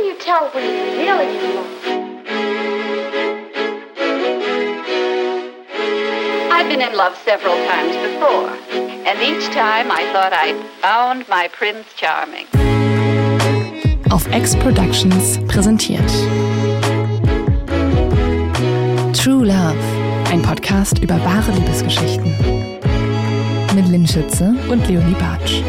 can you tell when you're really in? I've been in love several times before, and each time I thought I'd found my Prince Charming. Auf X Productions präsentiert. True Love, ein Podcast über wahre Liebesgeschichten. Mit Lynn Schütze und Leonie Bartsch.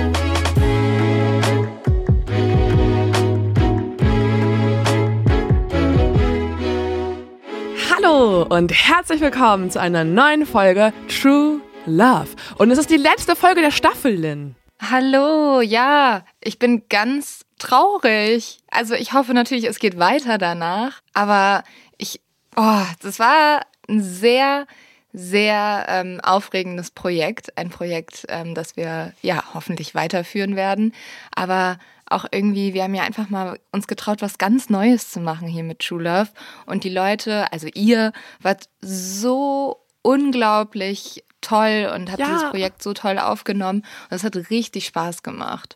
Und herzlich willkommen zu einer neuen Folge True Love. Und es ist die letzte Folge der Staffel, Lynn. Hallo, ja, ich bin ganz traurig. Also ich hoffe natürlich, es geht weiter danach. Aber ich, oh, das war ein sehr, sehr ähm, aufregendes Projekt. Ein Projekt, ähm, das wir ja hoffentlich weiterführen werden. Aber auch irgendwie, wir haben ja einfach mal uns getraut, was ganz Neues zu machen hier mit True Love. Und die Leute, also ihr, wart so unglaublich toll und habt Ja. dieses Projekt so toll aufgenommen. Und es hat richtig Spaß gemacht.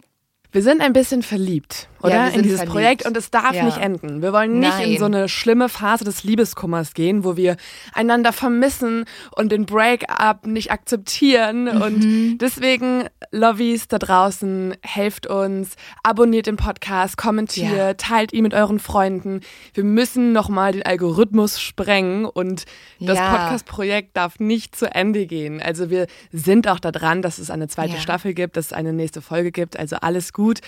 Wir sind ein bisschen verliebt, oder? wir in dieses verliebt. Projekt und es darf Ja. nicht enden. Wir wollen nicht in Nein. so eine schlimme Phase des Liebeskummers gehen, wo wir einander vermissen und den Break-up nicht akzeptieren. Mhm. Und deswegen, Lovies da draußen, helft uns, abonniert den Podcast, kommentiert, Ja. teilt ihn mit euren Freunden. Wir müssen nochmal den Algorithmus sprengen und das Ja. Podcast-Projekt darf nicht zu Ende gehen. Also wir sind auch daran, dass es eine zweite Ja. Staffel gibt, dass es eine nächste Folge gibt. Also alles gut.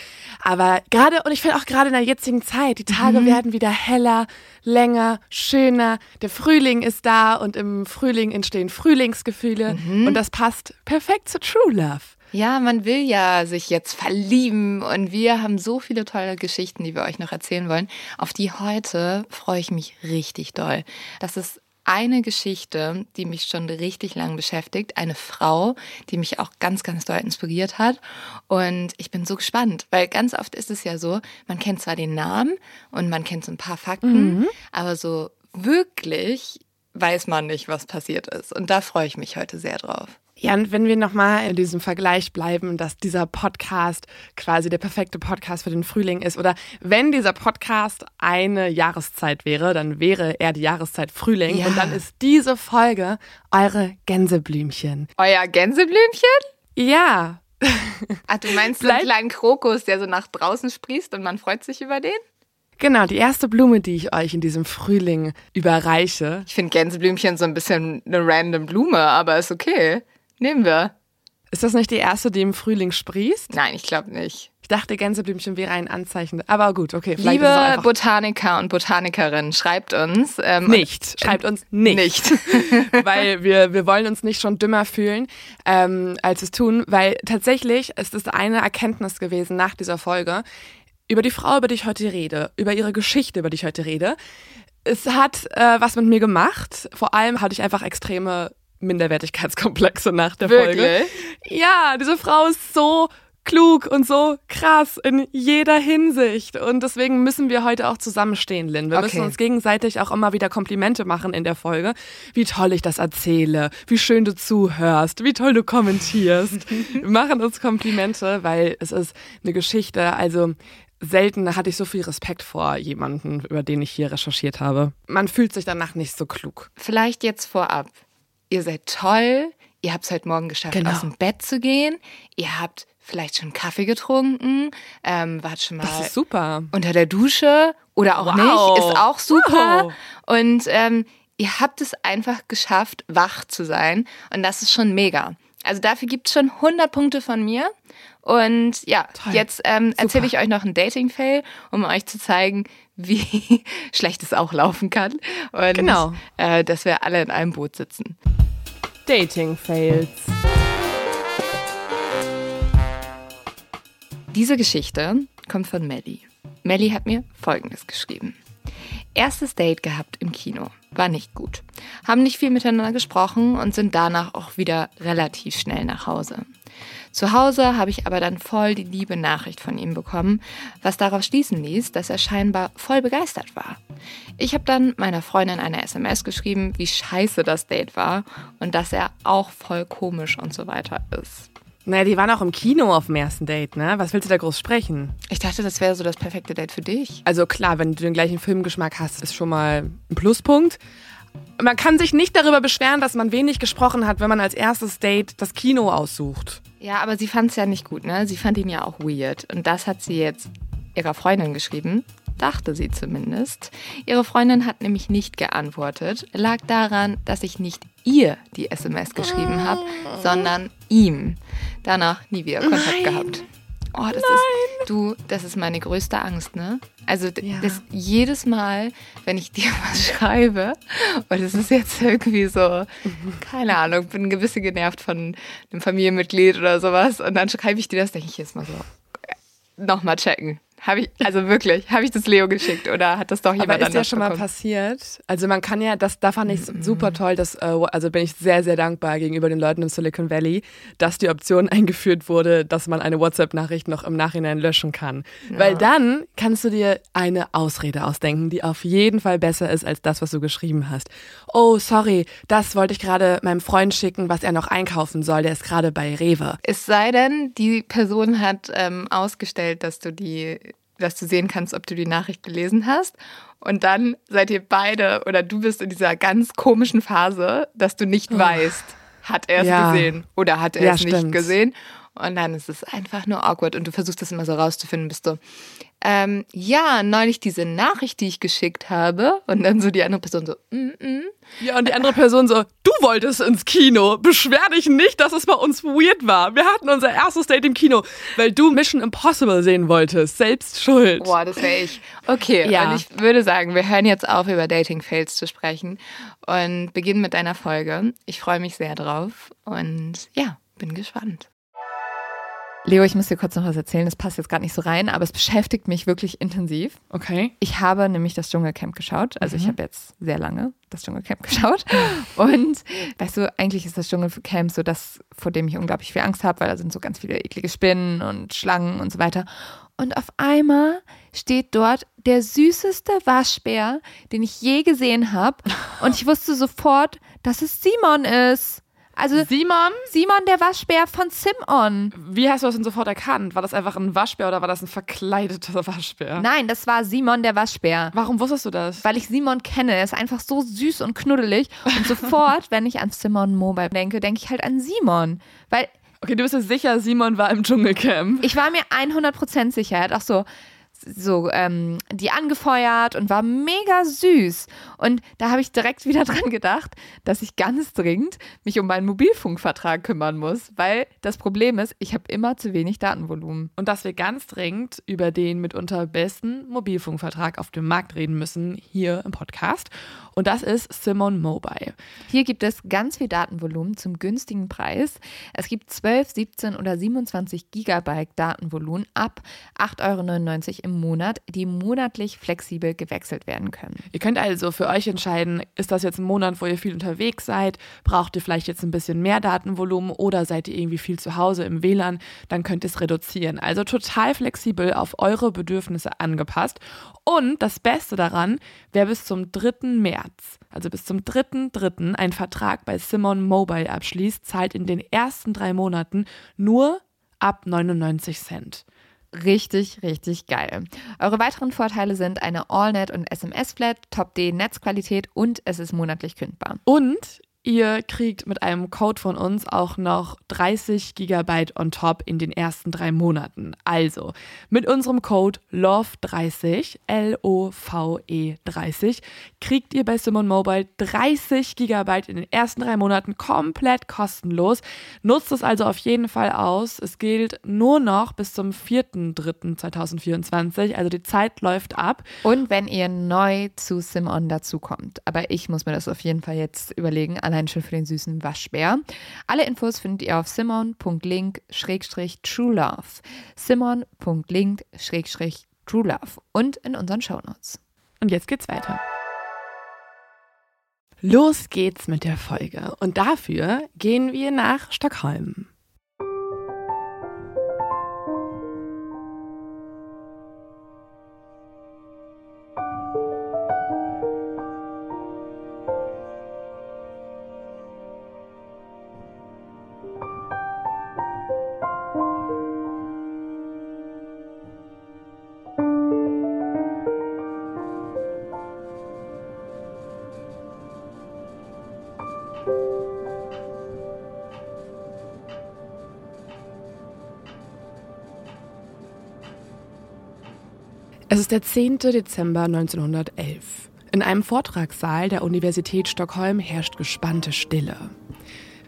Aber gerade, und ich finde auch gerade in der jetzigen Zeit, die Tage Mhm. werden wieder heller, länger, schöner. Der Frühling ist da und im Frühling entstehen Frühlingsgefühle. Mhm. Und das passt perfekt zu True Love. Ja, man will ja sich jetzt verlieben und wir haben so viele tolle Geschichten, die wir euch noch erzählen wollen. Auf die heute freue ich mich richtig doll. Das ist eine Geschichte, die mich schon richtig lang beschäftigt. Eine Frau, die mich auch ganz, ganz doll inspiriert hat. Und ich bin so gespannt, weil ganz oft ist es ja so, man kennt zwar den Namen und man kennt so ein paar Fakten, aber so wirklich weiß man nicht, was passiert ist. Und da freue ich mich heute sehr drauf. Ja, und wenn wir nochmal in diesem Vergleich bleiben, dass dieser Podcast quasi der perfekte Podcast für den Frühling ist, oder wenn dieser Podcast eine Jahreszeit wäre, dann wäre er die Jahreszeit Frühling. Ja. Und dann ist diese Folge eure Gänseblümchen. Euer Gänseblümchen? Ja, Ach, du meinst den kleinen Krokus, der so nach draußen sprießt und man freut sich über den? genau, die erste Blume, die ich euch in diesem Frühling überreiche. Ich finde Gänseblümchen so ein bisschen eine random Blume, aber ist okay. Nehmen wir. Ist das nicht die erste, die im Frühling sprießt? Nein, ich glaube nicht. Ich dachte, Gänseblümchen wäre ein Anzeichen. Aber gut, okay. Liebe Botaniker und Botanikerinnen, schreibt uns. Ähm, nicht. Schreibt uns nicht. Nicht. weil wir, wir wollen uns nicht schon dümmer fühlen, ähm, als es tun, weil tatsächlich ist es eine Erkenntnis gewesen nach dieser Folge über die Frau, über die ich heute rede, über ihre Geschichte, über die ich heute rede. Es hat äh, was mit mir gemacht. Vor allem hatte ich einfach extreme Minderwertigkeitskomplexe nach der Folge. Wirklich? Ja, diese Frau ist so klug und so krass in jeder Hinsicht. Und deswegen müssen wir heute auch zusammenstehen, Lynn. Wir müssen Okay. uns gegenseitig auch immer wieder Komplimente machen in der Folge. Wie toll ich das erzähle, wie schön du zuhörst, wie toll du kommentierst. wir machen uns Komplimente, weil es ist eine Geschichte, also selten hatte ich so viel Respekt vor jemanden, über den ich hier recherchiert habe. Man fühlt sich danach nicht so klug. Vielleicht jetzt vorab. Ihr seid toll. Ihr habt es heute Morgen geschafft, Genau. aus dem Bett zu gehen. Ihr habt vielleicht schon Kaffee getrunken. Ähm, wart schon mal Das ist super. unter der Dusche oder auch Wow. nicht, ist auch super. Wow. Und ähm, ihr habt es einfach geschafft, wach zu sein. Und das ist schon mega. Also dafür gibt es schon 100 Punkte von mir. Und ja, Toll. jetzt ähm, erzähle ich euch noch einen Dating-Fail, um euch zu zeigen, wie schlecht es auch laufen kann. Und Genau. äh, dass wir alle in einem Boot sitzen. Dating-Fails. Diese Geschichte kommt von Melly. Melly hat mir Folgendes geschrieben. Erstes Date gehabt im Kino. War nicht gut. Haben nicht viel miteinander gesprochen und sind danach auch wieder relativ schnell nach Hause. Zu Hause habe ich aber dann voll die liebe Nachricht von ihm bekommen, was darauf schließen ließ, dass er scheinbar voll begeistert war. Ich habe dann meiner Freundin eine SMS geschrieben, wie scheiße das Date war und dass er auch voll komisch und so weiter ist. Naja, die waren auch im Kino auf dem ersten Date, ne? Was willst du da groß sprechen? Ich dachte, das wäre so das perfekte Date für dich. Also klar, wenn du den gleichen Filmgeschmack hast, ist schon mal ein Pluspunkt. Man kann sich nicht darüber beschweren, dass man wenig gesprochen hat, wenn man als erstes Date das Kino aussucht. Ja, aber sie fand es ja nicht gut, ne? Sie fand ihn ja auch weird. Und das hat sie jetzt ihrer Freundin geschrieben. Dachte sie zumindest. Ihre Freundin hat nämlich nicht geantwortet. Lag daran, dass ich nicht ihr die SMS geschrieben habe, sondern ihm. Danach nie wieder Kontakt gehabt. Oh, das ist du, das ist meine größte Angst, ne? Also Ja. das jedes Mal, wenn ich dir was schreibe, und es ist jetzt irgendwie so, keine Ahnung, bin ein bisschen genervt von einem Familienmitglied oder sowas, und dann schreibe ich dir das, denke ich jetzt mal so, äh, nochmal checken. Habe ich, also wirklich, habe ich das Leo geschickt oder hat das doch jemand Aber ist ja anders schon mal bekommen? passiert. Also man kann ja, das, da fand ich super toll, dass, äh, also bin ich sehr, sehr dankbar gegenüber den Leuten im Silicon Valley, dass die Option eingeführt wurde, dass man eine WhatsApp-Nachricht noch im Nachhinein löschen kann. Weil dann kannst du dir eine Ausrede ausdenken, die auf jeden Fall besser ist als das, was du geschrieben hast. Oh, sorry, das wollte ich gerade meinem Freund schicken, was er noch einkaufen soll. Der ist gerade bei Rewe. Es sei denn, die Person hat ähm, ausgestellt, dass du die, dass du sehen kannst, ob du die Nachricht gelesen hast. Und dann seid ihr beide oder du bist in dieser ganz komischen Phase, dass du nicht weißt, hat er es Ja. gesehen oder hat er Ja, es nicht stimmt. gesehen. Und dann ist es einfach nur awkward und du versuchst das immer so rauszufinden, bist du, ähm, ja, neulich diese Nachricht, die ich geschickt habe. Und dann so die andere Person so, mm, mm. Ja, und die andere Person so, du wolltest ins Kino. Beschwer dich nicht, dass es bei uns weird war. Wir hatten unser erstes Date im Kino, weil du Mission Impossible sehen wolltest. Selbst schuld. Boah, das wäre ich. Okay, Ja. und ich würde sagen, wir hören jetzt auf, über Dating-Fails zu sprechen und beginnen mit deiner Folge. Ich freue mich sehr drauf und ja, bin gespannt. Leo, ich muss dir kurz noch was erzählen. Das passt jetzt gerade nicht so rein, aber es beschäftigt mich wirklich intensiv. Okay. Ich habe nämlich das Dschungelcamp geschaut. Also ich habe jetzt sehr lange das Dschungelcamp geschaut. Und weißt du, eigentlich ist das Dschungelcamp so das, vor dem ich unglaublich viel Angst habe, weil da sind so ganz viele eklige Spinnen und Schlangen und so weiter. Und auf einmal steht dort der süßeste Waschbär, den ich je gesehen habe. Und ich wusste sofort, dass es Simon ist. Also Simon, Simon, der Waschbär von Simon. wie hast du das denn sofort erkannt? War das einfach ein Waschbär oder war das ein verkleideter Waschbär? Nein, das war Simon, der Waschbär. Warum wusstest du das? weil ich Simon kenne. Er ist einfach so süß und knuddelig. Und sofort, wenn ich an Simon Mobile denke, denke ich halt an Simon. Weil Okay, du bist dir sicher, Simon war im Dschungelcamp. ich war mir 100% sicher. Er hat auch so, so ähm, die angefeuert und war mega süß. Und da habe ich direkt wieder dran gedacht, dass ich ganz dringend mich um meinen Mobilfunkvertrag kümmern muss. Weil das Problem ist, ich habe immer zu wenig Datenvolumen. Und dass wir ganz dringend über den mitunter besten Mobilfunkvertrag auf dem Markt reden müssen, hier im Podcast. Und das ist Simon Mobile. Hier gibt es ganz viel Datenvolumen zum günstigen Preis. Es gibt 12, 17 oder 27 Gigabyte Datenvolumen ab 8,99 Euro im Monat, die monatlich flexibel gewechselt werden können. Ihr könnt also für euch entscheiden, ist das jetzt ein Monat, wo ihr viel unterwegs seid? Braucht ihr vielleicht jetzt ein bisschen mehr Datenvolumen oder seid ihr irgendwie viel zu Hause im WLAN? Dann könnt ihr es reduzieren. Also total flexibel auf eure Bedürfnisse angepasst. Und das Beste daran, wer bis zum 3. März, also bis zum 3.3. einen Vertrag bei Simon Mobile abschließt, zahlt in den ersten drei Monaten nur ab 99 Cent. Richtig, richtig geil. Eure weiteren Vorteile sind eine AllNet und SMS-Flat, Top-D-Netzqualität und es ist monatlich kündbar. Und ihr kriegt mit einem Code von uns auch noch 30 Gigabyte on top in den ersten drei Monaten. Also mit unserem Code LOVE30, L-O-V-E 30, kriegt ihr bei Simon Mobile 30 Gigabyte in den ersten drei Monaten komplett kostenlos. Nutzt es also auf jeden Fall aus. Es gilt nur noch bis zum 4.3.2024, also die Zeit läuft ab. Und wenn ihr neu zu Simon dazukommt. Aber ich muss mir das auf jeden Fall jetzt überlegen, schon für den süßen Waschbär. Alle Infos findet ihr auf simon.link-truelove. simon.link-truelove und in unseren Shownotes. Und jetzt geht's weiter. Los geht's mit der Folge. Und dafür gehen wir nach Stockholm. Es ist der 10. Dezember 1911. In einem Vortragssaal der Universität Stockholm herrscht gespannte Stille.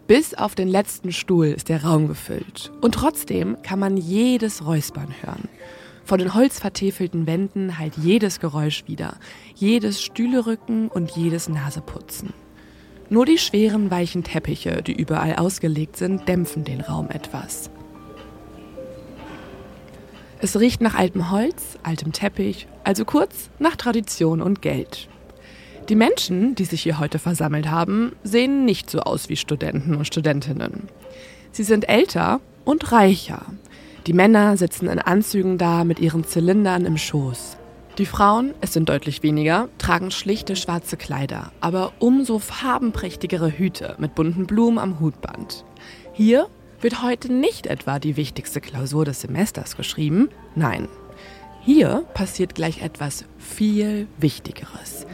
Bis auf den letzten Stuhl ist der Raum gefüllt. Und trotzdem kann man jedes Räuspern hören. Von den holzvertäfelten Wänden halt jedes Geräusch wieder, jedes Stühlerücken und jedes Naseputzen. Nur die schweren, weichen Teppiche, die überall ausgelegt sind, dämpfen den Raum etwas. Es riecht nach altem Holz, altem Teppich, also kurz nach Tradition und Geld. Die Menschen, die sich hier heute versammelt haben, sehen nicht so aus wie Studenten und Studentinnen. Sie sind älter und reicher. Die Männer sitzen in Anzügen da mit ihren Zylindern im Schoß. Die Frauen, es sind deutlich weniger, tragen schlichte schwarze Kleider, aber umso farbenprächtigere Hüte mit bunten Blumen am Hutband. Hier wird heute nicht etwa die wichtigste Klausur des Semesters geschrieben, nein. Hier passiert gleich etwas viel Wichtigeres.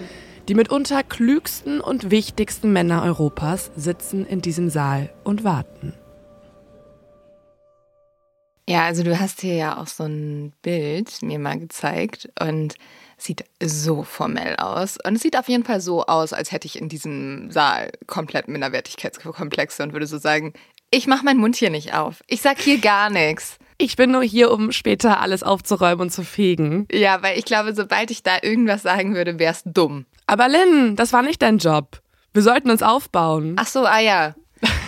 Die mitunter klügsten und wichtigsten Männer Europas sitzen in diesem Saal und warten. Ja, also du hast hier ja auch so ein Bild mir mal gezeigt und sieht so formell aus. Und es sieht auf jeden Fall so aus, als hätte ich in diesem Saal komplett Minderwertigkeitskomplexe und würde so sagen, ich mache meinen Mund hier nicht auf. Ich sag hier gar nichts. Ich bin nur hier, um später alles aufzuräumen und zu fegen. Ja, weil ich glaube, sobald ich da irgendwas sagen würde, wär's dumm. Aber Lynn, das war nicht dein Job. Wir sollten uns aufbauen. Ach so, ah ja.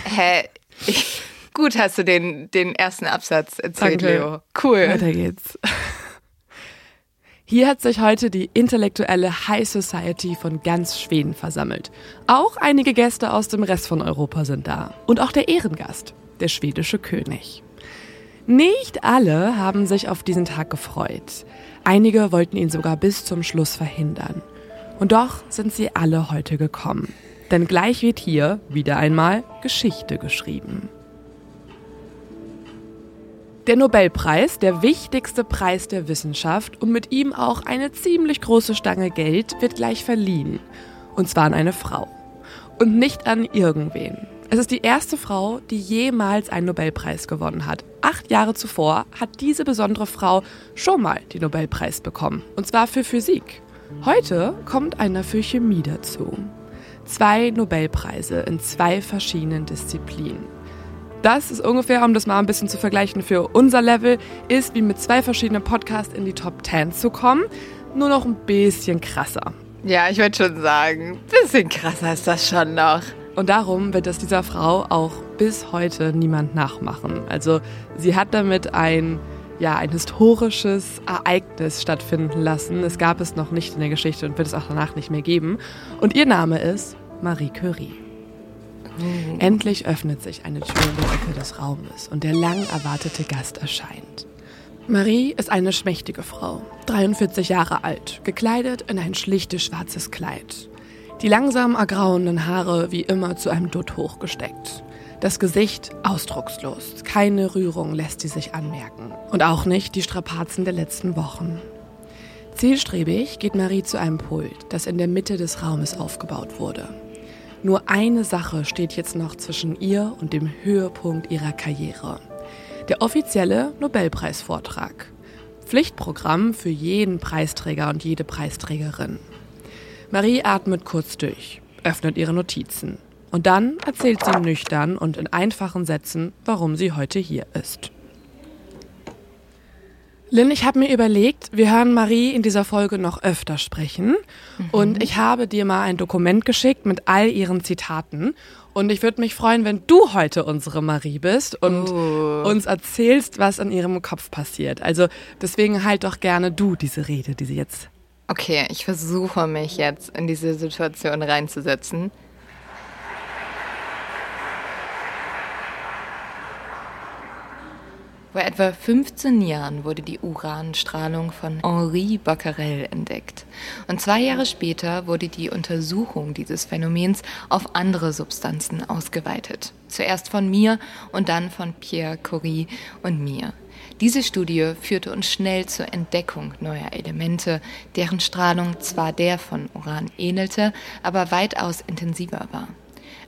Hä? Ich, gut hast du den, den ersten Absatz erzählt, Danke. Leo. Cool. Weiter geht's. Hier hat sich heute die intellektuelle High Society von ganz Schweden versammelt. Auch einige Gäste aus dem Rest von Europa sind da. Und auch der Ehrengast, der schwedische König. Nicht alle haben sich auf diesen Tag gefreut. Einige wollten ihn sogar bis zum Schluss verhindern. Und doch sind sie alle heute gekommen. Denn gleich wird hier wieder einmal Geschichte geschrieben. Der Nobelpreis, der wichtigste Preis der Wissenschaft und mit ihm auch eine ziemlich große Stange Geld, wird gleich verliehen. Und zwar an eine Frau. Und nicht an irgendwen. Es ist die erste Frau, die jemals einen Nobelpreis gewonnen hat. Acht Jahre zuvor hat diese besondere Frau schon mal den Nobelpreis bekommen. Und zwar für Physik. Heute kommt einer für Chemie dazu. Zwei Nobelpreise in zwei verschiedenen Disziplinen. Das ist ungefähr, um das mal ein bisschen zu vergleichen für unser Level, ist wie mit zwei verschiedenen Podcasts in die Top 10 zu kommen. Nur noch ein bisschen krasser. Ja, ich würde schon sagen, bisschen krasser ist das schon noch. Und darum wird es dieser Frau auch bis heute niemand nachmachen. Also sie hat damit ein, ja, ein historisches Ereignis stattfinden lassen. Es gab es noch nicht in der Geschichte und wird es auch danach nicht mehr geben. Und ihr Name ist Marie Curie. Endlich öffnet sich eine Tür in der Ecke des Raumes und der lang erwartete Gast erscheint. Marie ist eine schmächtige Frau, 43 Jahre alt, gekleidet in ein schlichtes schwarzes Kleid. Die langsam ergrauenden Haare wie immer zu einem Dutt hochgesteckt. Das Gesicht ausdruckslos, keine Rührung lässt sie sich anmerken. Und auch nicht die Strapazen der letzten Wochen. Zielstrebig geht Marie zu einem Pult, das in der Mitte des Raumes aufgebaut wurde. Nur eine Sache steht jetzt noch zwischen ihr und dem Höhepunkt ihrer Karriere. Der offizielle Nobelpreisvortrag. Pflichtprogramm für jeden Preisträger und jede Preisträgerin. Marie atmet kurz durch, öffnet ihre Notizen. Und dann erzählt sie nüchtern und in einfachen Sätzen, warum sie heute hier ist. Lynn, ich habe mir überlegt, wir hören Marie in dieser Folge noch öfter sprechen. Mhm. Und ich habe dir mal ein Dokument geschickt mit all ihren Zitaten. Und ich würde mich freuen, wenn du heute unsere Marie bist und Oh. uns erzählst, was in ihrem Kopf passiert. Also deswegen halt doch gerne du diese Rede, die sie jetzt. Okay, ich versuche mich jetzt in diese Situation reinzusetzen. Vor etwa 15 Jahren wurde die Uranstrahlung von Henri Becquerel entdeckt. Und zwei Jahre später wurde die Untersuchung dieses Phänomens auf andere Substanzen ausgeweitet. Zuerst von mir und dann von Pierre Curie und mir. Diese Studie führte uns schnell zur Entdeckung neuer Elemente, deren Strahlung zwar der von Uran ähnelte, aber weitaus intensiver war.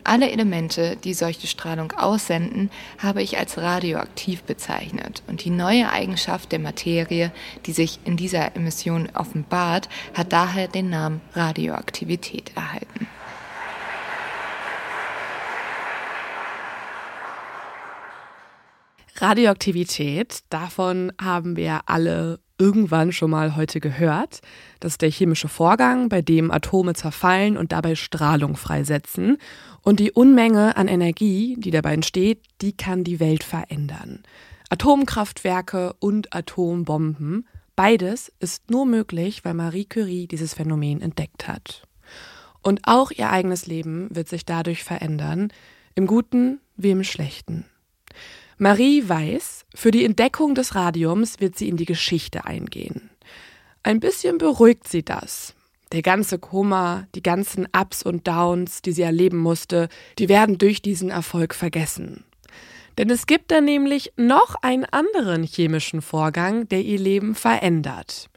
Alle Elemente, die solche Strahlung aussenden, habe ich als radioaktiv bezeichnet. Und die neue Eigenschaft der Materie, die sich in dieser Emission offenbart, hat daher den Namen Radioaktivität erhalten. Radioaktivität, davon haben wir alle irgendwann schon mal heute gehört. Das ist der chemische Vorgang, bei dem Atome zerfallen und dabei Strahlung freisetzen. Und die Unmenge an Energie, die dabei entsteht, die kann die Welt verändern. Atomkraftwerke und Atombomben, beides ist nur möglich, weil Marie Curie dieses Phänomen entdeckt hat. Und auch ihr eigenes Leben wird sich dadurch verändern, im Guten wie im Schlechten. Marie weiß, für die Entdeckung des Radiums wird sie in die Geschichte eingehen. Ein bisschen beruhigt sie das. Der ganze Kummer, die ganzen Ups und Downs, die sie erleben musste, die werden durch diesen Erfolg vergessen. Denn es gibt da nämlich noch einen anderen chemischen Vorgang, der ihr Leben verändert.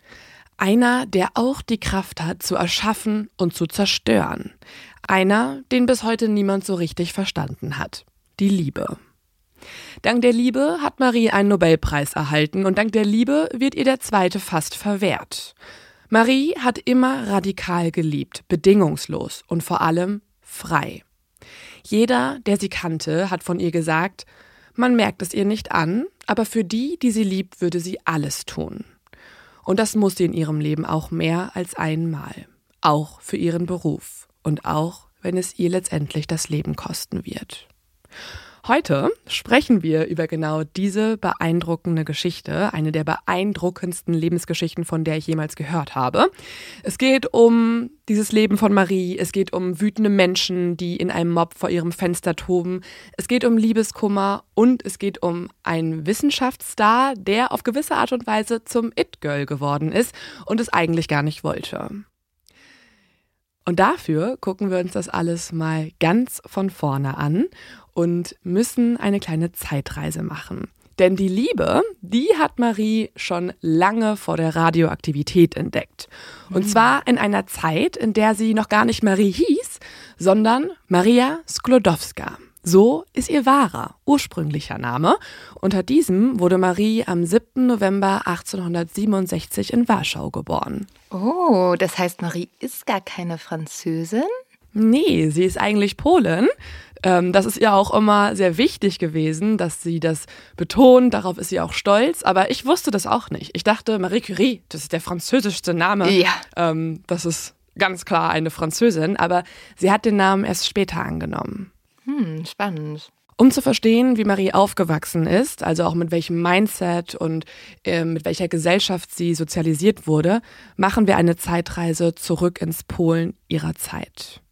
Einer, der auch die Kraft hat, zu erschaffen und zu zerstören. Einer, den bis heute niemand so richtig verstanden hat. Die Liebe. Dank der Liebe hat Marie einen Nobelpreis erhalten und dank der Liebe wird ihr der zweite fast verwehrt. Marie hat immer radikal geliebt, bedingungslos und vor allem frei. Jeder, der sie kannte, hat von ihr gesagt, man merkt es ihr nicht an, aber für die, die sie liebt, würde sie alles tun. Und das muss sie in ihrem Leben auch mehr als einmal. Auch für ihren Beruf und auch, wenn es ihr letztendlich das Leben kosten wird. Heute sprechen wir über genau diese beeindruckende Geschichte, eine der beeindruckendsten Lebensgeschichten, von der ich jemals gehört habe. Es geht um dieses Leben von Marie, es geht um wütende Menschen, die in einem Mob vor ihrem Fenster toben, es geht um Liebeskummer und es geht um einen Wissenschaftsstar, der auf gewisse Art und Weise zum It-Girl geworden ist und es eigentlich gar nicht wollte. Und dafür gucken wir uns das alles mal ganz von vorne an und müssen eine kleine Zeitreise machen. Denn die Liebe, die hat Marie schon lange vor der Radioaktivität entdeckt. Und zwar in einer Zeit, in der sie noch gar nicht Marie hieß, sondern Maria Sklodowska. So ist ihr wahrer, ursprünglicher Name. Unter diesem wurde Marie am 7. November 1867 in Warschau geboren. Oh, das heißt, Marie ist gar keine Französin? Nee, sie ist eigentlich Polin. Ähm, das ist ihr auch immer sehr wichtig gewesen, dass sie das betont. Darauf ist sie auch stolz. Aber ich wusste das auch nicht. Ich dachte, Marie Curie, das ist der französischste Name. Ja. Ähm, das ist ganz klar eine Französin. Aber sie hat den Namen erst später angenommen. Hm, spannend. Um zu verstehen, wie Marie aufgewachsen ist, also auch mit welchem Mindset und äh, mit welcher Gesellschaft sie sozialisiert wurde, machen wir eine Zeitreise zurück ins Polen ihrer Zeit.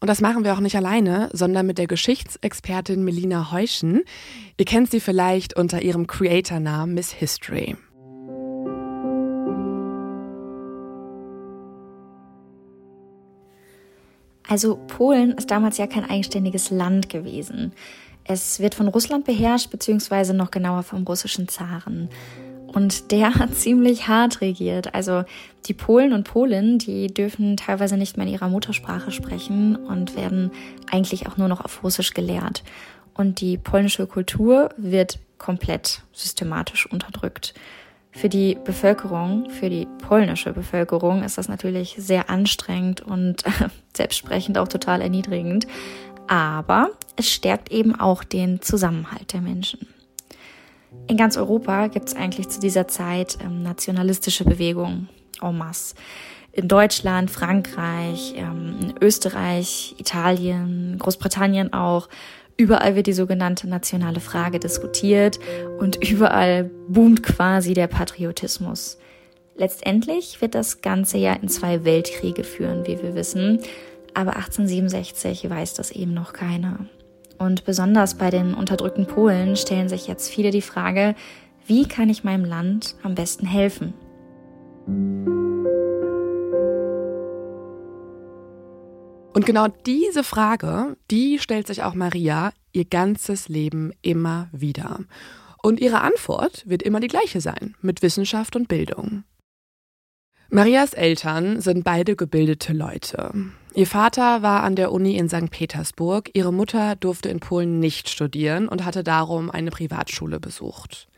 Und das machen wir auch nicht alleine, sondern mit der Geschichtsexpertin Melina Heuschen. Ihr kennt sie vielleicht unter ihrem Creator-Namen Miss History. Also Polen ist damals ja kein eigenständiges Land gewesen. Es wird von Russland beherrscht, beziehungsweise noch genauer vom russischen Zaren. Und der hat ziemlich hart regiert. Also die Polen und Polen, die dürfen teilweise nicht mehr in ihrer Muttersprache sprechen und werden eigentlich auch nur noch auf Russisch gelehrt. Und die polnische Kultur wird komplett systematisch unterdrückt. Für die Bevölkerung, für die polnische Bevölkerung ist das natürlich sehr anstrengend und selbstsprechend auch total erniedrigend. Aber es stärkt eben auch den Zusammenhalt der Menschen. In ganz Europa gibt es eigentlich zu dieser Zeit ähm, nationalistische Bewegungen en masse. In Deutschland, Frankreich, ähm, Österreich, Italien, Großbritannien auch. Überall wird die sogenannte nationale Frage diskutiert und überall boomt quasi der Patriotismus. Letztendlich wird das Ganze ja in zwei Weltkriege führen, wie wir wissen, aber 1867 weiß das eben noch keiner. Und besonders bei den unterdrückten Polen stellen sich jetzt viele die Frage, wie kann ich meinem Land am besten helfen? Und genau diese Frage, die stellt sich auch Maria ihr ganzes Leben immer wieder. Und ihre Antwort wird immer die gleiche sein, mit Wissenschaft und Bildung. Marias Eltern sind beide gebildete Leute. Ihr Vater war an der Uni in St. Petersburg, ihre Mutter durfte in Polen nicht studieren und hatte darum eine Privatschule besucht.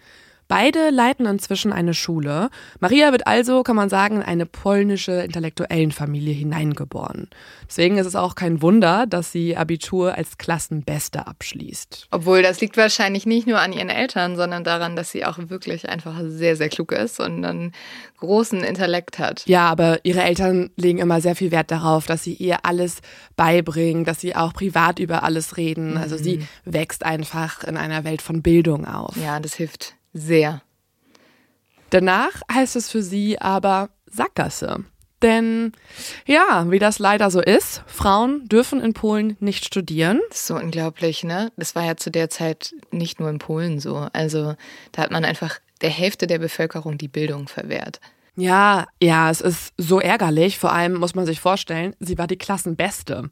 Beide leiten inzwischen eine Schule. Maria wird also, kann man sagen, in eine polnische Intellektuellenfamilie hineingeboren. Deswegen ist es auch kein Wunder, dass sie Abitur als Klassenbeste abschließt. Obwohl das liegt wahrscheinlich nicht nur an ihren Eltern, sondern daran, dass sie auch wirklich einfach sehr, sehr klug ist und einen großen Intellekt hat. Ja, aber ihre Eltern legen immer sehr viel Wert darauf, dass sie ihr alles beibringen, dass sie auch privat über alles reden. Also sie wächst einfach in einer Welt von Bildung auf. Ja, das hilft sehr. Danach heißt es für sie aber Sackgasse. Denn ja, wie das leider so ist, Frauen dürfen in Polen nicht studieren. Das ist so unglaublich, ne? Das war ja zu der Zeit nicht nur in Polen so. Also da hat man einfach der Hälfte der Bevölkerung die Bildung verwehrt. Ja, ja, es ist so ärgerlich. Vor allem muss man sich vorstellen, sie war die Klassenbeste.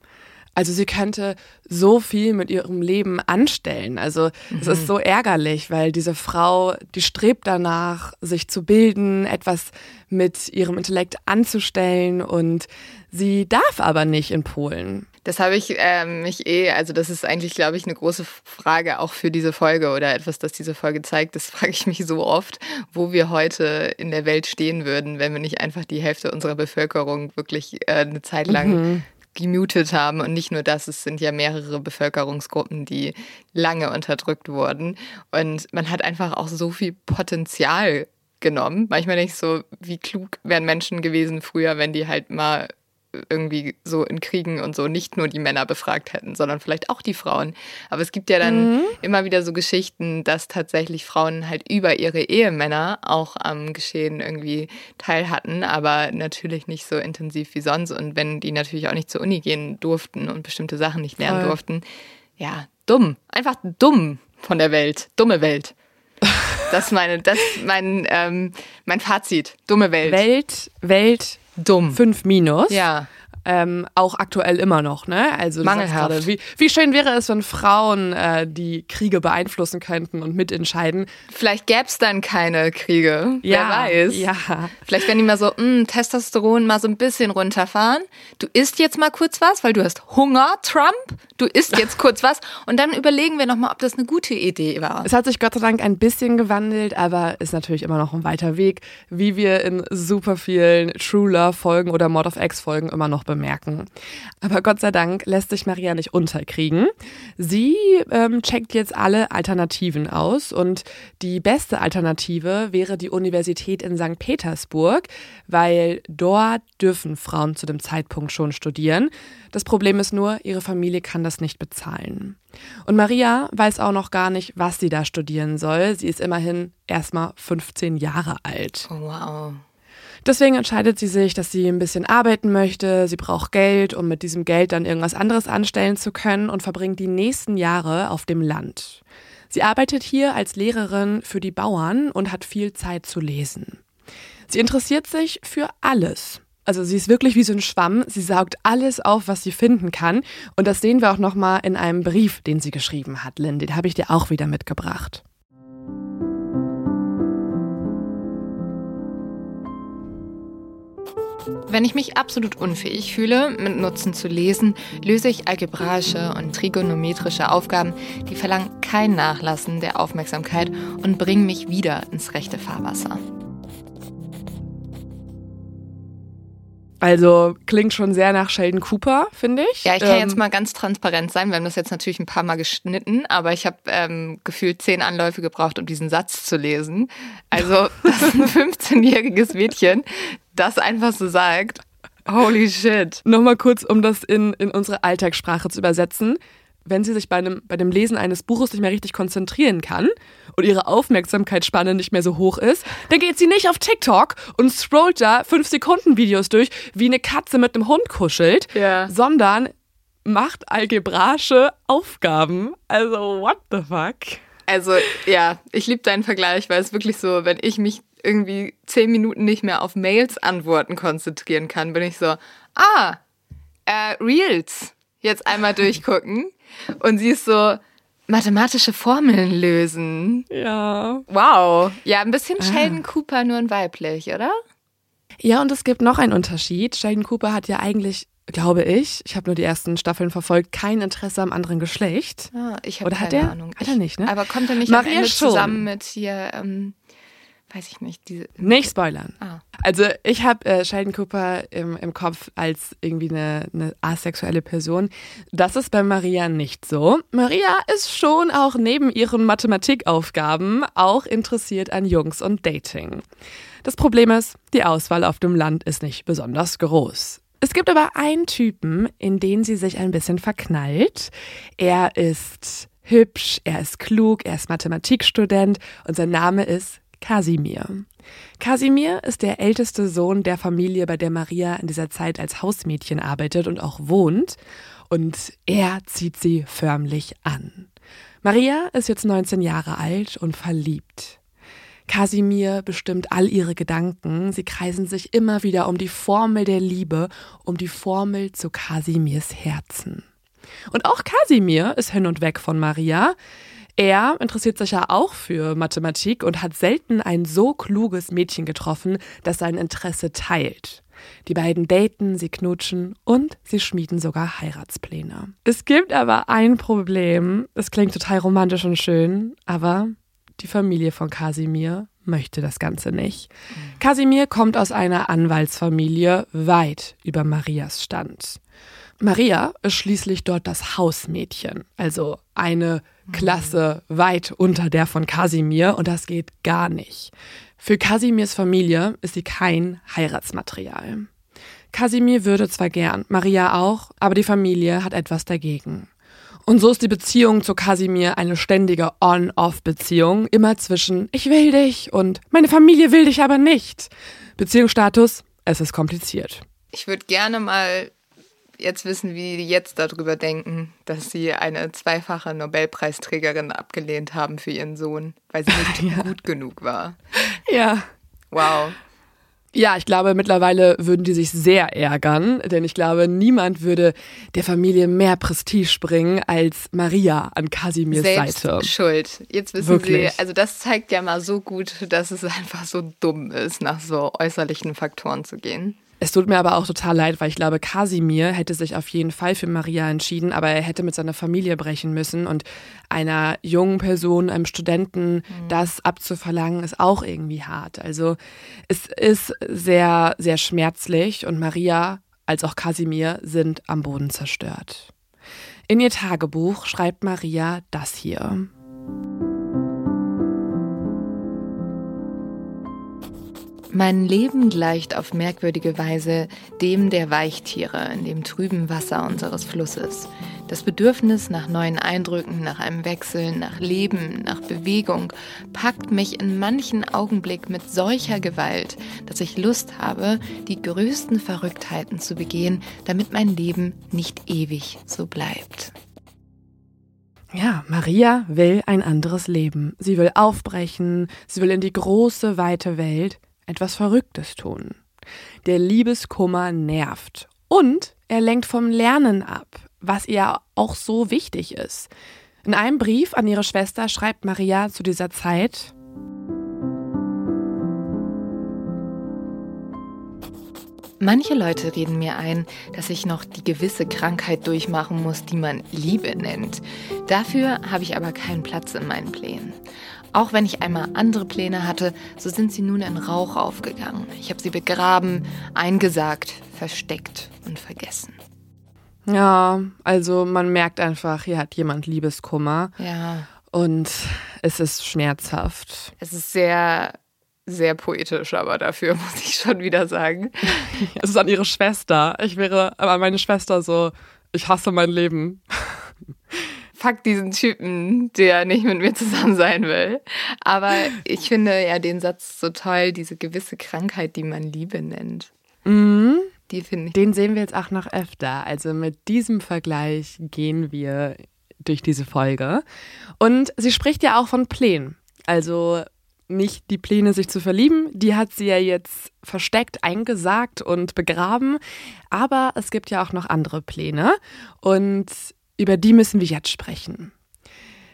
Also sie könnte so viel mit ihrem Leben anstellen. Also mhm. es ist so ärgerlich, weil diese Frau, die strebt danach, sich zu bilden, etwas mit ihrem Intellekt anzustellen und sie darf aber nicht in Polen. Das habe ich äh, mich eh, also das ist eigentlich, glaube ich, eine große Frage auch für diese Folge oder etwas, das diese Folge zeigt. Das frage ich mich so oft, wo wir heute in der Welt stehen würden, wenn wir nicht einfach die Hälfte unserer Bevölkerung wirklich äh, eine Zeit lang mhm gemutet haben. Und nicht nur das, es sind ja mehrere Bevölkerungsgruppen, die lange unterdrückt wurden. Und man hat einfach auch so viel Potenzial genommen. Manchmal ich so, wie klug wären Menschen gewesen früher, wenn die halt mal irgendwie so in Kriegen und so nicht nur die Männer befragt hätten, sondern vielleicht auch die Frauen. Aber es gibt ja dann mhm. immer wieder so Geschichten, dass tatsächlich Frauen halt über ihre Ehemänner auch am Geschehen irgendwie teil hatten, aber natürlich nicht so intensiv wie sonst. Und wenn die natürlich auch nicht zur Uni gehen durften und bestimmte Sachen nicht lernen Voll. durften, ja, dumm. Einfach dumm von der Welt. Dumme Welt. Das ist meine, das mein, ähm, mein Fazit. Dumme Welt. Welt, Welt, Dumm. 5 minus. Ja ähm, auch aktuell immer noch, ne? Also Mangelhaft. Grade, wie, wie schön wäre es, wenn Frauen äh, die Kriege beeinflussen könnten und mitentscheiden. Vielleicht gäbe es dann keine Kriege. Ja, Wer weiß. Ja. Vielleicht werden die mal so, mh, hm, Testosteron mal so ein bisschen runterfahren. Du isst jetzt mal kurz was, weil du hast Hunger, Trump. Du isst jetzt kurz was und dann überlegen wir nochmal, ob das eine gute Idee war. Es hat sich Gott sei Dank ein bisschen gewandelt, aber ist natürlich immer noch ein weiter Weg, wie wir in super vielen True Love Folgen oder Mod of X Folgen immer noch bemerken bemerken. Aber Gott sei Dank lässt sich Maria nicht unterkriegen. Sie ähm, checkt jetzt alle Alternativen aus und die beste Alternative wäre die Universität in St. Petersburg, weil dort dürfen Frauen zu dem Zeitpunkt schon studieren. Das Problem ist nur, ihre Familie kann das nicht bezahlen. Und Maria weiß auch noch gar nicht, was sie da studieren soll. Sie ist immerhin erstmal 15 Jahre alt. wow. Deswegen entscheidet sie sich, dass sie ein bisschen arbeiten möchte. Sie braucht Geld, um mit diesem Geld dann irgendwas anderes anstellen zu können und verbringt die nächsten Jahre auf dem Land. Sie arbeitet hier als Lehrerin für die Bauern und hat viel Zeit zu lesen. Sie interessiert sich für alles. Also sie ist wirklich wie so ein Schwamm. Sie saugt alles auf, was sie finden kann. Und das sehen wir auch noch mal in einem Brief, den sie geschrieben hat, Lynn. Den habe ich dir auch wieder mitgebracht. Wenn ich mich absolut unfähig fühle, mit Nutzen zu lesen, löse ich algebraische und trigonometrische Aufgaben, die verlangen kein Nachlassen der Aufmerksamkeit und bringen mich wieder ins rechte Fahrwasser. Also klingt schon sehr nach Sheldon Cooper, finde ich. Ja, ich kann ähm, jetzt mal ganz transparent sein. Wir haben das jetzt natürlich ein paar Mal geschnitten, aber ich habe ähm, gefühlt zehn Anläufe gebraucht, um diesen Satz zu lesen. Also das ist ein 15-jähriges Mädchen, das einfach so sagt. Holy shit. Nochmal kurz, um das in, in unsere Alltagssprache zu übersetzen. Wenn sie sich bei, einem, bei dem Lesen eines Buches nicht mehr richtig konzentrieren kann und ihre Aufmerksamkeitsspanne nicht mehr so hoch ist, dann geht sie nicht auf TikTok und scrollt da 5-Sekunden-Videos durch, wie eine Katze mit einem Hund kuschelt, ja. sondern macht algebraische Aufgaben. Also, what the fuck? Also, ja, ich liebe deinen Vergleich, weil es wirklich so, wenn ich mich irgendwie zehn Minuten nicht mehr auf Mails antworten konzentrieren kann, bin ich so, ah, äh, Reels, jetzt einmal durchgucken. Und sie ist so, mathematische Formeln lösen. Ja. Wow. Ja, ein bisschen ah. Sheldon Cooper, nur ein weiblich, oder? Ja, und es gibt noch einen Unterschied. Sheldon Cooper hat ja eigentlich glaube ich, ich habe nur die ersten Staffeln verfolgt, kein Interesse am anderen Geschlecht. Ah, ich habe Oder keine hat er? Ahnung. Hat er nicht, ne? Aber kommt er nicht Maria am Ende schon. zusammen mit hier, ähm, weiß ich nicht, diese. Nicht spoilern. Ah. Also ich habe äh, Sheldon Cooper im, im Kopf als irgendwie eine, eine asexuelle Person. Das ist bei Maria nicht so. Maria ist schon auch neben ihren Mathematikaufgaben auch interessiert an Jungs und Dating. Das Problem ist, die Auswahl auf dem Land ist nicht besonders groß. Es gibt aber einen Typen, in den sie sich ein bisschen verknallt. Er ist hübsch, er ist klug, er ist Mathematikstudent und sein Name ist Kasimir. Kasimir ist der älteste Sohn der Familie, bei der Maria in dieser Zeit als Hausmädchen arbeitet und auch wohnt. Und er zieht sie förmlich an. Maria ist jetzt 19 Jahre alt und verliebt. Kasimir bestimmt all ihre Gedanken. Sie kreisen sich immer wieder um die Formel der Liebe, um die Formel zu Kasimirs Herzen. Und auch Kasimir ist hin und weg von Maria. Er interessiert sich ja auch für Mathematik und hat selten ein so kluges Mädchen getroffen, das sein Interesse teilt. Die beiden daten, sie knutschen und sie schmieden sogar Heiratspläne. Es gibt aber ein Problem. Es klingt total romantisch und schön, aber die Familie von Kasimir möchte das Ganze nicht. Kasimir kommt aus einer Anwaltsfamilie weit über Marias Stand. Maria ist schließlich dort das Hausmädchen, also eine Klasse weit unter der von Kasimir und das geht gar nicht. Für Kasimirs Familie ist sie kein Heiratsmaterial. Kasimir würde zwar gern, Maria auch, aber die Familie hat etwas dagegen. Und so ist die Beziehung zu Kasimir eine ständige On-Off-Beziehung, immer zwischen ich will dich und meine Familie will dich aber nicht. Beziehungsstatus, es ist kompliziert. Ich würde gerne mal jetzt wissen, wie die jetzt darüber denken, dass sie eine zweifache Nobelpreisträgerin abgelehnt haben für ihren Sohn, weil sie nicht gut genug war. Ja. Wow. Ja, ich glaube, mittlerweile würden die sich sehr ärgern, denn ich glaube, niemand würde der Familie mehr Prestige bringen als Maria an Kasimirs Selbst Seite. schuld. Jetzt wissen Wirklich. Sie, also das zeigt ja mal so gut, dass es einfach so dumm ist, nach so äußerlichen Faktoren zu gehen. Es tut mir aber auch total leid, weil ich glaube, Kasimir hätte sich auf jeden Fall für Maria entschieden, aber er hätte mit seiner Familie brechen müssen und einer jungen Person, einem Studenten, das abzuverlangen, ist auch irgendwie hart. Also es ist sehr, sehr schmerzlich und Maria als auch Kasimir sind am Boden zerstört. In ihr Tagebuch schreibt Maria das hier. Mein Leben gleicht auf merkwürdige Weise dem der Weichtiere in dem trüben Wasser unseres Flusses. Das Bedürfnis nach neuen Eindrücken, nach einem Wechsel, nach Leben, nach Bewegung packt mich in manchen Augenblick mit solcher Gewalt, dass ich Lust habe, die größten Verrücktheiten zu begehen, damit mein Leben nicht ewig so bleibt. Ja, Maria will ein anderes Leben. Sie will aufbrechen, sie will in die große, weite Welt etwas Verrücktes tun. Der Liebeskummer nervt und er lenkt vom Lernen ab, was ihr auch so wichtig ist. In einem Brief an ihre Schwester schreibt Maria zu dieser Zeit, Manche Leute reden mir ein, dass ich noch die gewisse Krankheit durchmachen muss, die man Liebe nennt. Dafür habe ich aber keinen Platz in meinen Plänen. Auch wenn ich einmal andere Pläne hatte, so sind sie nun in Rauch aufgegangen. Ich habe sie begraben, eingesagt, versteckt und vergessen. ja, also man merkt einfach, hier hat jemand Liebeskummer Ja, und es ist schmerzhaft. es ist sehr, sehr poetisch, aber dafür muss ich schon wieder sagen. Es ist an ihre Schwester. Ich wäre an meine Schwester so, ich hasse mein Leben. Fuck diesen Typen, der nicht mit mir zusammen sein will. Aber ich finde ja den Satz so toll, diese gewisse Krankheit, die man Liebe nennt. Mhm. Die finde ich. Den sehen wir jetzt auch noch öfter. Also mit diesem Vergleich gehen wir durch diese Folge. Und sie spricht ja auch von Plänen. Also nicht die Pläne, sich zu verlieben, die hat sie ja jetzt versteckt, eingesagt und begraben. Aber es gibt ja auch noch andere Pläne. Und über die müssen wir jetzt sprechen.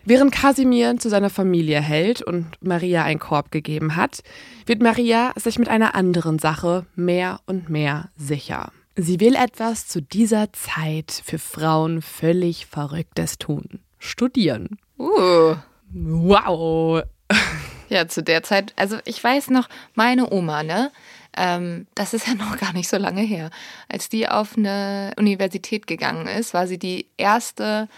Während Kasimir zu seiner Familie hält und Maria einen Korb gegeben hat, wird Maria sich mit einer anderen Sache mehr und mehr sicher. Sie will etwas zu dieser Zeit für Frauen völlig Verrücktes tun. Studieren. Uh. Wow. Ja, zu der Zeit, also ich weiß noch, meine Oma, ne? Ähm, das ist ja noch gar nicht so lange her. Als die auf eine Universität gegangen ist, war sie die erste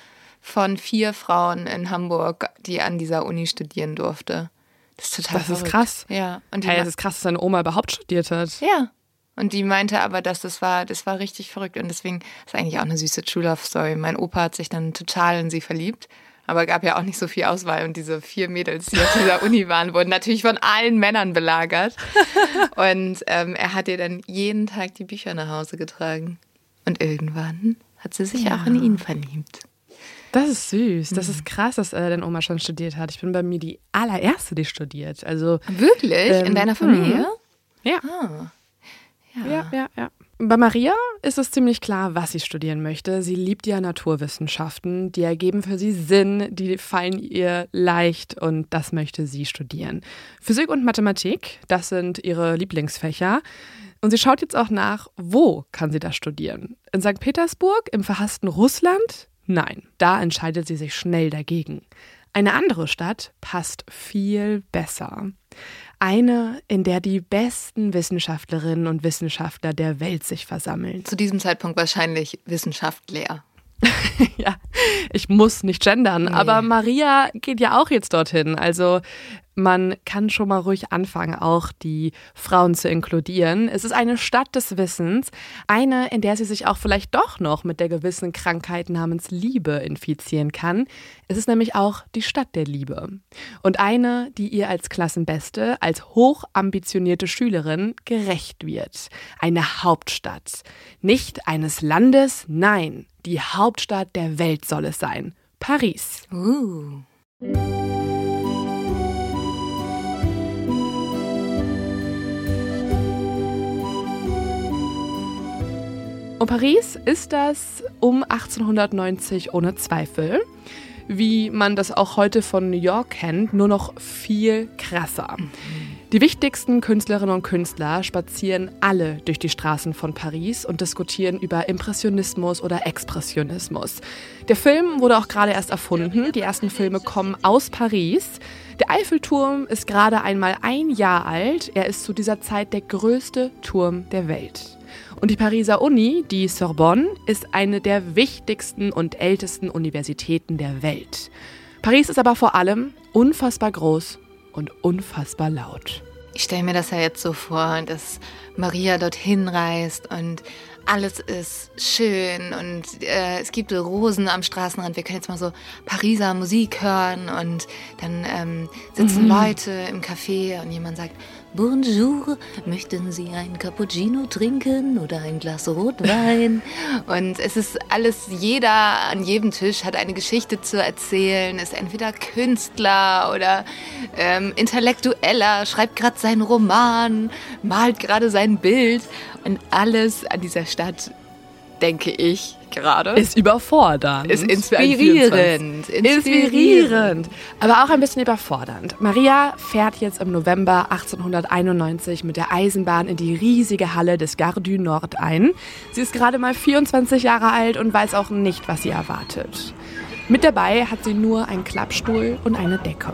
von vier Frauen in Hamburg, die an dieser Uni studieren durfte. Das ist total Das ist verrückt. krass. Ja. Und die Hey, es ist krass, dass deine Oma überhaupt studiert hat. ja. Und die meinte aber, dass das war, das war richtig verrückt. Und deswegen ist eigentlich auch eine süße True Love Story. Mein Opa hat sich dann total in sie verliebt. Aber gab ja auch nicht so viel Auswahl. Und diese vier Mädels, die auf dieser Uni waren, wurden natürlich von allen Männern belagert. Und ähm, er hat ihr dann jeden Tag die Bücher nach Hause getragen. Und irgendwann hat sie sich auch in ihn verliebt. Das ist süß. Das ist krass, dass äh, deine Oma schon studiert hat. Ich bin bei mir die allererste, die studiert. Also, Wirklich? Ähm, in deiner Familie? ja. Ah. Ja, ja, ja. Bei Maria ist es ziemlich klar, was sie studieren möchte. Sie liebt ja Naturwissenschaften, die ergeben für sie Sinn, die fallen ihr leicht und das möchte sie studieren. Physik und Mathematik, das sind ihre Lieblingsfächer. Und sie schaut jetzt auch nach, wo kann sie das studieren? In St. Petersburg, im verhassten Russland? Nein, da entscheidet sie sich schnell dagegen. Eine andere Stadt passt viel besser. Eine, in der die besten Wissenschaftlerinnen und Wissenschaftler der Welt sich versammeln. Zu diesem Zeitpunkt wahrscheinlich Wissenschaftler. ja, ich muss nicht gendern, aber Maria geht ja auch jetzt dorthin. Also man kann schon mal ruhig anfangen, auch die Frauen zu inkludieren. Es ist eine Stadt des Wissens, eine, in der sie sich auch vielleicht doch noch mit der gewissen Krankheit namens Liebe infizieren kann. Es ist nämlich auch die Stadt der Liebe. Und eine, die ihr als Klassenbeste, als hochambitionierte Schülerin gerecht wird. Eine Hauptstadt. Nicht eines Landes, nein, die Hauptstadt der Welt soll es sein. Paris. Uh. Und Paris ist das um 1890 ohne Zweifel. Wie man das auch heute von New York kennt, nur noch viel krasser. Die wichtigsten Künstlerinnen und Künstler spazieren alle durch die Straßen von Paris und diskutieren über Impressionismus oder Expressionismus. Der Film wurde auch gerade erst erfunden. Die ersten Filme kommen aus Paris. Der Eiffelturm ist gerade einmal ein Jahr alt. Er ist zu dieser Zeit der größte Turm der Welt. Und die Pariser Uni, die Sorbonne, ist eine der wichtigsten und ältesten Universitäten der Welt. Paris ist aber vor allem unfassbar groß und unfassbar laut. Ich stelle mir das ja jetzt so vor, dass Maria dorthin reist und alles ist schön und äh, es gibt Rosen am Straßenrand. Wir können jetzt mal so Pariser Musik hören und dann ähm, sitzen Leute im Café und jemand sagt, Bonjour, möchten Sie ein Cappuccino trinken oder ein Glas Rotwein? und es ist alles, jeder an jedem Tisch hat eine Geschichte zu erzählen, ist entweder Künstler oder ähm, Intellektueller, schreibt gerade seinen Roman, malt gerade sein Bild. Und alles an dieser Stadt, denke ich gerade, Ist überfordernd. ist für einen 24. inspirierend. Inspirierend, aber auch ein bisschen überfordernd. Maria fährt jetzt im November 1891 mit der Eisenbahn in die riesige Halle des Gare du Nord ein. Sie ist gerade mal 24 Jahre alt und weiß auch nicht, was sie erwartet. Mit dabei hat sie nur einen Klappstuhl und eine Decke.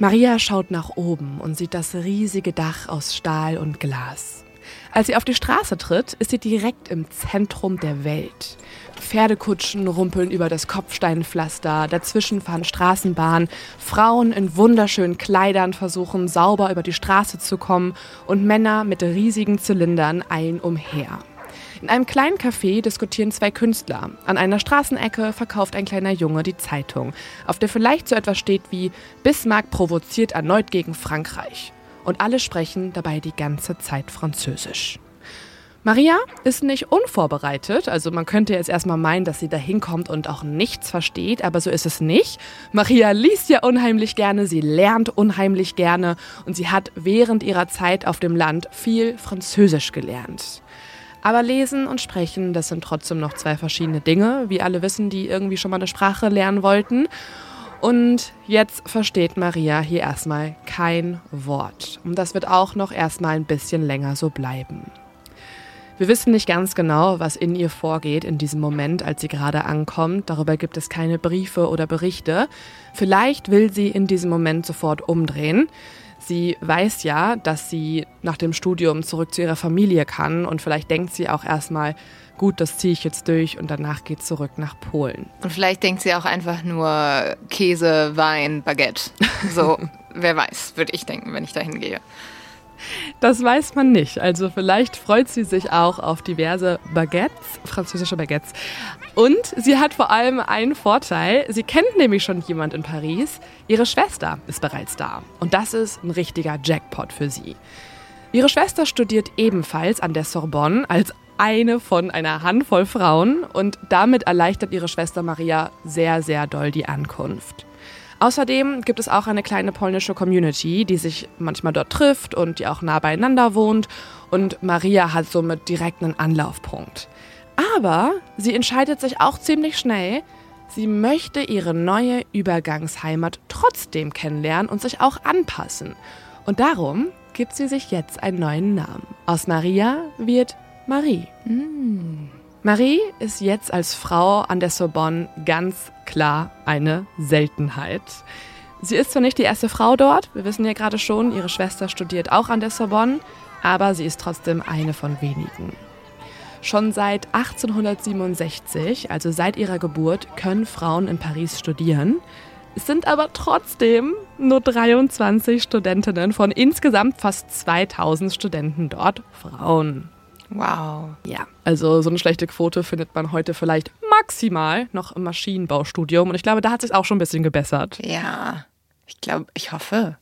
Maria schaut nach oben und sieht das riesige Dach aus Stahl und Glas. Als sie auf die Straße tritt, ist sie direkt im Zentrum der Welt. Pferdekutschen rumpeln über das Kopfsteinpflaster, dazwischen fahren Straßenbahnen, Frauen in wunderschönen Kleidern versuchen sauber über die Straße zu kommen und Männer mit riesigen Zylindern eilen umher. In einem kleinen Café diskutieren zwei Künstler. An einer Straßenecke verkauft ein kleiner Junge die Zeitung, auf der vielleicht so etwas steht wie Bismarck provoziert erneut gegen Frankreich. Und alle sprechen dabei die ganze Zeit Französisch. Maria ist nicht unvorbereitet, also man könnte jetzt erstmal meinen, dass sie da hinkommt und auch nichts versteht, aber so ist es nicht. Maria liest ja unheimlich gerne, sie lernt unheimlich gerne und sie hat während ihrer Zeit auf dem Land viel Französisch gelernt. Aber lesen und sprechen, das sind trotzdem noch zwei verschiedene Dinge, wie alle wissen, die irgendwie schon mal eine Sprache lernen wollten. Und jetzt versteht Maria hier erstmal kein Wort. Und das wird auch noch erstmal ein bisschen länger so bleiben. Wir wissen nicht ganz genau, was in ihr vorgeht in diesem Moment, als sie gerade ankommt. Darüber gibt es keine Briefe oder Berichte. Vielleicht will sie in diesem Moment sofort umdrehen. Sie weiß ja, dass sie nach dem Studium zurück zu ihrer Familie kann und vielleicht denkt sie auch erstmal, gut, das ziehe ich jetzt durch und danach geht zurück nach Polen. Und vielleicht denkt sie auch einfach nur Käse, Wein, Baguette. So, wer weiß, würde ich denken, wenn ich dahin gehe. Das weiß man nicht. Also vielleicht freut sie sich auch auf diverse Baguettes, französische Baguettes. Und sie hat vor allem einen Vorteil. Sie kennt nämlich schon jemand in Paris. Ihre Schwester ist bereits da. Und das ist ein richtiger Jackpot für sie. Ihre Schwester studiert ebenfalls an der Sorbonne als eine von einer Handvoll Frauen und damit erleichtert ihre Schwester Maria sehr, sehr doll die Ankunft. Außerdem gibt es auch eine kleine polnische Community, die sich manchmal dort trifft und die auch nah beieinander wohnt. Und Maria hat somit direkt einen Anlaufpunkt. Aber sie entscheidet sich auch ziemlich schnell, sie möchte ihre neue Übergangsheimat trotzdem kennenlernen und sich auch anpassen. Und darum gibt sie sich jetzt einen neuen Namen. Aus Maria wird Marie. Mm. Marie ist jetzt als Frau an der Sorbonne ganz klar eine Seltenheit. Sie ist zwar nicht die erste Frau dort, wir wissen ja gerade schon, ihre Schwester studiert auch an der Sorbonne, aber sie ist trotzdem eine von wenigen. Schon seit 1867, also seit ihrer Geburt, können Frauen in Paris studieren. Es sind aber trotzdem nur 23 Studentinnen von insgesamt fast 2000 Studenten dort Frauen. Wow. Ja, also so eine schlechte Quote findet man heute vielleicht maximal noch im Maschinenbaustudium. Und ich glaube, da hat sich auch schon ein bisschen gebessert. Ja, ich glaube, ich hoffe.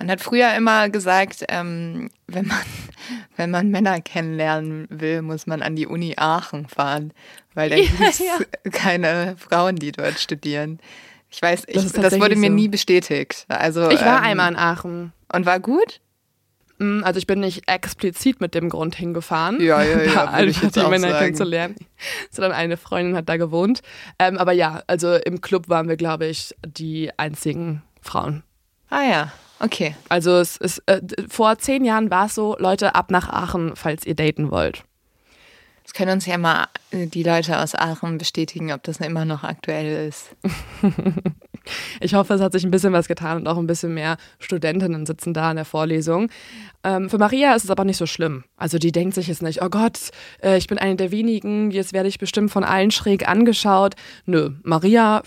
Man hat früher immer gesagt, ähm, wenn, man, wenn man Männer kennenlernen will, muss man an die Uni Aachen fahren, weil da gibt es ja. keine Frauen, die dort studieren. Ich weiß, ich, das, das, wurde mir so. nie bestätigt. Also, ich war ähm, einmal in Aachen. Und war gut? Mm, also ich bin nicht explizit mit dem Grund hingefahren, ja, ja, ja, da einfach die Männer kennenzulernen, sondern eine Freundin hat da gewohnt. Ähm, aber ja, also im Club waren wir, glaube ich, die einzigen Frauen. Ah ja, okay. Also es ist, äh, vor zehn Jahren war es so, Leute, ab nach Aachen, falls ihr daten wollt. Das können uns ja mal die Leute aus Aachen bestätigen, ob das immer noch aktuell ist. Ich hoffe, es hat sich ein bisschen was getan und auch ein bisschen mehr Studentinnen sitzen da in der Vorlesung. Ähm, für Maria ist es aber nicht so schlimm. Also die denkt sich jetzt nicht, oh Gott, äh, ich bin eine der wenigen, jetzt werde ich bestimmt von allen schräg angeschaut. Nö, Maria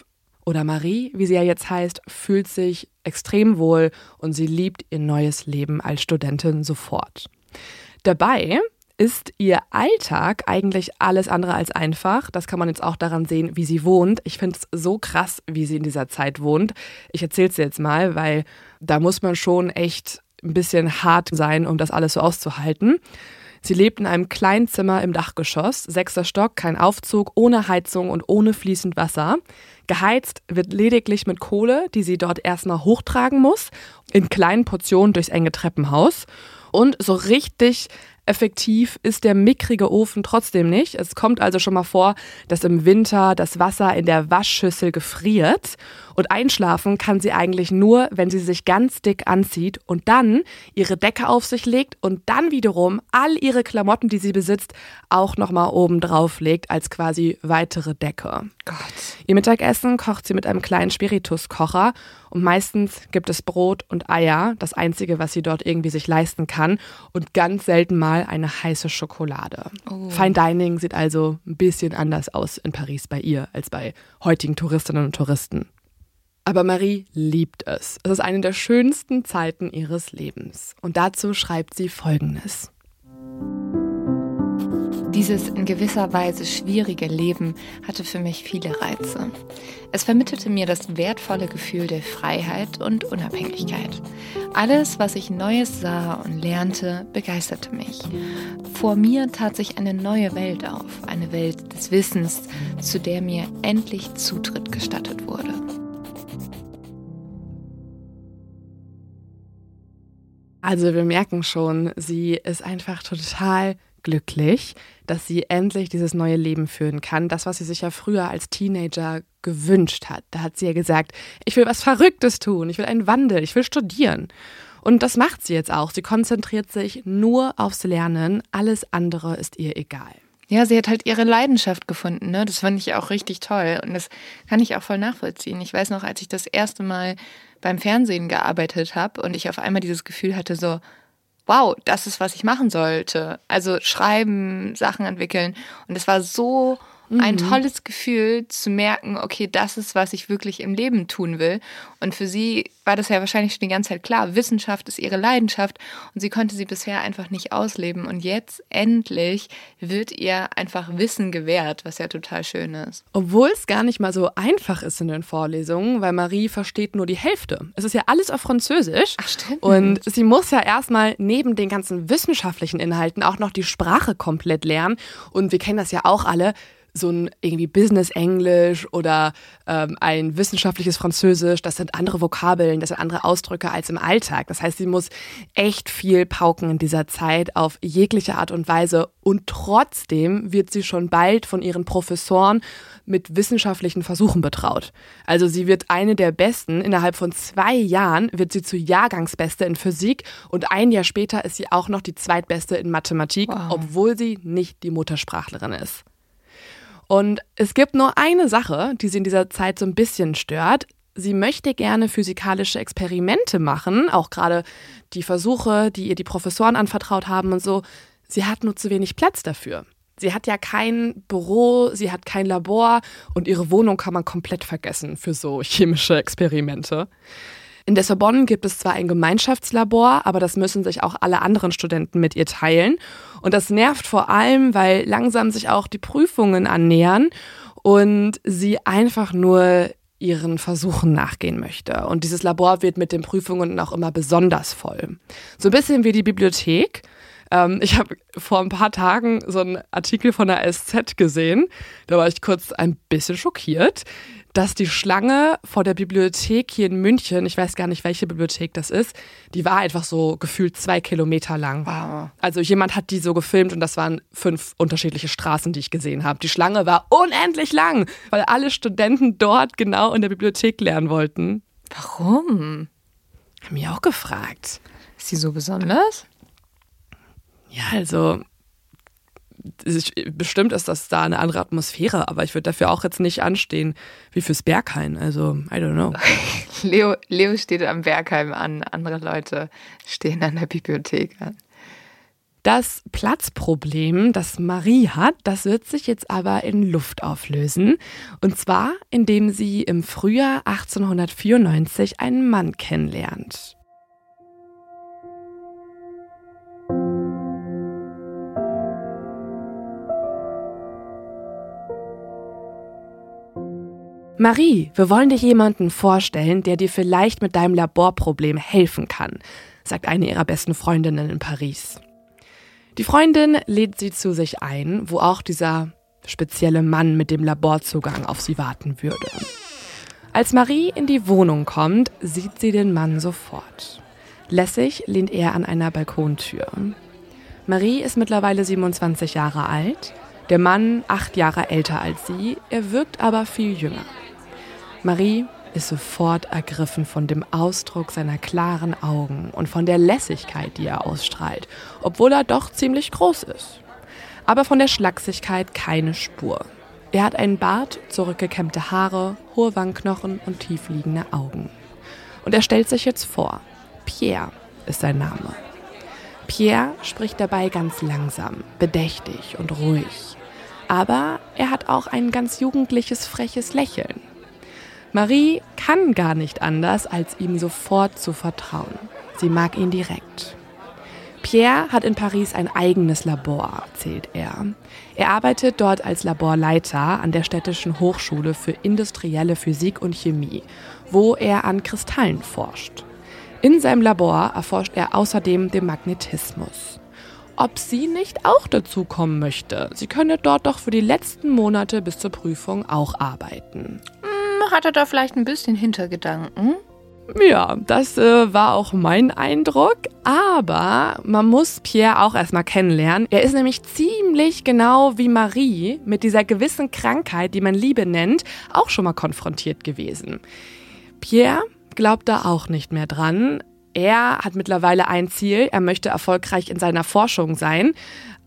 oder Marie, wie sie ja jetzt heißt, fühlt sich extrem wohl und sie liebt ihr neues Leben als Studentin sofort. Dabei ist ihr Alltag eigentlich alles andere als einfach. Das kann man jetzt auch daran sehen, wie sie wohnt. Ich finde es so krass, wie sie in dieser Zeit wohnt. Ich erzähle es jetzt mal, weil da muss man schon echt ein bisschen hart sein, um das alles so auszuhalten. Sie lebt in einem kleinen Zimmer im Dachgeschoss, sechster Stock, kein Aufzug, ohne Heizung und ohne fließend Wasser. Geheizt wird lediglich mit Kohle, die sie dort erstmal hochtragen muss, in kleinen Portionen durchs enge Treppenhaus. Und so richtig Effektiv ist der mickrige Ofen trotzdem nicht. Es kommt also schon mal vor, dass im Winter das Wasser in der Waschschüssel gefriert und einschlafen kann sie eigentlich nur, wenn sie sich ganz dick anzieht und dann ihre Decke auf sich legt und dann wiederum all ihre Klamotten, die sie besitzt, auch nochmal oben drauf legt als quasi weitere Decke. Gott. Ihr Mittagessen kocht sie mit einem kleinen Spirituskocher und meistens gibt es Brot und Eier, das einzige, was sie dort irgendwie sich leisten kann und ganz selten mal eine heiße Schokolade. Oh. Fine Dining sieht also ein bisschen anders aus in Paris bei ihr als bei heutigen Touristinnen und Touristen. Aber Marie liebt es. Es ist eine der schönsten Zeiten ihres Lebens. Und dazu schreibt sie Folgendes. Dieses in gewisser Weise schwierige Leben hatte für mich viele Reize. Es vermittelte mir das wertvolle Gefühl der Freiheit und Unabhängigkeit. Alles, was ich Neues sah und lernte, begeisterte mich. Vor mir tat sich eine neue Welt auf, eine Welt des Wissens, zu der mir endlich Zutritt gestattet wurde. Also wir merken schon, sie ist einfach total glücklich, dass sie endlich dieses neue Leben führen kann. Das, was sie sich ja früher als Teenager gewünscht hat. Da hat sie ja gesagt, ich will was Verrücktes tun, ich will einen Wandel, ich will studieren. Und das macht sie jetzt auch. Sie konzentriert sich nur aufs Lernen, alles andere ist ihr egal. Ja, sie hat halt ihre Leidenschaft gefunden, ne? Das fand ich auch richtig toll. Und das kann ich auch voll nachvollziehen. Ich weiß noch, als ich das erste Mal beim Fernsehen gearbeitet habe und ich auf einmal dieses Gefühl hatte, so, wow, das ist, was ich machen sollte. Also schreiben, Sachen entwickeln. Und es war so ein mhm. tolles Gefühl zu merken, okay, das ist, was ich wirklich im Leben tun will. Und für sie war das ja wahrscheinlich schon die ganze Zeit klar. Wissenschaft ist ihre Leidenschaft und sie konnte sie bisher einfach nicht ausleben. Und jetzt endlich wird ihr einfach Wissen gewährt, was ja total schön ist. Obwohl es gar nicht mal so einfach ist in den Vorlesungen, weil Marie versteht nur die Hälfte. Es ist ja alles auf Französisch. Ach, stimmt. Und sie muss ja erstmal neben den ganzen wissenschaftlichen Inhalten auch noch die Sprache komplett lernen. Und wir kennen das ja auch alle so ein irgendwie Business-Englisch oder ähm, ein wissenschaftliches Französisch, das sind andere Vokabeln, das sind andere Ausdrücke als im Alltag. Das heißt, sie muss echt viel pauken in dieser Zeit auf jegliche Art und Weise und trotzdem wird sie schon bald von ihren Professoren mit wissenschaftlichen Versuchen betraut. Also sie wird eine der Besten. Innerhalb von zwei Jahren wird sie zu Jahrgangsbeste in Physik und ein Jahr später ist sie auch noch die zweitbeste in Mathematik, wow. obwohl sie nicht die Muttersprachlerin ist. Und es gibt nur eine Sache, die sie in dieser Zeit so ein bisschen stört. Sie möchte gerne physikalische Experimente machen, auch gerade die Versuche, die ihr die Professoren anvertraut haben und so. Sie hat nur zu wenig Platz dafür. Sie hat ja kein Büro, sie hat kein Labor und ihre Wohnung kann man komplett vergessen für so chemische Experimente. In der Sorbonne gibt es zwar ein Gemeinschaftslabor, aber das müssen sich auch alle anderen Studenten mit ihr teilen. Und das nervt vor allem, weil langsam sich auch die Prüfungen annähern und sie einfach nur ihren Versuchen nachgehen möchte. Und dieses Labor wird mit den Prüfungen auch immer besonders voll. So ein bisschen wie die Bibliothek. Ähm, ich habe vor ein paar Tagen so einen Artikel von der SZ gesehen. Da war ich kurz ein bisschen schockiert dass die Schlange vor der Bibliothek hier in München, ich weiß gar nicht, welche Bibliothek das ist, die war einfach so gefühlt zwei Kilometer lang. Wow. Also jemand hat die so gefilmt und das waren fünf unterschiedliche Straßen, die ich gesehen habe. Die Schlange war unendlich lang, weil alle Studenten dort genau in der Bibliothek lernen wollten. Warum? Haben mich auch gefragt. Ist sie so besonders? Ja, also bestimmt ist das da eine andere Atmosphäre, aber ich würde dafür auch jetzt nicht anstehen wie fürs Berghain. Also, I don't know. Leo, Leo steht am Bergheim an, andere Leute stehen an der Bibliothek an. Das Platzproblem, das Marie hat, das wird sich jetzt aber in Luft auflösen. Und zwar, indem sie im Frühjahr 1894 einen Mann kennenlernt. Marie, wir wollen dir jemanden vorstellen, der dir vielleicht mit deinem Laborproblem helfen kann, sagt eine ihrer besten Freundinnen in Paris. Die Freundin lädt sie zu sich ein, wo auch dieser spezielle Mann mit dem Laborzugang auf sie warten würde. Als Marie in die Wohnung kommt, sieht sie den Mann sofort. Lässig lehnt er an einer Balkontür. Marie ist mittlerweile 27 Jahre alt, der Mann acht Jahre älter als sie, er wirkt aber viel jünger. Marie ist sofort ergriffen von dem Ausdruck seiner klaren Augen und von der Lässigkeit, die er ausstrahlt, obwohl er doch ziemlich groß ist. Aber von der Schlachsigkeit keine Spur. Er hat einen Bart, zurückgekämmte Haare, hohe Wangenknochen und tiefliegende Augen. Und er stellt sich jetzt vor. Pierre ist sein Name. Pierre spricht dabei ganz langsam, bedächtig und ruhig. Aber er hat auch ein ganz jugendliches, freches Lächeln. Marie kann gar nicht anders, als ihm sofort zu vertrauen. Sie mag ihn direkt. Pierre hat in Paris ein eigenes Labor, erzählt er. Er arbeitet dort als Laborleiter an der Städtischen Hochschule für industrielle Physik und Chemie, wo er an Kristallen forscht. In seinem Labor erforscht er außerdem den Magnetismus. Ob sie nicht auch dazu kommen möchte. Sie könne dort doch für die letzten Monate bis zur Prüfung auch arbeiten hat er da vielleicht ein bisschen Hintergedanken? Ja, das äh, war auch mein Eindruck. Aber man muss Pierre auch erstmal kennenlernen. Er ist nämlich ziemlich genau wie Marie mit dieser gewissen Krankheit, die man Liebe nennt, auch schon mal konfrontiert gewesen. Pierre glaubt da auch nicht mehr dran. Er hat mittlerweile ein Ziel. Er möchte erfolgreich in seiner Forschung sein.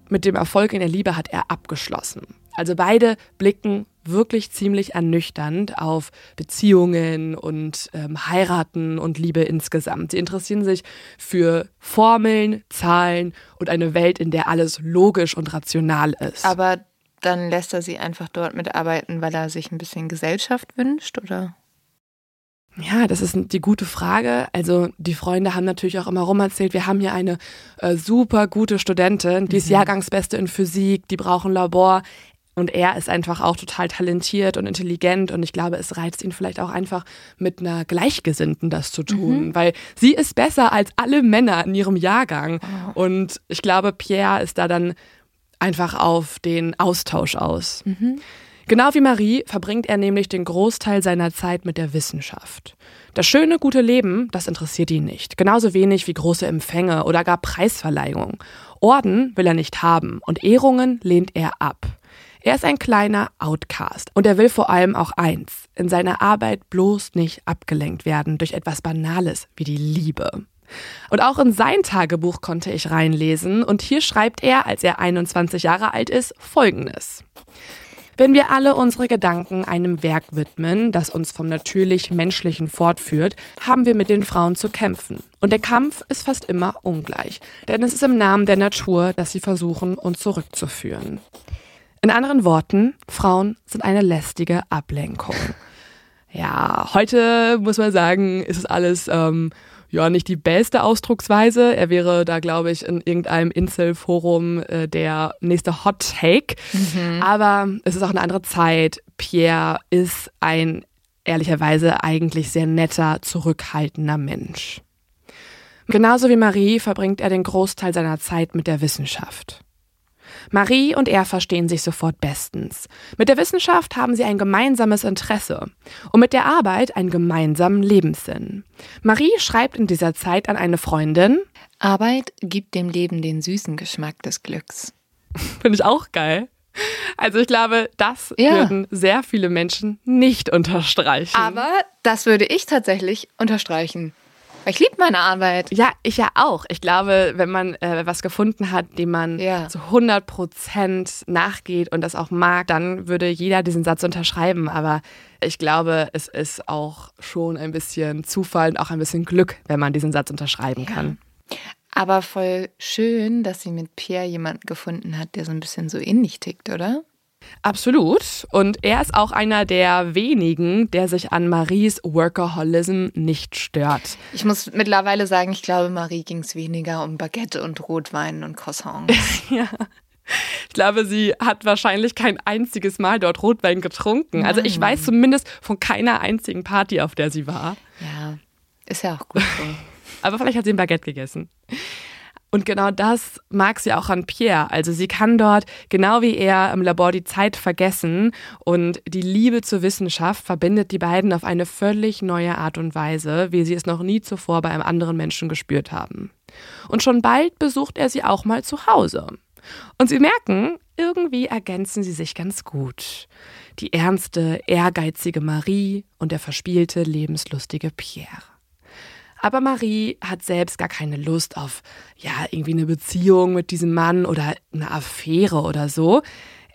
Mit dem Erfolg in der Liebe hat er abgeschlossen. Also beide blicken wirklich ziemlich ernüchternd auf Beziehungen und ähm, Heiraten und Liebe insgesamt. Sie interessieren sich für Formeln, Zahlen und eine Welt, in der alles logisch und rational ist. Aber dann lässt er sie einfach dort mitarbeiten, weil er sich ein bisschen Gesellschaft wünscht, oder? Ja, das ist die gute Frage. Also die Freunde haben natürlich auch immer rum erzählt, wir haben hier eine äh, super gute Studentin, die ist mhm. Jahrgangsbeste in Physik, die brauchen Labor. Und er ist einfach auch total talentiert und intelligent und ich glaube, es reizt ihn vielleicht auch einfach mit einer Gleichgesinnten das zu tun, mhm. weil sie ist besser als alle Männer in ihrem Jahrgang. Oh. Und ich glaube, Pierre ist da dann einfach auf den Austausch aus. Mhm. Genau wie Marie verbringt er nämlich den Großteil seiner Zeit mit der Wissenschaft. Das schöne, gute Leben, das interessiert ihn nicht. Genauso wenig wie große Empfänge oder gar Preisverleihungen. Orden will er nicht haben und Ehrungen lehnt er ab. Er ist ein kleiner Outcast und er will vor allem auch eins, in seiner Arbeit bloß nicht abgelenkt werden durch etwas Banales wie die Liebe. Und auch in sein Tagebuch konnte ich reinlesen und hier schreibt er, als er 21 Jahre alt ist, Folgendes. Wenn wir alle unsere Gedanken einem Werk widmen, das uns vom natürlich Menschlichen fortführt, haben wir mit den Frauen zu kämpfen. Und der Kampf ist fast immer ungleich, denn es ist im Namen der Natur, dass sie versuchen, uns zurückzuführen. In anderen Worten, Frauen sind eine lästige Ablenkung. Ja, heute muss man sagen, ist es alles ähm, ja nicht die beste Ausdrucksweise. Er wäre da, glaube ich, in irgendeinem Inselforum äh, der nächste Hot Take. Mhm. Aber es ist auch eine andere Zeit. Pierre ist ein ehrlicherweise eigentlich sehr netter, zurückhaltender Mensch. Genauso wie Marie verbringt er den Großteil seiner Zeit mit der Wissenschaft. Marie und er verstehen sich sofort bestens. Mit der Wissenschaft haben sie ein gemeinsames Interesse und mit der Arbeit einen gemeinsamen Lebenssinn. Marie schreibt in dieser Zeit an eine Freundin, Arbeit gibt dem Leben den süßen Geschmack des Glücks. Finde ich auch geil. Also ich glaube, das ja. würden sehr viele Menschen nicht unterstreichen. Aber das würde ich tatsächlich unterstreichen. Ich liebe meine Arbeit. Ja, ich ja auch. Ich glaube, wenn man äh, was gefunden hat, dem man ja. zu 100 Prozent nachgeht und das auch mag, dann würde jeder diesen Satz unterschreiben. Aber ich glaube, es ist auch schon ein bisschen Zufall und auch ein bisschen Glück, wenn man diesen Satz unterschreiben ja. kann. Aber voll schön, dass sie mit Pierre jemanden gefunden hat, der so ein bisschen so ähnlich tickt, oder? Absolut. Und er ist auch einer der wenigen, der sich an Maries Workaholism nicht stört. Ich muss mittlerweile sagen, ich glaube, Marie ging es weniger um Baguette und Rotwein und Croissants. ja. Ich glaube, sie hat wahrscheinlich kein einziges Mal dort Rotwein getrunken. Also ich weiß zumindest von keiner einzigen Party, auf der sie war. Ja, ist ja auch gut so. Aber vielleicht hat sie ein Baguette gegessen. Und genau das mag sie auch an Pierre. Also sie kann dort, genau wie er im Labor, die Zeit vergessen und die Liebe zur Wissenschaft verbindet die beiden auf eine völlig neue Art und Weise, wie sie es noch nie zuvor bei einem anderen Menschen gespürt haben. Und schon bald besucht er sie auch mal zu Hause. Und sie merken, irgendwie ergänzen sie sich ganz gut. Die ernste, ehrgeizige Marie und der verspielte, lebenslustige Pierre. Aber Marie hat selbst gar keine Lust auf, ja, irgendwie eine Beziehung mit diesem Mann oder eine Affäre oder so.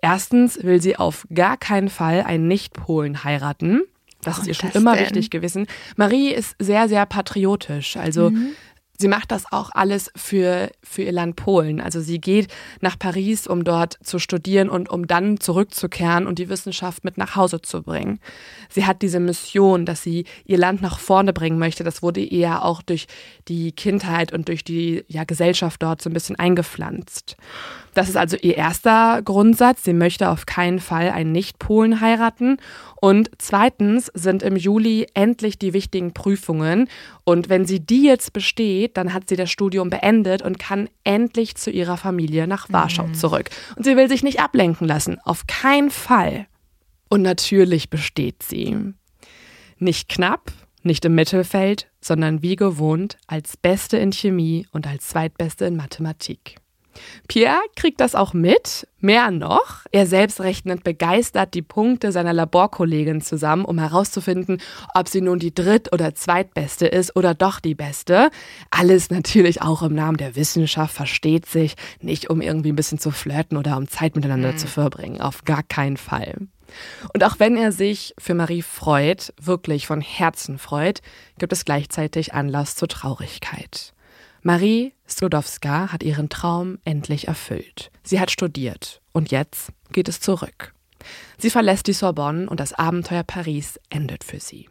Erstens will sie auf gar keinen Fall einen Nicht-Polen heiraten. Das ist ihr schon immer denn? wichtig gewesen. Marie ist sehr, sehr patriotisch. Also mhm. Sie macht das auch alles für, für ihr Land Polen. Also sie geht nach Paris, um dort zu studieren und um dann zurückzukehren und die Wissenschaft mit nach Hause zu bringen. Sie hat diese Mission, dass sie ihr Land nach vorne bringen möchte. Das wurde ihr ja auch durch die Kindheit und durch die ja, Gesellschaft dort so ein bisschen eingepflanzt. Das ist also ihr erster Grundsatz. Sie möchte auf keinen Fall einen Nicht-Polen heiraten. Und zweitens sind im Juli endlich die wichtigen Prüfungen. Und wenn sie die jetzt besteht, dann hat sie das Studium beendet und kann endlich zu ihrer Familie nach Warschau mhm. zurück. Und sie will sich nicht ablenken lassen. Auf keinen Fall. Und natürlich besteht sie. Nicht knapp, Nicht im Mittelfeld, sondern wie gewohnt als Beste in Chemie und als Zweitbeste in Mathematik. Pierre kriegt das auch mit. Mehr noch, er selbst rechnet begeistert die Punkte seiner Laborkollegin zusammen, um herauszufinden, ob sie nun die dritt- oder zweitbeste ist oder doch die beste. Alles natürlich auch im Namen der Wissenschaft, versteht sich, nicht um irgendwie ein bisschen zu flirten oder um Zeit miteinander mhm. zu verbringen. Auf gar keinen Fall. Und auch wenn er sich für Marie freut, wirklich von Herzen freut, gibt es gleichzeitig Anlass zur Traurigkeit. Marie Slodowska hat ihren Traum endlich erfüllt. Sie hat studiert und jetzt geht es zurück. Sie verlässt die Sorbonne und das Abenteuer Paris endet für sie.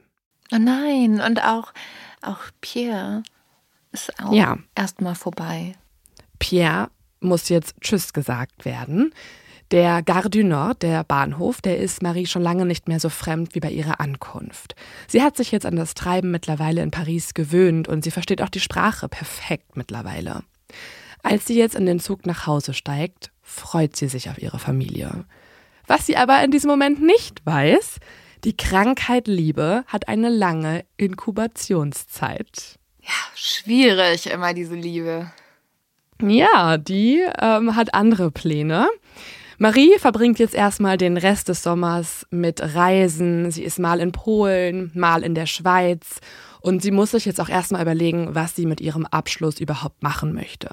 Oh nein, und auch, auch Pierre ist auch ja. erstmal vorbei. Pierre muss jetzt Tschüss gesagt werden. Der Gare du Nord, der Bahnhof, der ist Marie schon lange nicht mehr so fremd wie bei ihrer Ankunft. Sie hat sich jetzt an das Treiben mittlerweile in Paris gewöhnt und sie versteht auch die Sprache perfekt mittlerweile. Als sie jetzt in den Zug nach Hause steigt, freut sie sich auf ihre Familie. Was sie aber in diesem Moment nicht weiß, die Krankheit Liebe hat eine lange Inkubationszeit. Ja, schwierig immer diese Liebe. Ja, die ähm, hat andere Pläne. Marie verbringt jetzt erstmal den Rest des Sommers mit Reisen. Sie ist mal in Polen, mal in der Schweiz und sie muss sich jetzt auch erstmal überlegen, was sie mit ihrem Abschluss überhaupt machen möchte.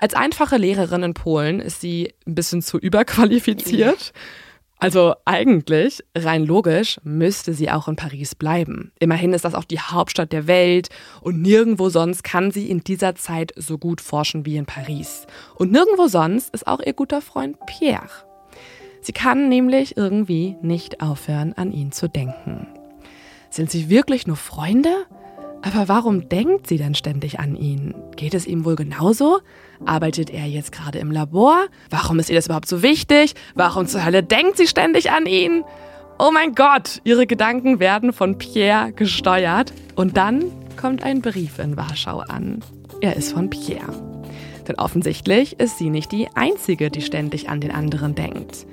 Als einfache Lehrerin in Polen ist sie ein bisschen zu überqualifiziert. Also eigentlich, rein logisch, müsste sie auch in Paris bleiben. Immerhin ist das auch die Hauptstadt der Welt und nirgendwo sonst kann sie in dieser Zeit so gut forschen wie in Paris. Und nirgendwo sonst ist auch ihr guter Freund Pierre. Sie kann nämlich irgendwie nicht aufhören, an ihn zu denken. Sind sie wirklich nur Freunde? Aber warum denkt sie denn ständig an ihn? Geht es ihm wohl genauso? Arbeitet er jetzt gerade im Labor? Warum ist ihr das überhaupt so wichtig? Warum zur Hölle denkt sie ständig an ihn? Oh mein Gott, ihre Gedanken werden von Pierre gesteuert. Und dann kommt ein Brief in Warschau an. Er ist von Pierre. Denn offensichtlich ist sie nicht die Einzige, die ständig an den anderen denkt.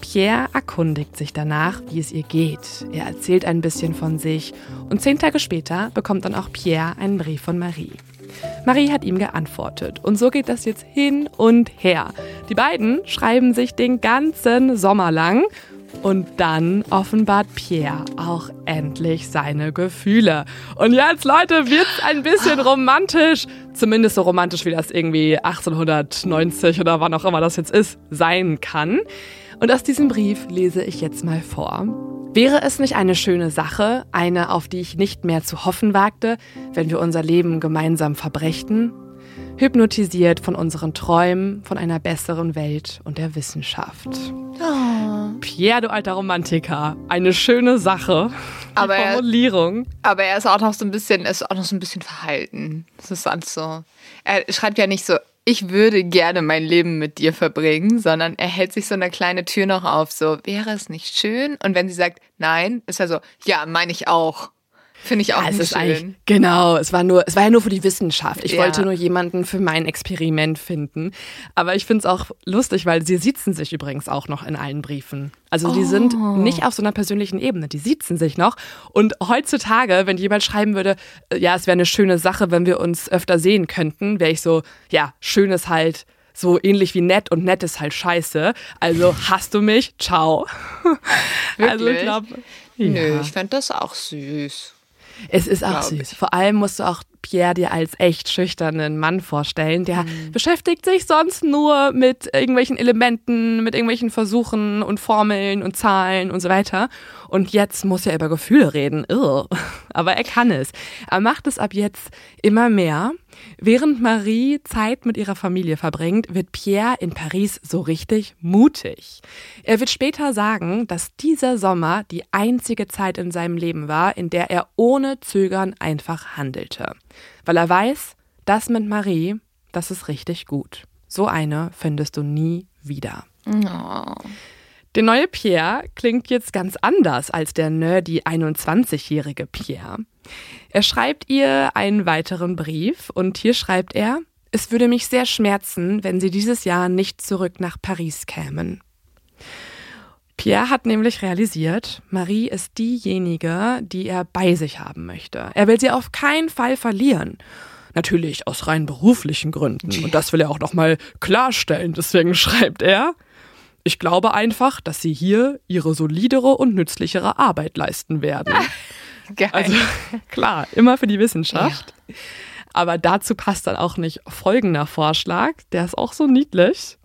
Pierre erkundigt sich danach, wie es ihr geht. Er erzählt ein bisschen von sich und zehn Tage später bekommt dann auch Pierre einen Brief von Marie. Marie hat ihm geantwortet und so geht das jetzt hin und her. Die beiden schreiben sich den ganzen Sommer lang und dann offenbart Pierre auch endlich seine Gefühle. Und jetzt, Leute, wird's ein bisschen romantisch. Zumindest so romantisch, wie das irgendwie 1890 oder wann auch immer das jetzt ist, sein kann. Und aus diesem Brief lese ich jetzt mal vor. Wäre es nicht eine schöne Sache, eine, auf die ich nicht mehr zu hoffen wagte, wenn wir unser Leben gemeinsam verbrächten? Hypnotisiert von unseren Träumen, von einer besseren Welt und der Wissenschaft. Oh. Pierre, du alter Romantiker, eine schöne Sache. Aber Formulierung. Er, aber er ist auch noch so ein bisschen, ist auch noch so ein bisschen verhalten. Das ist alles so. Er schreibt ja nicht so, ich würde gerne mein Leben mit dir verbringen, sondern er hält sich so eine kleine Tür noch auf, so, wäre es nicht schön? Und wenn sie sagt, nein, ist er so, ja, meine ich auch. Finde ich auch ja, nicht schön. Genau, es war nur, es war ja nur für die Wissenschaft. Ich ja. wollte nur jemanden für mein Experiment finden. Aber ich finde es auch lustig, weil sie sitzen sich übrigens auch noch in allen Briefen. Also die oh. sind nicht auf so einer persönlichen Ebene, die sitzen sich noch. Und heutzutage, wenn jemand schreiben würde, äh, ja, es wäre eine schöne Sache, wenn wir uns öfter sehen könnten, wäre ich so, ja, schön ist halt so ähnlich wie nett und nett ist halt scheiße. Also hast du mich? Ciao. also ich glaube. Ja. Nö, ich fände das auch süß. Es ist auch süß. Vor allem musst du auch Pierre dir als echt schüchternen Mann vorstellen. Der mhm. beschäftigt sich sonst nur mit irgendwelchen Elementen, mit irgendwelchen Versuchen und Formeln und Zahlen und so weiter. Und jetzt muss er über Gefühle reden. Irr. Aber er kann es. Er macht es ab jetzt immer mehr. Während Marie Zeit mit ihrer Familie verbringt, wird Pierre in Paris so richtig mutig. Er wird später sagen, dass dieser Sommer die einzige Zeit in seinem Leben war, in der er ohne Zögern einfach handelte. Weil er weiß, das mit Marie, das ist richtig gut. So eine findest du nie wieder. Oh. Der neue Pierre klingt jetzt ganz anders als der nerdy 21-jährige Pierre. Er schreibt ihr einen weiteren Brief und hier schreibt er, es würde mich sehr schmerzen, wenn Sie dieses Jahr nicht zurück nach Paris kämen. Pierre hat nämlich realisiert, Marie ist diejenige, die er bei sich haben möchte. Er will sie auf keinen Fall verlieren. Natürlich aus rein beruflichen Gründen. Und das will er auch nochmal klarstellen. Deswegen schreibt er, ich glaube einfach, dass sie hier ihre solidere und nützlichere Arbeit leisten werden. Geil. Also klar, immer für die Wissenschaft. Aber dazu passt dann auch nicht folgender Vorschlag, der ist auch so niedlich.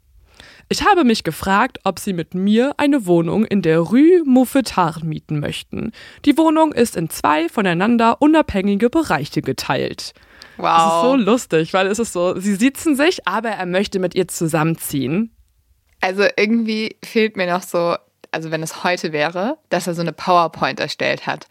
Ich habe mich gefragt, ob Sie mit mir eine Wohnung in der Rue Mouffetard mieten möchten. Die Wohnung ist in zwei voneinander unabhängige Bereiche geteilt. wow. Das ist so lustig, weil es ist so, sie sitzen sich, aber er möchte mit ihr zusammenziehen. Also irgendwie fehlt mir noch so, also wenn es heute wäre, dass er so eine PowerPoint erstellt hat.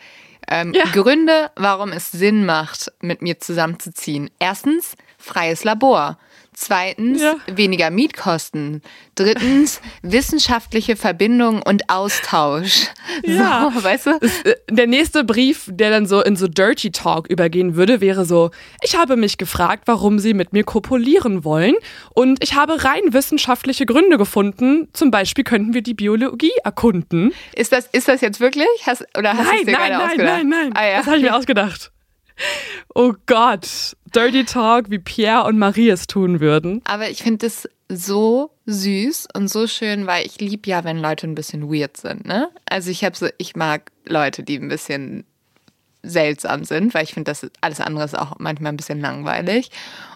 Ähm, Ja. Gründe, warum es Sinn macht, mit mir zusammenzuziehen. Erstens, freies Labor. Zweitens, Ja. weniger Mietkosten. Drittens, wissenschaftliche Verbindung und Austausch. Ja. So, weißt du? Äh, Der nächste Brief, der dann so in so Dirty Talk übergehen würde, wäre so, ich habe mich gefragt, warum Sie mit mir kopulieren wollen und ich habe rein wissenschaftliche Gründe gefunden. Zum Beispiel könnten wir die Biologie erkunden. Ist das, ist das jetzt wirklich? Hast, oder hast du es Nein, dir nein, gerade nein, ausgedacht? nein, nein. Ah, ja. Das habe ich mir ausgedacht. Oh Gott. Dirty Talk, wie Pierre und Marie es tun würden. Aber ich finde das so süß und so schön, weil ich lieb ja, wenn Leute ein bisschen weird sind, ne? Also ich habe so, ich mag Leute, die ein bisschen seltsam sind, weil ich finde, das alles andere ist auch manchmal ein bisschen langweilig.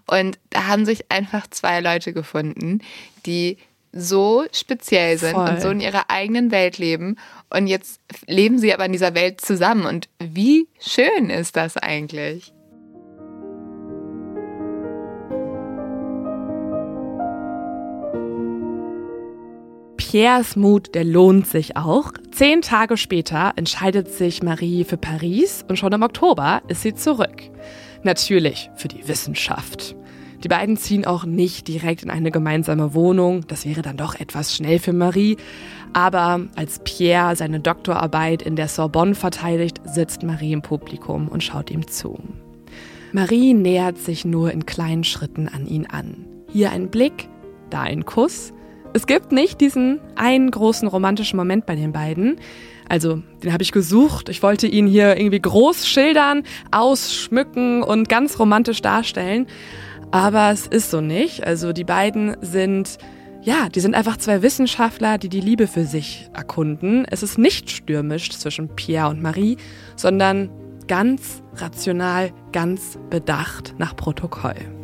Und da haben sich einfach zwei Leute gefunden, die so speziell sind Voll. und so in ihrer eigenen Welt leben. Und jetzt leben sie aber in dieser Welt zusammen. Und wie schön ist das eigentlich? Pierres Mut, der lohnt sich auch. Zehn Tage später entscheidet sich Marie für Paris und schon im Oktober ist sie zurück. Natürlich für die Wissenschaft. Die beiden ziehen auch nicht direkt in eine gemeinsame Wohnung, das wäre dann doch etwas schnell für Marie. Aber als Pierre seine Doktorarbeit in der Sorbonne verteidigt, sitzt Marie im Publikum und schaut ihm zu. Marie nähert sich nur in kleinen Schritten an ihn an. Hier ein Blick, da ein Kuss. Es gibt nicht diesen einen großen romantischen Moment bei den beiden. Also, den habe ich gesucht. Ich wollte ihn hier irgendwie groß schildern, ausschmücken und ganz romantisch darstellen. Aber es ist so nicht. Also, die beiden sind, ja, die sind einfach zwei Wissenschaftler, die die Liebe für sich erkunden. Es ist nicht stürmisch zwischen Pierre und Marie, sondern ganz rational, ganz bedacht nach Protokoll.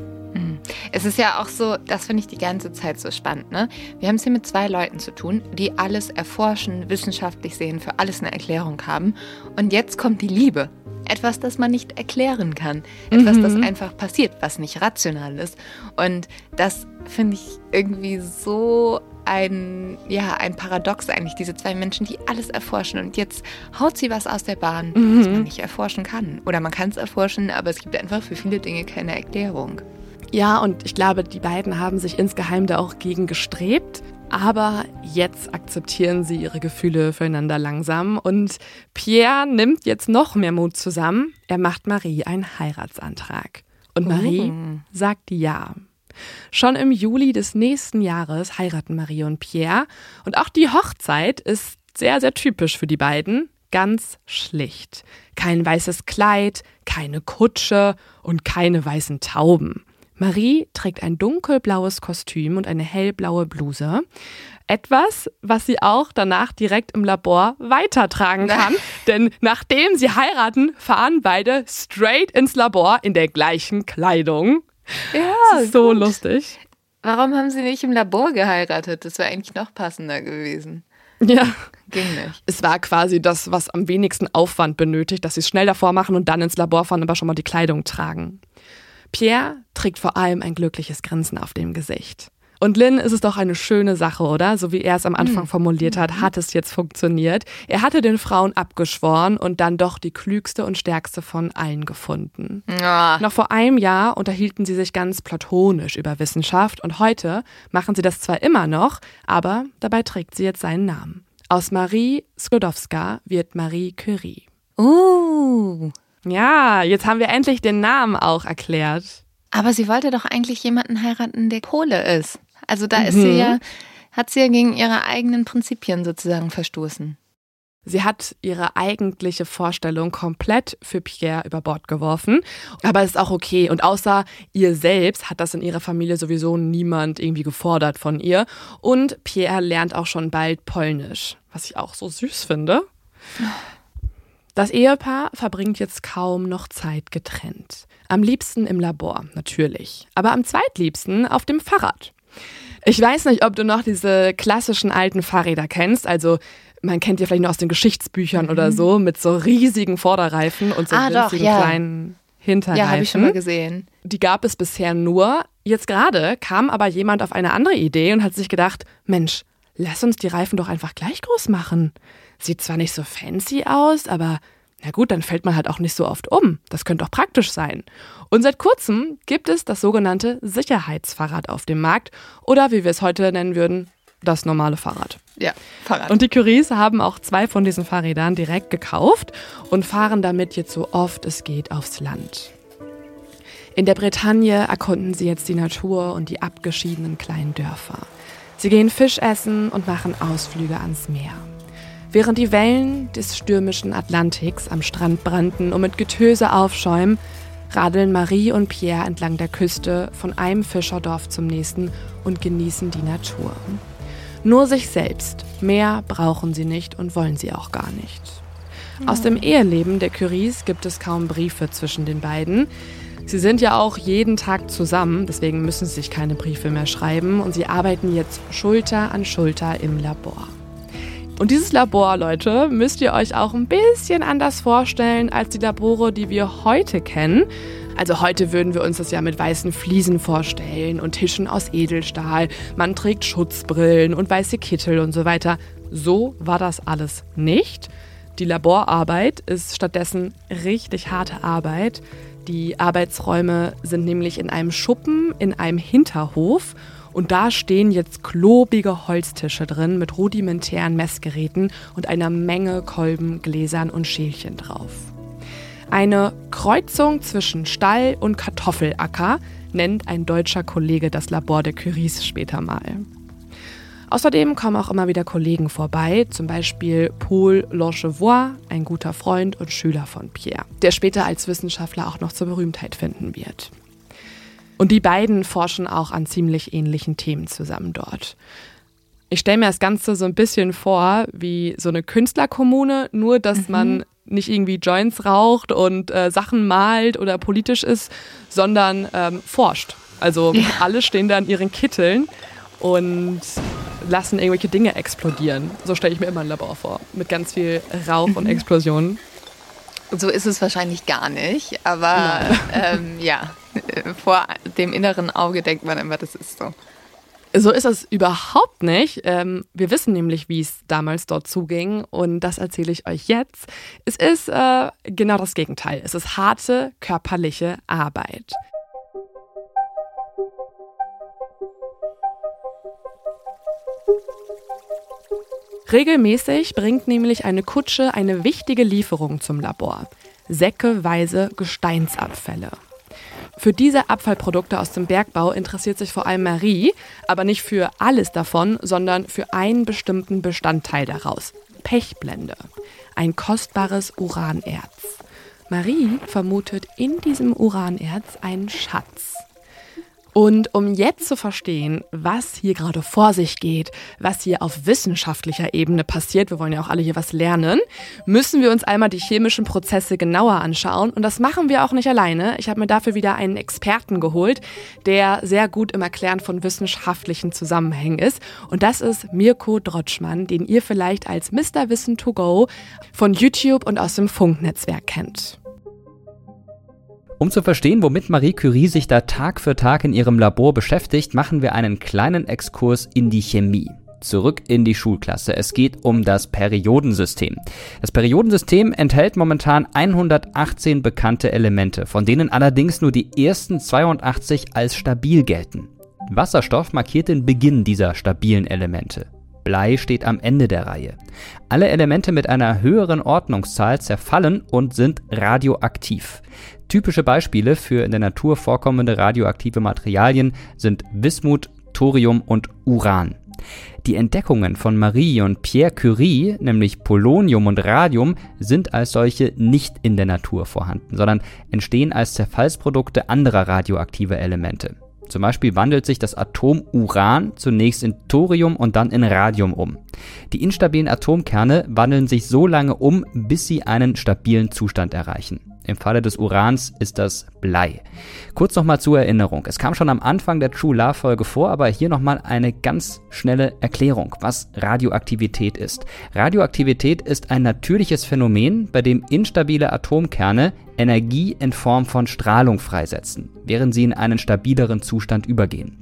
Es ist ja auch so, das finde ich die ganze Zeit so spannend. Ne? Wir haben es hier mit zwei Leuten zu tun, die alles erforschen, wissenschaftlich sehen, für alles eine Erklärung haben. Und jetzt kommt die Liebe. Etwas, das man nicht erklären kann. Etwas, das einfach passiert, was nicht rational ist. Und das finde ich irgendwie so ein, ja, ein Paradox eigentlich, diese zwei Menschen, die alles erforschen. Und jetzt haut sie was aus der Bahn, was man nicht erforschen kann. Oder man kann es erforschen, aber es gibt einfach für viele Dinge keine Erklärung. Ja, und ich glaube, die beiden haben sich insgeheim da auch gegen gestrebt. Aber jetzt akzeptieren sie ihre Gefühle füreinander langsam und Pierre nimmt jetzt noch mehr Mut zusammen. Er macht Marie einen Heiratsantrag. Und Marie sagt ja. Schon im Juli des nächsten Jahres heiraten Marie und Pierre. Und auch die Hochzeit ist sehr, sehr typisch für die beiden. Ganz schlicht. Kein weißes Kleid, keine Kutsche und keine weißen Tauben. Marie trägt ein dunkelblaues Kostüm und eine hellblaue Bluse. Etwas, was sie auch danach direkt im Labor weitertragen kann. Denn nachdem sie heiraten, fahren beide straight ins Labor in der gleichen Kleidung. Ja, so lustig. Warum haben sie nicht im Labor geheiratet? Das wäre eigentlich noch passender gewesen. Ja. Ging nicht. Es war quasi das, was am wenigsten Aufwand benötigt, dass sie es schnell davor machen und dann ins Labor fahren, aber schon mal die Kleidung tragen. Pierre trägt vor allem ein glückliches Grinsen auf dem Gesicht. Und Lynn ist es doch eine schöne Sache, oder? So wie er es am Anfang formuliert hat, hat es jetzt funktioniert. Er hatte den Frauen abgeschworen und dann doch die klügste und stärkste von allen gefunden. Ah, Noch vor einem Jahr unterhielten sie sich ganz platonisch über Wissenschaft und heute machen sie das zwar immer noch, aber dabei trägt sie jetzt seinen Namen. Aus Marie Sklodowska wird Marie Curie. uh. Ja, jetzt haben wir endlich den Namen auch erklärt. Aber sie wollte doch eigentlich jemanden heiraten, der Pole ist. Also da ist sie ja, hat sie ja gegen ihre eigenen Prinzipien sozusagen verstoßen. Sie hat ihre eigentliche Vorstellung komplett für Pierre über Bord geworfen. Aber es ist auch okay. Und außer ihr selbst hat das in ihrer Familie sowieso niemand irgendwie gefordert von ihr. Und Pierre lernt auch schon bald Polnisch, was ich auch so süß finde. Das Ehepaar verbringt jetzt kaum noch Zeit getrennt. Am liebsten im Labor, natürlich. Aber am zweitliebsten auf dem Fahrrad. Ich weiß nicht, ob du noch diese klassischen alten Fahrräder kennst, also man kennt ja vielleicht noch aus den Geschichtsbüchern mhm. oder so, mit so riesigen Vorderreifen und so ah, winzigen doch, ja. kleinen Hinterreifen. Ja, habe ich schon mal gesehen. Die gab es bisher nur. Jetzt gerade kam aber jemand auf eine andere Idee und hat sich gedacht, Mensch, lass uns die Reifen doch einfach gleich groß machen. Sieht zwar nicht so fancy aus, aber na gut, dann fällt man halt auch nicht so oft um. Das könnte auch praktisch sein. Und seit kurzem gibt es das sogenannte Sicherheitsfahrrad auf dem Markt oder wie wir es heute nennen würden, das normale Fahrrad. Ja, Fahrrad. Und die Curies haben auch zwei von diesen Fahrrädern direkt gekauft und fahren damit jetzt so oft es geht aufs Land. In der Bretagne erkunden sie jetzt die Natur und die abgeschiedenen kleinen Dörfer. Sie gehen Fisch essen und machen Ausflüge ans Meer. Während die Wellen des stürmischen Atlantiks am Strand brannten und mit Getöse aufschäumen, radeln Marie und Pierre entlang der Küste von einem Fischerdorf zum nächsten und genießen die Natur. Nur sich selbst. Mehr brauchen sie nicht und wollen sie auch gar nicht. Aus dem Eheleben der Curies gibt es kaum Briefe zwischen den beiden. Sie sind ja auch jeden Tag zusammen, deswegen müssen sie sich keine Briefe mehr schreiben und sie arbeiten jetzt Schulter an Schulter im Labor. Und dieses Labor, Leute, müsst ihr euch auch ein bisschen anders vorstellen als die Labore, die wir heute kennen. Also heute würden wir uns das ja mit weißen Fliesen vorstellen und Tischen aus Edelstahl. Man trägt Schutzbrillen und weiße Kittel und so weiter. So war das alles nicht. Die Laborarbeit ist stattdessen richtig harte Arbeit. Die Arbeitsräume sind nämlich in einem Schuppen, in einem Hinterhof und da stehen jetzt klobige Holztische drin mit rudimentären Messgeräten und einer Menge Kolben, Gläsern und Schälchen drauf. Eine Kreuzung zwischen Stall und Kartoffelacker nennt ein deutscher Kollege das Labor der Curies später mal. Außerdem kommen auch immer wieder Kollegen vorbei, zum Beispiel Paul Langevoix, ein guter Freund und Schüler von Pierre, der später als Wissenschaftler auch noch zur Berühmtheit finden wird. Und die beiden forschen auch an ziemlich ähnlichen Themen zusammen dort. Ich stelle mir das Ganze so ein bisschen vor wie so eine Künstlerkommune, nur dass mhm. man nicht irgendwie Joints raucht und äh, Sachen malt oder politisch ist, sondern ähm, forscht. Also ja. alle stehen da in ihren Kitteln und lassen irgendwelche Dinge explodieren. So stelle ich mir immer ein Labor vor, mit ganz viel Rauch und mhm. Explosionen. So ist es wahrscheinlich gar nicht, aber ähm, ja, vor dem inneren Auge denkt man immer, das ist so. So ist es überhaupt nicht. Ähm, wir wissen nämlich, wie es damals dort zuging und das erzähle ich euch jetzt. Es ist äh, genau das Gegenteil. Es ist harte körperliche Arbeit. Regelmäßig bringt nämlich eine Kutsche eine wichtige Lieferung zum Labor. Säckeweise Gesteinsabfälle. Für diese Abfallprodukte aus dem Bergbau interessiert sich vor allem Marie, aber nicht für alles davon, sondern für einen bestimmten Bestandteil daraus. Pechblende. Ein kostbares Uranerz. Marie vermutet in diesem Uranerz einen Schatz. Und um jetzt zu verstehen, was hier gerade vor sich geht, was hier auf wissenschaftlicher Ebene passiert, wir wollen ja auch alle hier was lernen, müssen wir uns einmal die chemischen Prozesse genauer anschauen. Und das machen wir auch nicht alleine. Ich habe mir dafür wieder einen Experten geholt, der sehr gut im Erklären von wissenschaftlichen Zusammenhängen ist. Und das ist Mirko Drotschmann, den ihr vielleicht als Mr. Wissen to Go von YouTube und aus dem Funknetzwerk kennt. Um zu verstehen, womit Marie Curie sich da Tag für Tag in ihrem Labor beschäftigt, machen wir einen kleinen Exkurs in die Chemie. Zurück in die Schulklasse. Es geht um das Periodensystem. Das Periodensystem enthält momentan 118 bekannte Elemente, von denen allerdings nur die ersten 82 als stabil gelten. Wasserstoff markiert den Beginn dieser stabilen Elemente. Blei steht am Ende der Reihe. Alle Elemente mit einer höheren Ordnungszahl zerfallen und sind radioaktiv. Typische Beispiele für in der Natur vorkommende radioaktive Materialien sind Wismut, Thorium und Uran. Die Entdeckungen von Marie und Pierre Curie, nämlich Polonium und Radium, sind als solche nicht in der Natur vorhanden, sondern entstehen als Zerfallsprodukte anderer radioaktiver Elemente. Zum Beispiel wandelt sich das Atom Uran zunächst in Thorium und dann in Radium um. Die instabilen Atomkerne wandeln sich so lange um, bis sie einen stabilen Zustand erreichen. Im Falle des Urans ist das Blei. Kurz nochmal zur Erinnerung. Es kam schon am Anfang der True Love Folge vor, aber hier nochmal eine ganz schnelle Erklärung, was Radioaktivität ist. Radioaktivität ist ein natürliches Phänomen, bei dem instabile Atomkerne Energie in Form von Strahlung freisetzen, während sie in einen stabileren Zustand übergehen.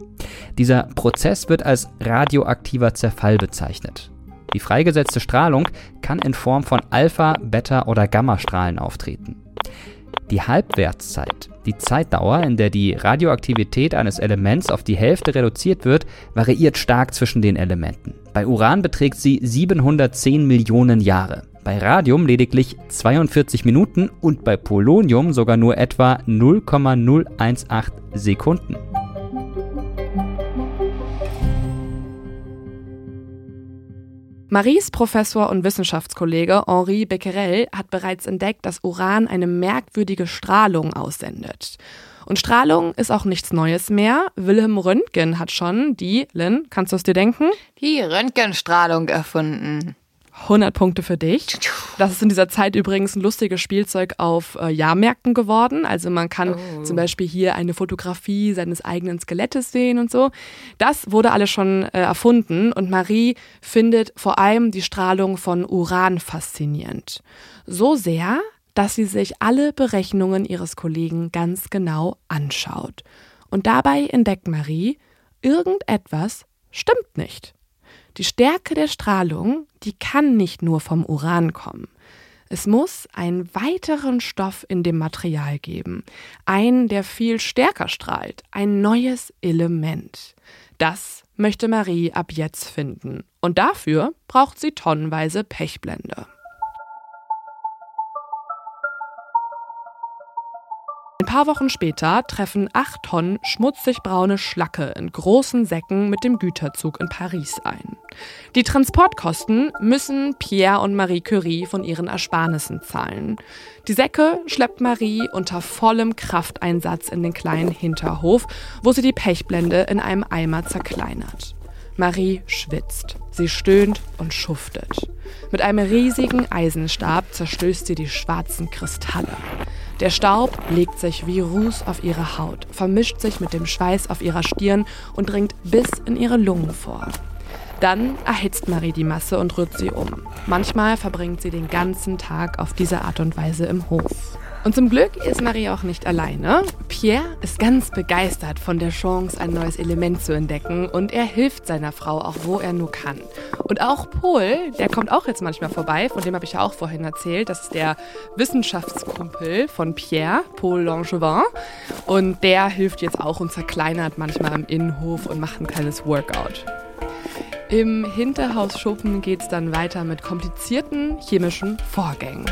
Dieser Prozess wird als radioaktiver Zerfall bezeichnet. Die freigesetzte Strahlung kann in Form von Alpha, Beta oder Gammastrahlen auftreten. Die Halbwertszeit, die Zeitdauer, in der die Radioaktivität eines Elements auf die Hälfte reduziert wird, variiert stark zwischen den Elementen. Bei Uran beträgt sie 710 Millionen Jahre, bei Radium lediglich 42 Minuten und bei Polonium sogar nur etwa 0,018 Sekunden. Maries Professor und Wissenschaftskollege Henri Becquerel hat bereits entdeckt, dass Uran eine merkwürdige Strahlung aussendet. Und Strahlung ist auch nichts Neues mehr. Wilhelm Röntgen hat schon die, Lynn, kannst du es dir denken? Die Röntgenstrahlung erfunden. 100 Punkte für dich. Das ist in dieser Zeit übrigens ein lustiges Spielzeug auf äh, Jahrmärkten geworden. Also man kann oh. zum Beispiel hier eine Fotografie seines eigenen Skelettes sehen und so. Das wurde alles schon äh, erfunden und Marie findet vor allem die Strahlung von Uran faszinierend. So sehr, dass sie sich alle Berechnungen ihres Kollegen ganz genau anschaut. Und dabei entdeckt Marie, irgendetwas stimmt nicht. Die Stärke der Strahlung, die kann nicht nur vom Uran kommen. Es muss einen weiteren Stoff in dem Material geben, einen, der viel stärker strahlt, ein neues Element. Das möchte Marie ab jetzt finden. Und dafür braucht sie tonnenweise Pechblende. Paar Wochen später treffen acht Tonnen schmutzig braune Schlacke in großen Säcken mit dem Güterzug in Paris ein. Die Transportkosten müssen Pierre und Marie Curie von ihren Ersparnissen zahlen. Die Säcke schleppt Marie unter vollem Krafteinsatz in den kleinen Hinterhof, wo sie die Pechblende in einem Eimer zerkleinert. Marie schwitzt. Sie stöhnt und schuftet. Mit einem riesigen Eisenstab zerstößt sie die schwarzen Kristalle. Der Staub legt sich wie Ruß auf ihre Haut, vermischt sich mit dem Schweiß auf ihrer Stirn und dringt bis in ihre Lungen vor. Dann erhitzt Marie die Masse und rührt sie um. Manchmal verbringt sie den ganzen Tag auf diese Art und Weise im Hof. Und zum Glück ist Marie auch nicht alleine. Pierre ist ganz begeistert von der Chance, ein neues Element zu entdecken und er hilft seiner Frau auch, wo er nur kann. Und auch Paul, der kommt auch jetzt manchmal vorbei, von dem habe ich ja auch vorhin erzählt. Das ist der Wissenschaftskumpel von Pierre, Paul Langevin. Und der hilft jetzt auch und zerkleinert manchmal im Innenhof und macht ein kleines Workout. Im Hinterhausschuppen geht es dann weiter mit komplizierten chemischen Vorgängen.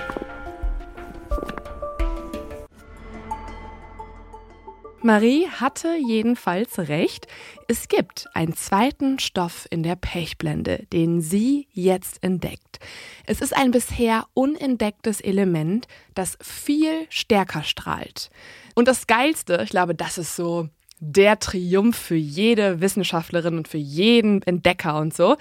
Marie hatte jedenfalls recht. Es gibt einen zweiten Stoff in der Pechblende, den sie jetzt entdeckt. Es ist ein bisher unentdecktes Element, das viel stärker strahlt. Und das Geilste, ich glaube, das ist so der Triumph für jede Wissenschaftlerin und für jeden Entdecker und so.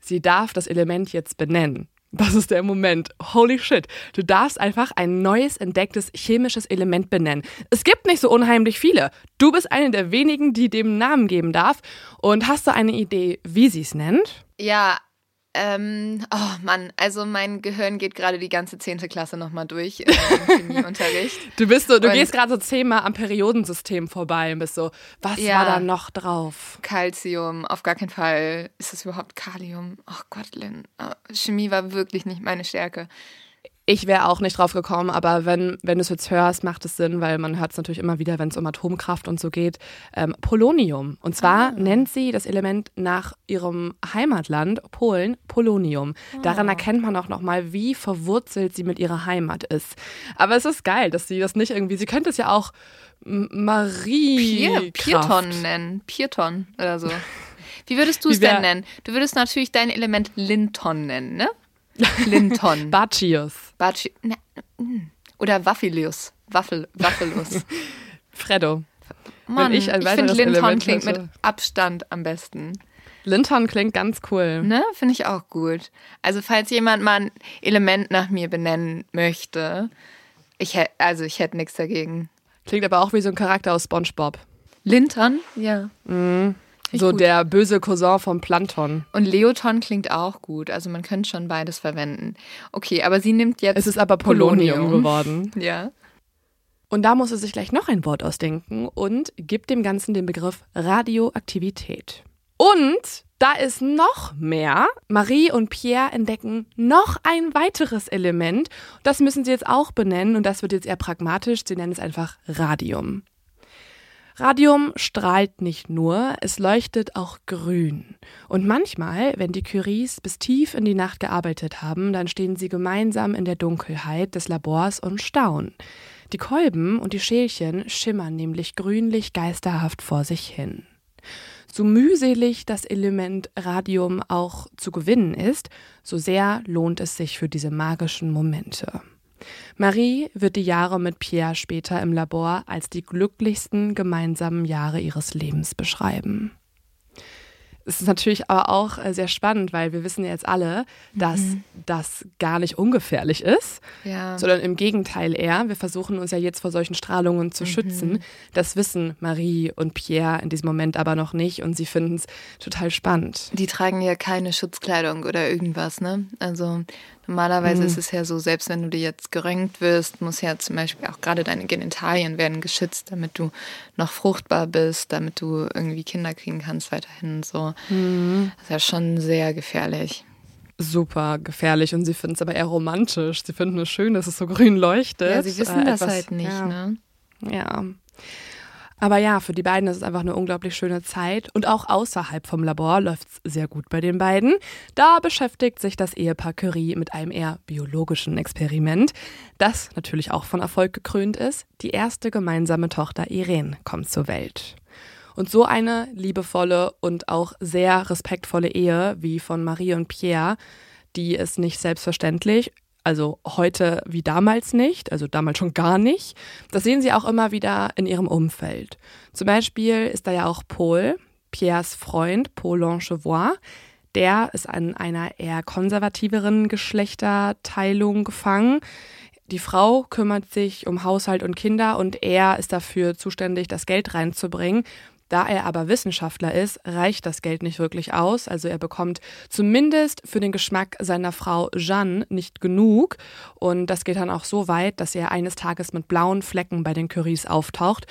Sie darf das Element jetzt benennen. Das ist der Moment. Holy shit. Du darfst einfach ein neues entdecktes chemisches Element benennen. Es gibt nicht so unheimlich viele. Du bist eine der wenigen, die dem Namen geben darf. Und hast du eine Idee, wie sie es nennt? Ja, ähm, oh Mann, also mein Gehirn geht gerade die ganze 10. Klasse nochmal durch im Chemieunterricht. Du bist so, du und gehst gerade so zehnmal am Periodensystem vorbei und bist so, was ja, war da noch drauf? Calcium, auf gar keinen Fall. Ist das überhaupt Kalium? Ach oh Gott, Lynn. Oh, Chemie war wirklich nicht meine Stärke. Ich wäre auch nicht drauf gekommen, aber wenn, wenn du es jetzt hörst, macht es Sinn, weil man hört es natürlich immer wieder, wenn es um Atomkraft und so geht. Ähm, Polonium. Und zwar ah. nennt sie das Element nach ihrem Heimatland, Polen, Polonium. Ah. Daran erkennt man auch nochmal, wie verwurzelt sie mit ihrer Heimat ist. Aber es ist geil, dass sie das nicht irgendwie, sie könnte es ja auch Marie. Pier, Pierton nennen. Pierton oder so. Wie würdest du es denn nennen? Du würdest natürlich dein Element Linton nennen, ne? Linton. Bacchius. Baci ne, mm. Oder Waffelius. Waffel, Waffelus. Freddo. Mann, ich ein ich finde Linton Element klingt mit hätte. Abstand am besten. Linton klingt ganz cool. Ne? Finde ich auch gut. Also falls jemand mal ein Element nach mir benennen möchte, ich hätte, also ich hätte nichts dagegen. Klingt aber auch wie so ein Charakter aus SpongeBob. Linton? Ja. ich So gut. der böse Cousin vom Plankton. Und Leoton klingt auch gut. Also man könnte schon beides verwenden. Okay, aber sie nimmt jetzt. Es ist aber Polonium, geworden. Ja. Und da muss es sich gleich noch ein Wort ausdenken und gibt dem Ganzen den Begriff Radioaktivität. Und da ist noch mehr. Marie und Pierre entdecken noch ein weiteres Element. Das müssen sie jetzt auch benennen und das wird jetzt eher pragmatisch. Sie nennen es einfach Radium. Radium strahlt nicht nur, es leuchtet auch grün. Und manchmal, wenn die Curies bis tief in die Nacht gearbeitet haben, dann stehen sie gemeinsam in der Dunkelheit des Labors und staunen. Die Kolben und die Schälchen schimmern nämlich grünlich geisterhaft vor sich hin. So mühselig das Element Radium auch zu gewinnen ist, so sehr lohnt es sich für diese magischen Momente. Marie wird die Jahre mit Pierre später im Labor als die glücklichsten gemeinsamen Jahre ihres Lebens beschreiben. Es ist natürlich aber auch äh, sehr spannend, weil wir wissen ja jetzt alle, dass das gar nicht ungefährlich ist, Ja. sondern im Gegenteil eher. Wir versuchen uns ja jetzt vor solchen Strahlungen zu schützen. Das wissen Marie und Pierre in diesem Moment aber noch nicht und sie finden es total spannend. Die tragen ja keine Schutzkleidung oder irgendwas, ne? Also normalerweise Mhm. ist es ja so, selbst wenn du dir jetzt geröntgt wirst, muss ja zum Beispiel auch gerade deine Genitalien werden geschützt, damit du noch fruchtbar bist, damit du irgendwie Kinder kriegen kannst weiterhin so. Mhm. Das ist ja schon sehr gefährlich. Super gefährlich und sie finden es aber eher romantisch. Sie finden es schön, dass es so grün leuchtet. Ja, sie wissen Äh, das etwas- halt nicht, ja. ne? Ja. Aber ja, für die beiden ist es einfach eine unglaublich schöne Zeit. Und auch außerhalb vom Labor läuft es sehr gut bei den beiden. Da beschäftigt sich das Ehepaar Curie mit einem eher biologischen Experiment, das natürlich auch von Erfolg gekrönt ist. Die erste gemeinsame Tochter Irene kommt zur Welt. Und so eine liebevolle und auch sehr respektvolle Ehe wie von Marie und Pierre, die ist nicht selbstverständlich. Also heute wie damals nicht, also damals schon gar nicht. Das sehen sie auch immer wieder in ihrem Umfeld. Zum Beispiel ist da ja auch Paul, Pierres Freund, Paul Langevois. Der ist an einer eher konservativeren Geschlechterteilung gefangen. Die Frau kümmert sich um Haushalt und Kinder und er ist dafür zuständig, das Geld reinzubringen. Da er aber Wissenschaftler ist, reicht das Geld nicht wirklich aus. Also er bekommt zumindest für den Geschmack seiner Frau Jeanne nicht genug. Und das geht dann auch so weit, dass er eines Tages mit blauen Flecken bei den Curies auftaucht.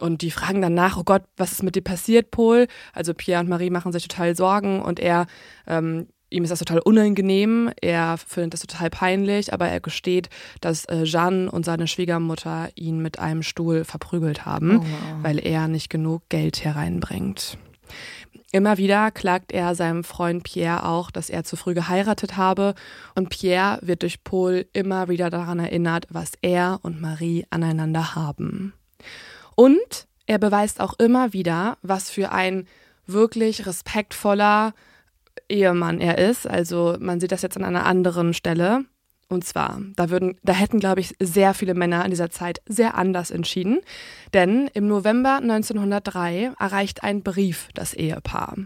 Und die fragen dann nach, oh Gott, was ist mit dir passiert, Paul? Also Pierre und Marie machen sich total Sorgen und er ähm, Ihm ist das total unangenehm, er findet das total peinlich, aber er gesteht, dass äh, Jeanne und seine Schwiegermutter ihn mit einem Stuhl verprügelt haben, weil er nicht genug Geld hereinbringt. Immer wieder klagt er seinem Freund Pierre auch, dass er zu früh geheiratet habe und Pierre wird durch Paul immer wieder daran erinnert, was er und Marie aneinander haben. Und er beweist auch immer wieder, was für ein wirklich respektvoller Ehemann er ist. Also man sieht das jetzt an einer anderen Stelle. Und zwar, da würden, da hätten, glaube ich, sehr viele Männer in dieser Zeit sehr anders entschieden. Denn im November 1903 erreicht ein Brief das Ehepaar.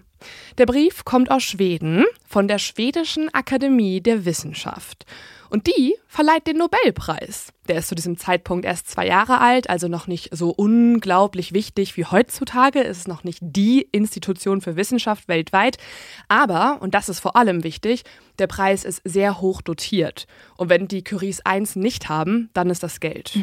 Der Brief kommt aus Schweden von der Schwedischen Akademie der Wissenschaft. Und die verleiht den Nobelpreis. Der ist zu diesem Zeitpunkt erst zwei Jahre alt, also noch nicht so unglaublich wichtig wie heutzutage. Es ist noch nicht die Institution für Wissenschaft weltweit. Aber, und das ist vor allem wichtig, der Preis ist sehr hoch dotiert. Und wenn die Curies eins nicht haben, dann ist das Geld.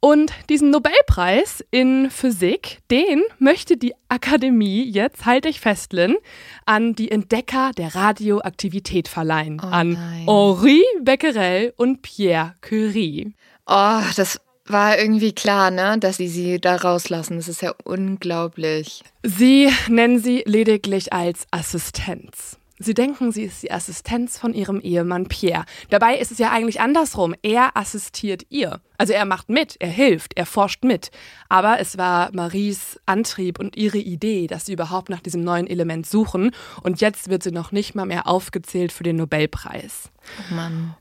Und diesen Nobelpreis in Physik, den möchte die Akademie jetzt, halte ich fest, Lynn, an die Entdecker der Radioaktivität verleihen. Oh an nein. Henri Becquerel und Pierre Curie. Oh, das war irgendwie klar, ne, dass sie sie da rauslassen. Das ist ja unglaublich. Sie nennen sie lediglich als Assistenz. Sie denken, sie ist die Assistenz von ihrem Ehemann Pierre. Dabei ist es ja eigentlich andersrum. Er assistiert ihr. Also er macht mit, er hilft, er forscht mit. Aber es war Maries Antrieb und ihre Idee, dass sie überhaupt nach diesem neuen Element suchen. Und jetzt wird sie noch nicht mal mehr aufgezählt für den Nobelpreis. Oh Mann.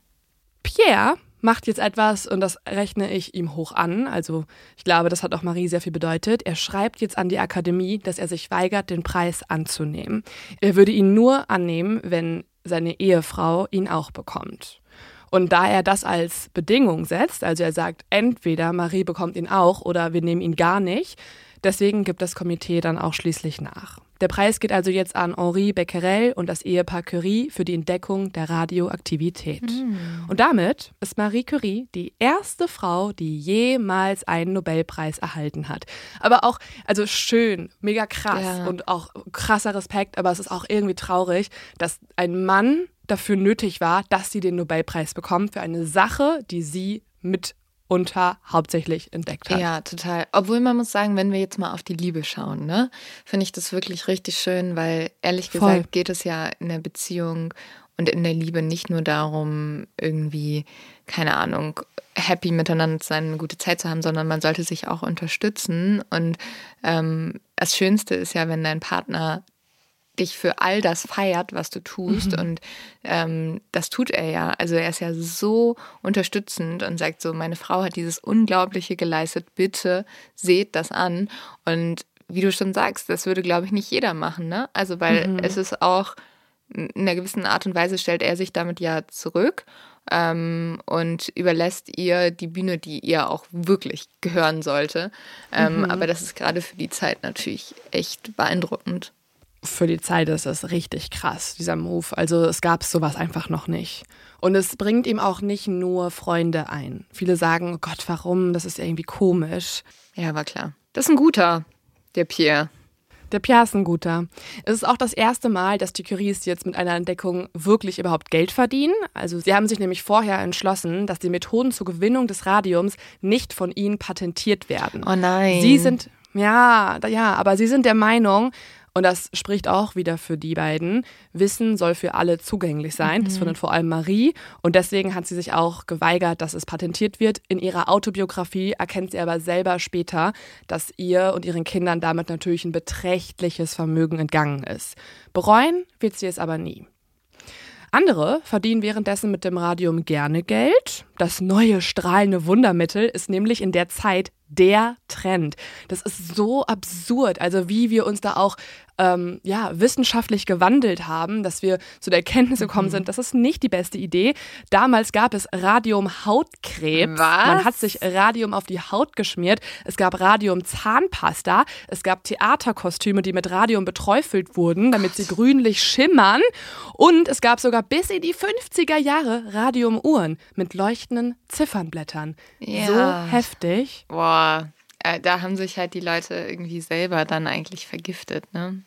Pierre macht jetzt etwas und das rechne ich ihm hoch an. Also ich glaube, das hat auch Marie sehr viel bedeutet. Er schreibt jetzt an die Akademie, dass er sich weigert, den Preis anzunehmen. Er würde ihn nur annehmen, wenn seine Ehefrau ihn auch bekommt. Und da er das als Bedingung setzt, also er sagt, entweder Marie bekommt ihn auch oder wir nehmen ihn gar nicht, deswegen gibt das Komitee dann auch schließlich nach. Der Preis geht also jetzt an Henri Becquerel und das Ehepaar Curie für die Entdeckung der Radioaktivität. Mhm. Und damit ist Marie Curie die erste Frau, die jemals einen Nobelpreis erhalten hat. Aber auch, also schön, mega krass ja. und auch krasser Respekt, aber es ist auch irgendwie traurig, dass ein Mann dafür nötig war, dass sie den Nobelpreis bekommt für eine Sache, die sie mit unter hauptsächlich entdeckt hat. Ja, total. Obwohl man muss sagen, wenn wir jetzt mal auf die Liebe schauen, ne, finde ich das wirklich richtig schön, weil ehrlich Voll. gesagt geht es ja in der Beziehung und in der Liebe nicht nur darum, irgendwie, keine Ahnung, happy miteinander zu sein, eine gute Zeit zu haben, sondern man sollte sich auch unterstützen. Und ähm, das Schönste ist ja, wenn dein Partner dich für all das feiert, was du tust. Mhm. Und ähm, das tut er ja. Also er ist ja so unterstützend und sagt so, meine Frau hat dieses Unglaubliche geleistet, bitte seht das an. Und wie du schon sagst, das würde, glaube ich, nicht jeder machen. Ne? Also weil mhm. es ist auch, in einer gewissen Art und Weise stellt er sich damit ja zurück. Ähm, und überlässt ihr die Bühne, die ihr auch wirklich gehören sollte. Ähm, mhm. Aber das ist gerade für die Zeit natürlich echt beeindruckend für die Zeit ist es richtig krass, dieser Move. Also es gab sowas einfach noch nicht. Und es bringt ihm auch nicht nur Freunde ein. Viele sagen, oh Gott, warum? Das ist irgendwie komisch. Ja, war klar. Das ist ein guter, der Pierre. Der Pierre ist ein guter. Es ist auch das erste Mal, dass die Curies jetzt mit einer Entdeckung wirklich überhaupt Geld verdienen. Also sie haben sich nämlich vorher entschlossen, dass die Methoden zur Gewinnung des Radiums nicht von ihnen patentiert werden. Oh nein. Sie sind ja, ja, aber sie sind der Meinung, und das spricht auch wieder für die beiden. Wissen soll für alle zugänglich sein. Mhm. Das findet vor allem Marie. Und deswegen hat sie sich auch geweigert, dass es patentiert wird. In ihrer Autobiografie erkennt sie aber selber später, dass ihr und ihren Kindern damit natürlich ein beträchtliches Vermögen entgangen ist. Bereuen wird sie es aber nie. Andere verdienen währenddessen mit dem Radium gerne Geld. Das neue strahlende Wundermittel ist nämlich in der Zeit der Trend. Das ist so absurd, also wie wir uns da auch ähm, ja, wissenschaftlich gewandelt haben, dass wir zu der Erkenntnis gekommen mhm. sind, das ist nicht die beste Idee. Damals gab es Radium-Hautkrebs. Man hat sich Radium auf die Haut geschmiert. Es gab Radium-Zahnpasta. Es gab Theaterkostüme, die mit Radium beträufelt wurden, damit sie grünlich schimmern. Und es gab sogar bis in die 50er Jahre Radium-Uhren mit leuchtenden Ziffernblättern. Ja. So heftig. Boah. Äh, da haben sich halt die Leute irgendwie selber dann eigentlich vergiftet, ne?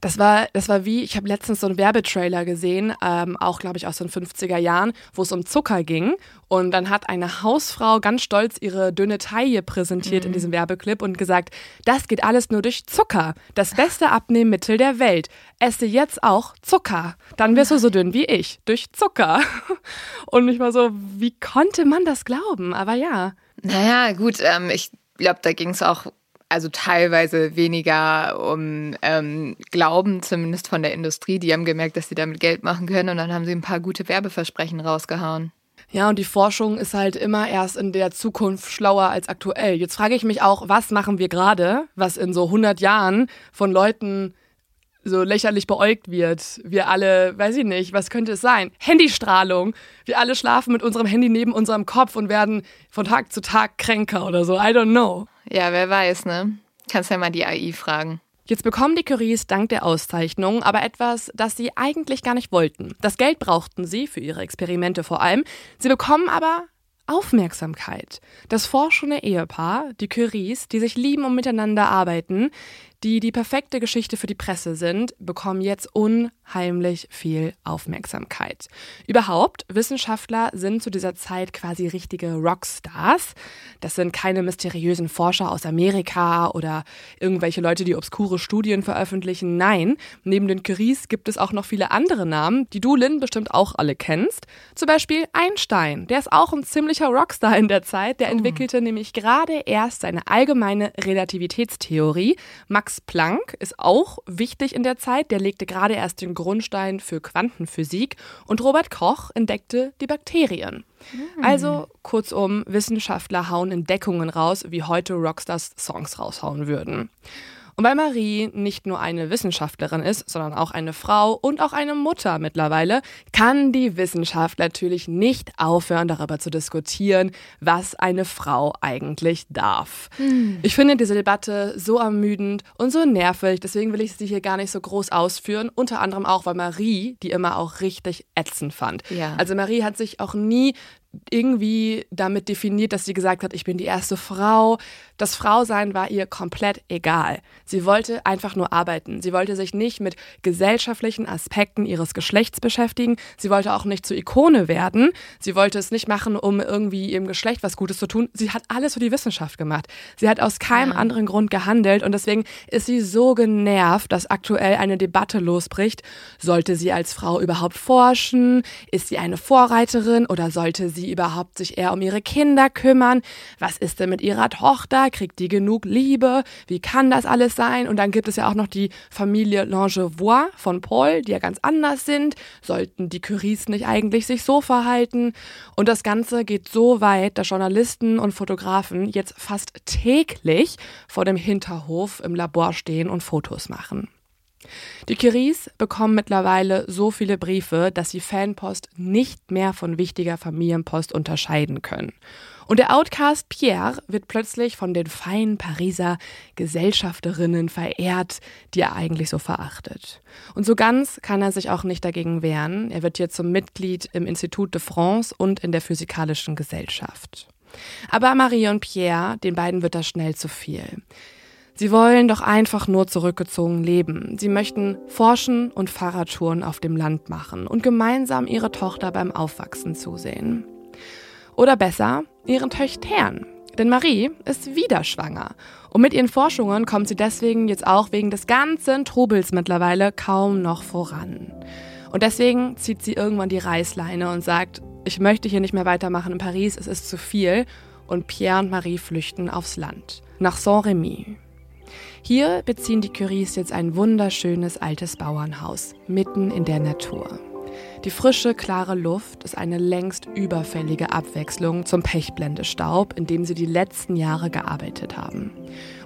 Das war, das war wie, ich habe letztens so einen Werbetrailer gesehen, ähm, auch glaube ich aus den 50er Jahren, wo es um Zucker ging. Und dann hat eine Hausfrau ganz stolz ihre dünne Taille präsentiert mhm. in diesem Werbeclip und gesagt, das geht alles nur durch Zucker. Das beste Abnehmmittel der Welt. Esse jetzt auch Zucker. Dann wirst du so dünn wie ich. Durch Zucker. Und ich war so, wie konnte man das glauben? Aber ja. Naja, gut, ähm, ich glaube, da ging es auch also teilweise weniger um ähm, Glauben, zumindest von der Industrie. Die haben gemerkt, dass sie damit Geld machen können und dann haben sie ein paar gute Werbeversprechen rausgehauen. Ja, und die Forschung ist halt immer erst in der Zukunft schlauer als aktuell. Jetzt frage ich mich auch, was machen wir gerade, was in so 100 Jahren von Leuten so lächerlich beäugt wird. Wir alle, weiß ich nicht, was könnte es sein? Handystrahlung. Wir alle schlafen mit unserem Handy neben unserem Kopf und werden von Tag zu Tag kränker oder so. I don't know. Ja, wer weiß, ne? Kannst ja mal die AI fragen. Jetzt bekommen die Curies dank der Auszeichnung aber etwas, das sie eigentlich gar nicht wollten. Das Geld brauchten sie für ihre Experimente vor allem. Sie bekommen aber Aufmerksamkeit. Das forschende Ehepaar, die Curies, die sich lieben und miteinander arbeiten, die die perfekte Geschichte für die Presse sind, bekommen jetzt unheimlich viel Aufmerksamkeit. Überhaupt, Wissenschaftler sind zu dieser Zeit quasi richtige Rockstars. Das sind keine mysteriösen Forscher aus Amerika oder irgendwelche Leute, die obskure Studien veröffentlichen. Nein, neben den Curies gibt es auch noch viele andere Namen, die du, Lynn, bestimmt auch alle kennst. Zum Beispiel Einstein, der ist auch ein ziemlicher Rockstar in der Zeit. Der entwickelte nämlich gerade erst seine allgemeine Relativitätstheorie. Max Planck ist auch wichtig in der Zeit. Der legte gerade erst den Grundstein für Quantenphysik. Und Robert Koch entdeckte die Bakterien. Also kurzum, Wissenschaftler hauen Entdeckungen raus, wie heute Rockstars Songs raushauen würden. Und weil Marie nicht nur eine Wissenschaftlerin ist, sondern auch eine Frau und auch eine Mutter mittlerweile, kann die Wissenschaft natürlich nicht aufhören, darüber zu diskutieren, was eine Frau eigentlich darf. Hm. Ich finde diese Debatte so ermüdend und so nervig, deswegen will ich sie hier gar nicht so groß ausführen. Unter anderem auch, weil Marie die immer auch richtig ätzend fand. Ja. Also Marie hat sich auch nie irgendwie damit definiert, dass sie gesagt hat, ich bin die erste Frau. Das Frausein war ihr komplett egal. Sie wollte einfach nur arbeiten. Sie wollte sich nicht mit gesellschaftlichen Aspekten ihres Geschlechts beschäftigen. Sie wollte auch nicht zur Ikone werden. Sie wollte es nicht machen, um irgendwie ihrem Geschlecht was Gutes zu tun. Sie hat alles für die Wissenschaft gemacht. Sie hat aus keinem ja. anderen Grund gehandelt und deswegen ist sie so genervt, dass aktuell eine Debatte losbricht. Sollte sie als Frau überhaupt forschen? Ist sie eine Vorreiterin oder sollte sie überhaupt sich eher um ihre Kinder kümmern? Was ist denn mit ihrer Tochter? Kriegt die genug Liebe? Wie kann das alles sein? Und dann gibt es ja auch noch die Familie Langevois von Paul, die ja ganz anders sind. Sollten die Curies nicht eigentlich sich so verhalten? Und das Ganze geht so weit, dass Journalisten und Fotografen jetzt fast täglich vor dem Hinterhof im Labor stehen und Fotos machen. Die Curies bekommen mittlerweile so viele Briefe, dass sie Fanpost nicht mehr von wichtiger Familienpost unterscheiden können. Und der Outcast Pierre wird plötzlich von den feinen Pariser Gesellschafterinnen verehrt, die er eigentlich so verachtet. Und so ganz kann er sich auch nicht dagegen wehren. Er wird hier zum Mitglied im Institut de France und in der Physikalischen Gesellschaft. Aber Marie und Pierre, den beiden wird das schnell zu viel. Sie wollen doch einfach nur zurückgezogen leben. Sie möchten forschen und Fahrradtouren auf dem Land machen und gemeinsam ihre Tochter beim Aufwachsen zusehen. Oder besser, ihren Töchtern. Denn Marie ist wieder schwanger. Und mit ihren Forschungen kommt sie deswegen jetzt auch wegen des ganzen Trubels mittlerweile kaum noch voran. Und deswegen zieht sie irgendwann die Reißleine und sagt, ich möchte hier nicht mehr weitermachen in Paris, es ist zu viel. Und Pierre und Marie flüchten aufs Land, nach Saint-Rémy. Hier beziehen die Curies jetzt ein wunderschönes altes Bauernhaus mitten in der Natur. Die frische, klare Luft ist eine längst überfällige Abwechslung zum Pechblendestaub, in dem sie die letzten Jahre gearbeitet haben.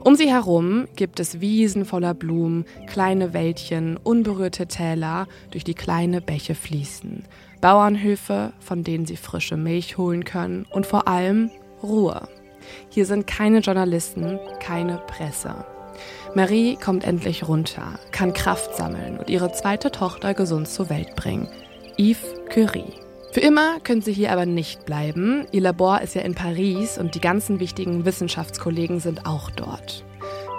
Um sie herum gibt es Wiesen voller Blumen, kleine Wäldchen, unberührte Täler, durch die kleine Bäche fließen, Bauernhöfe, von denen sie frische Milch holen können und vor allem Ruhe. Hier sind keine Journalisten, keine Presse. Marie kommt endlich runter, kann Kraft sammeln und ihre zweite Tochter gesund zur Welt bringen. Yves Curie. Für immer können sie hier aber nicht bleiben. Ihr Labor ist ja in Paris und die ganzen wichtigen Wissenschaftskollegen sind auch dort.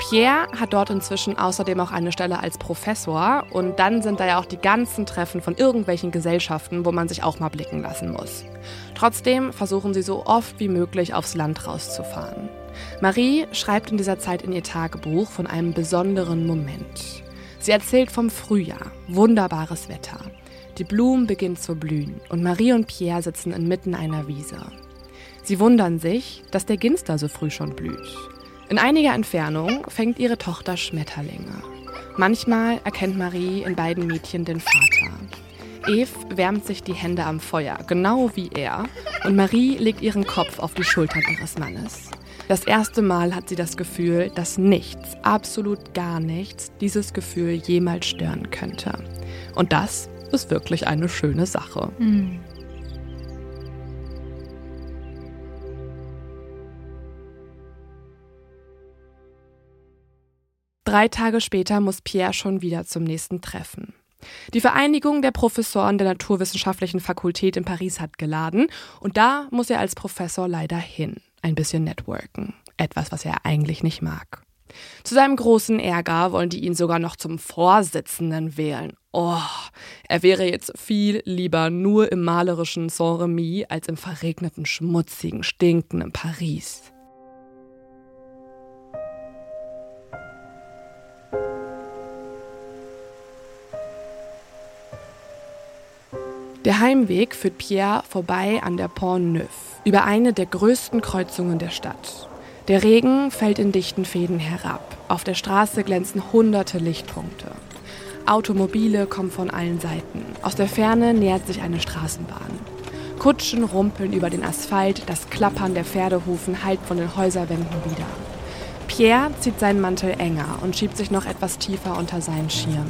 Pierre hat dort inzwischen außerdem auch eine Stelle als Professor und dann sind da ja auch die ganzen Treffen von irgendwelchen Gesellschaften, wo man sich auch mal blicken lassen muss. Trotzdem versuchen sie so oft wie möglich aufs Land rauszufahren. Marie schreibt in dieser Zeit in ihr Tagebuch von einem besonderen Moment. Sie erzählt vom Frühjahr, wunderbares Wetter. Die Blumen beginnen zu blühen und Marie und Pierre sitzen inmitten einer Wiese. Sie wundern sich, dass der Ginster so früh schon blüht. In einiger Entfernung fängt ihre Tochter Schmetterlinge. Manchmal erkennt Marie in beiden Mädchen den Vater. Eve wärmt sich die Hände am Feuer, genau wie er, und Marie legt ihren Kopf auf die Schultern ihres Mannes. Das erste Mal hat sie das Gefühl, dass nichts, absolut gar nichts, dieses Gefühl jemals stören könnte. Und das ist wirklich eine schöne Sache. Mhm. Drei Tage später muss Pierre schon wieder zum nächsten Treffen. Die Vereinigung der Professoren der Naturwissenschaftlichen Fakultät in Paris hat geladen und da muss er als Professor leider hin ein bisschen networken. Etwas, was er eigentlich nicht mag. Zu seinem großen Ärger wollen die ihn sogar noch zum Vorsitzenden wählen. Oh, er wäre jetzt viel lieber nur im malerischen Saint-Remy als im verregneten, schmutzigen, stinkenden Paris. Der Heimweg führt Pierre vorbei an der Pont Neuf, über eine der größten Kreuzungen der Stadt. Der Regen fällt in dichten Fäden herab. Auf der Straße glänzen hunderte Lichtpunkte. Automobile kommen von allen Seiten. Aus der Ferne nähert sich eine Straßenbahn. Kutschen rumpeln über den Asphalt, das Klappern der Pferdehufen hallt von den Häuserwänden wieder. Pierre zieht seinen Mantel enger und schiebt sich noch etwas tiefer unter seinen Schirm.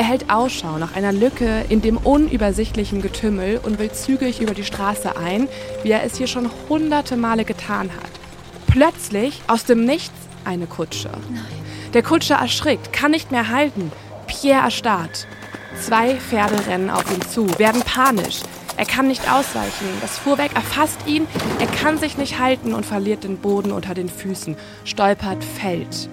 Er hält Ausschau nach einer Lücke in dem unübersichtlichen Getümmel und will zügig über die Straße ein, wie er es hier schon hunderte Male getan hat. Plötzlich aus dem Nichts eine Kutsche. Nein. Der Kutscher erschrickt, kann nicht mehr halten. Pierre erstarrt. Zwei Pferde rennen auf ihn zu, werden panisch. Er kann nicht ausweichen. Das Fuhrwerk erfasst ihn. Er kann sich nicht halten und verliert den Boden unter den Füßen. Stolpert, fällt.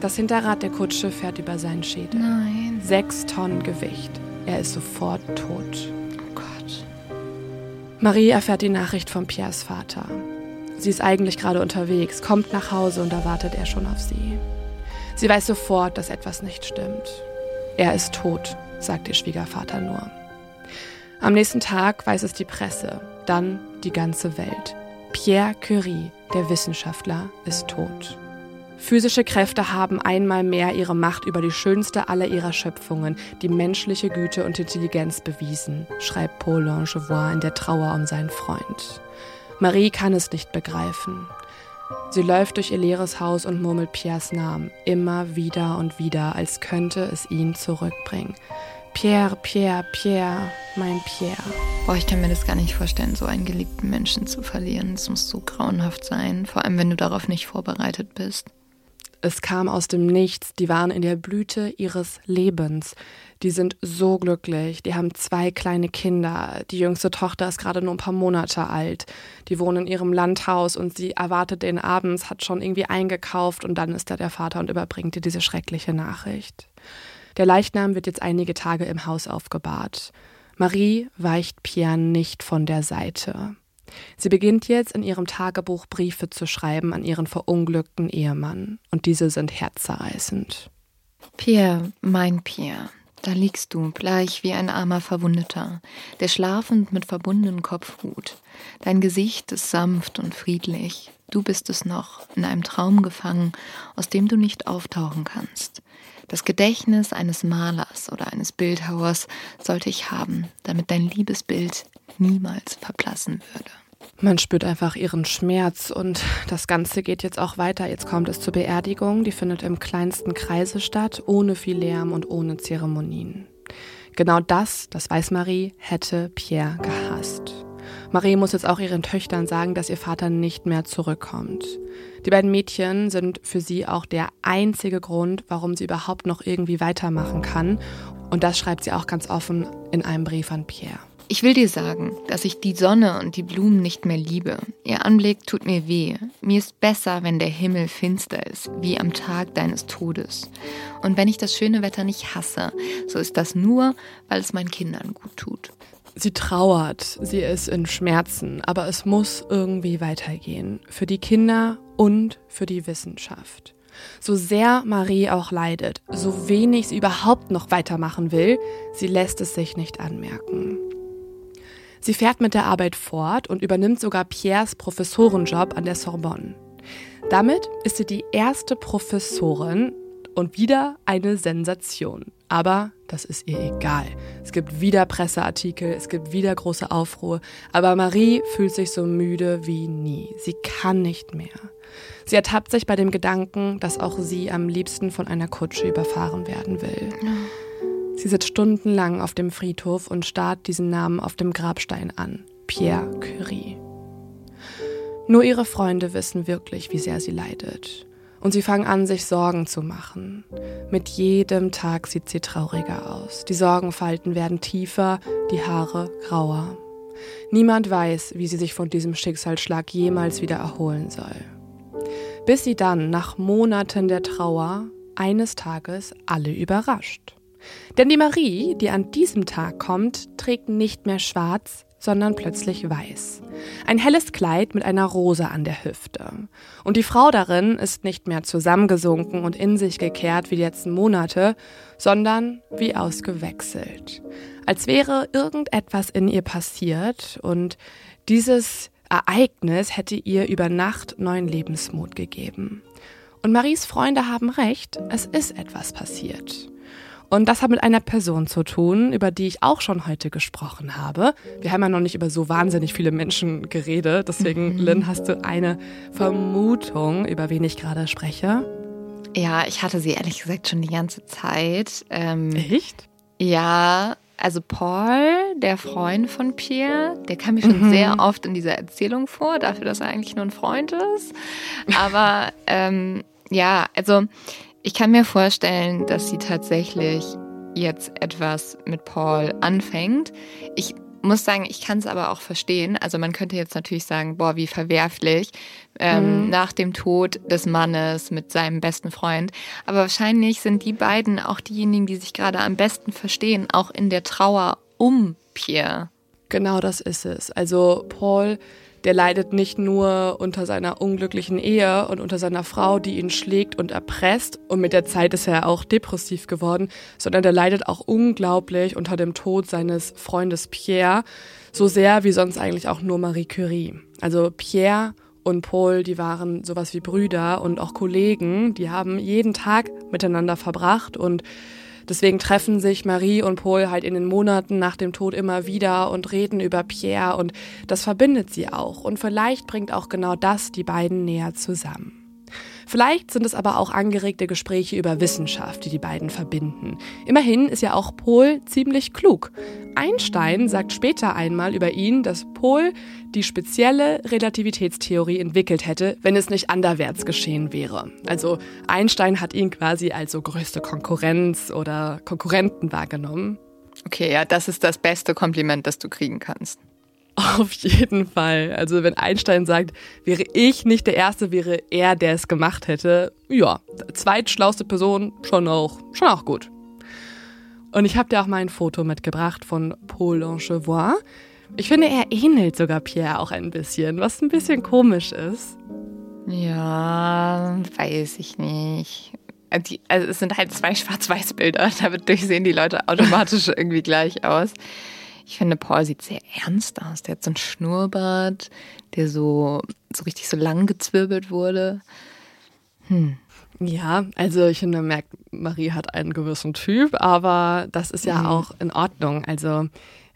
Das Hinterrad der Kutsche fährt über seinen Schädel. Nein. Sechs Tonnen Gewicht. Er ist sofort tot. Oh Gott. Marie erfährt die Nachricht von Piers Vater. Sie ist eigentlich gerade unterwegs, kommt nach Hause und da wartet er schon auf sie. Sie weiß sofort, dass etwas nicht stimmt. Er ist tot, sagt ihr Schwiegervater nur. Am nächsten Tag weiß es die Presse, dann die ganze Welt. Pierre Curie, der Wissenschaftler, ist tot. Physische Kräfte haben einmal mehr ihre Macht über die schönste aller ihrer Schöpfungen, die menschliche Güte und Intelligenz bewiesen, schreibt Paul Langevoi in der Trauer um seinen Freund. Marie kann es nicht begreifen. Sie läuft durch ihr leeres Haus und murmelt Piers Namen, immer wieder und wieder, als könnte es ihn zurückbringen. Pierre, Pierre, Pierre, mein Pierre. Boah, ich kann mir das gar nicht vorstellen, so einen geliebten Menschen zu verlieren. Es muss so grauenhaft sein, vor allem wenn du darauf nicht vorbereitet bist. Es kam aus dem Nichts. Die waren in der Blüte ihres Lebens. Die sind so glücklich. Die haben zwei kleine Kinder. Die jüngste Tochter ist gerade nur ein paar Monate alt. Die wohnen in ihrem Landhaus und sie erwartet den abends, hat schon irgendwie eingekauft und dann ist da der Vater und überbringt ihr diese schreckliche Nachricht. Der Leichnam wird jetzt einige Tage im Haus aufgebahrt. Marie weicht Pierre nicht von der Seite. Sie beginnt jetzt in ihrem Tagebuch Briefe zu schreiben an ihren verunglückten Ehemann, und diese sind herzzerreißend. Pierre, mein Pierre, da liegst du, bleich wie ein armer Verwundeter, der schlafend mit verbundenem Kopf ruht. Dein Gesicht ist sanft und friedlich. Du bist es noch, in einem Traum gefangen, aus dem du nicht auftauchen kannst. Das Gedächtnis eines Malers oder eines Bildhauers sollte ich haben, damit dein Liebesbild niemals verblassen würde. Man spürt einfach ihren Schmerz und das Ganze geht jetzt auch weiter. Jetzt kommt es zur Beerdigung, die findet im kleinsten Kreise statt, ohne viel Lärm und ohne Zeremonien. Genau das, das weiß Marie, hätte Pierre gehasst. Marie muss jetzt auch ihren Töchtern sagen, dass ihr Vater nicht mehr zurückkommt. Die beiden Mädchen sind für sie auch der einzige Grund, warum sie überhaupt noch irgendwie weitermachen kann. Und das schreibt sie auch ganz offen in einem Brief an Pierre. Ich will dir sagen, dass ich die Sonne und die Blumen nicht mehr liebe. Ihr Anblick tut mir weh. Mir ist besser, wenn der Himmel finster ist, wie am Tag deines Todes. Und wenn ich das schöne Wetter nicht hasse, so ist das nur, weil es meinen Kindern gut tut. Sie trauert, sie ist in Schmerzen, aber es muss irgendwie weitergehen. Für die Kinder und für die Wissenschaft. So sehr Marie auch leidet, so wenig sie überhaupt noch weitermachen will, sie lässt es sich nicht anmerken. Sie fährt mit der Arbeit fort und übernimmt sogar Pierres Professorenjob an der Sorbonne. Damit ist sie die erste Professorin und wieder eine Sensation. Aber das ist ihr egal. Es gibt wieder Presseartikel, es gibt wieder große Aufruhr. Aber Marie fühlt sich so müde wie nie. Sie kann nicht mehr. Sie ertappt sich bei dem Gedanken, dass auch sie am liebsten von einer Kutsche überfahren werden will. Sie sitzt stundenlang auf dem Friedhof und starrt diesen Namen auf dem Grabstein an. Pierre Curie. Nur ihre Freunde wissen wirklich, wie sehr sie leidet. Und sie fangen an, sich Sorgen zu machen. Mit jedem Tag sieht sie trauriger aus. Die Sorgenfalten werden tiefer, die Haare grauer. Niemand weiß, wie sie sich von diesem Schicksalsschlag jemals wieder erholen soll. bis sie dann nach Monaten der Trauer eines Tages alle überrascht. Denn die Marie, die an diesem Tag kommt, trägt nicht mehr schwarz, sondern plötzlich weiß. Ein helles Kleid mit einer Rose an der Hüfte. Und die Frau darin ist nicht mehr zusammengesunken und in sich gekehrt wie die letzten Monate, sondern wie ausgewechselt. Als wäre irgendetwas in ihr passiert und dieses Ereignis hätte ihr über Nacht neuen Lebensmut gegeben. Und Maries Freunde haben recht, es ist etwas passiert. Und das hat mit einer Person zu tun, über die ich auch schon heute gesprochen habe. Wir haben ja noch nicht über so wahnsinnig viele Menschen geredet. Deswegen, mhm. Lynn, hast du eine Vermutung, über wen ich gerade spreche? Ja, ich hatte sie ehrlich gesagt schon die ganze Zeit. Ähm, Echt? Ja, also Paul, der Freund von Pierre, der kam mir schon mhm. sehr oft in dieser Erzählung vor, dafür, dass er eigentlich nur ein Freund ist. Aber ähm, ja, also ich kann mir vorstellen, dass sie tatsächlich jetzt etwas mit Paul anfängt. Ich muss sagen, ich kann es aber auch verstehen. Also man könnte jetzt natürlich sagen, boah, wie verwerflich ähm, mhm. nach dem Tod des Mannes mit seinem besten Freund. Aber wahrscheinlich sind die beiden auch diejenigen, die sich gerade am besten verstehen, auch in der Trauer um Pierre. Genau das ist es. Also Paul der leidet nicht nur unter seiner unglücklichen Ehe und unter seiner Frau, die ihn schlägt und erpresst, und mit der Zeit ist er auch depressiv geworden, sondern der leidet auch unglaublich unter dem Tod seines Freundes Pierre, so sehr wie sonst eigentlich auch nur Marie Curie. Also Pierre und Paul, die waren sowas wie Brüder und auch Kollegen, die haben jeden Tag miteinander verbracht und Deswegen treffen sich Marie und Paul halt in den Monaten nach dem Tod immer wieder und reden über Pierre und das verbindet sie auch. Und vielleicht bringt auch genau das die beiden näher zusammen. Vielleicht sind es aber auch angeregte Gespräche über Wissenschaft, die die beiden verbinden. Immerhin ist ja auch Pohl ziemlich klug. Einstein sagt später einmal über ihn, dass Pohl die spezielle Relativitätstheorie entwickelt hätte, wenn es nicht anderwärts geschehen wäre. Also Einstein hat ihn quasi als so größte Konkurrenz oder Konkurrenten wahrgenommen. Okay, ja, das ist das beste Kompliment, das du kriegen kannst. Auf jeden Fall. Also wenn Einstein sagt, wäre ich nicht der Erste, wäre er, der es gemacht hätte. Ja, zweitschlauste Person, schon auch, schon auch gut. Und ich habe dir auch mal ein Foto mitgebracht von Paul Longevois. Ich finde, er ähnelt sogar Pierre auch ein bisschen, was ein bisschen komisch ist. Ja, weiß ich nicht. also es sind halt zwei Schwarz-Weiß-Bilder, dadurch sehen die Leute automatisch irgendwie gleich aus. Ich finde, Paul sieht sehr ernst aus. Der hat so einen Schnurrbart, der so, so richtig so lang gezwirbelt wurde. Hm. Ja, also ich finde, merkt, Marie hat einen gewissen Typ, aber das ist ja mhm. auch in Ordnung. Also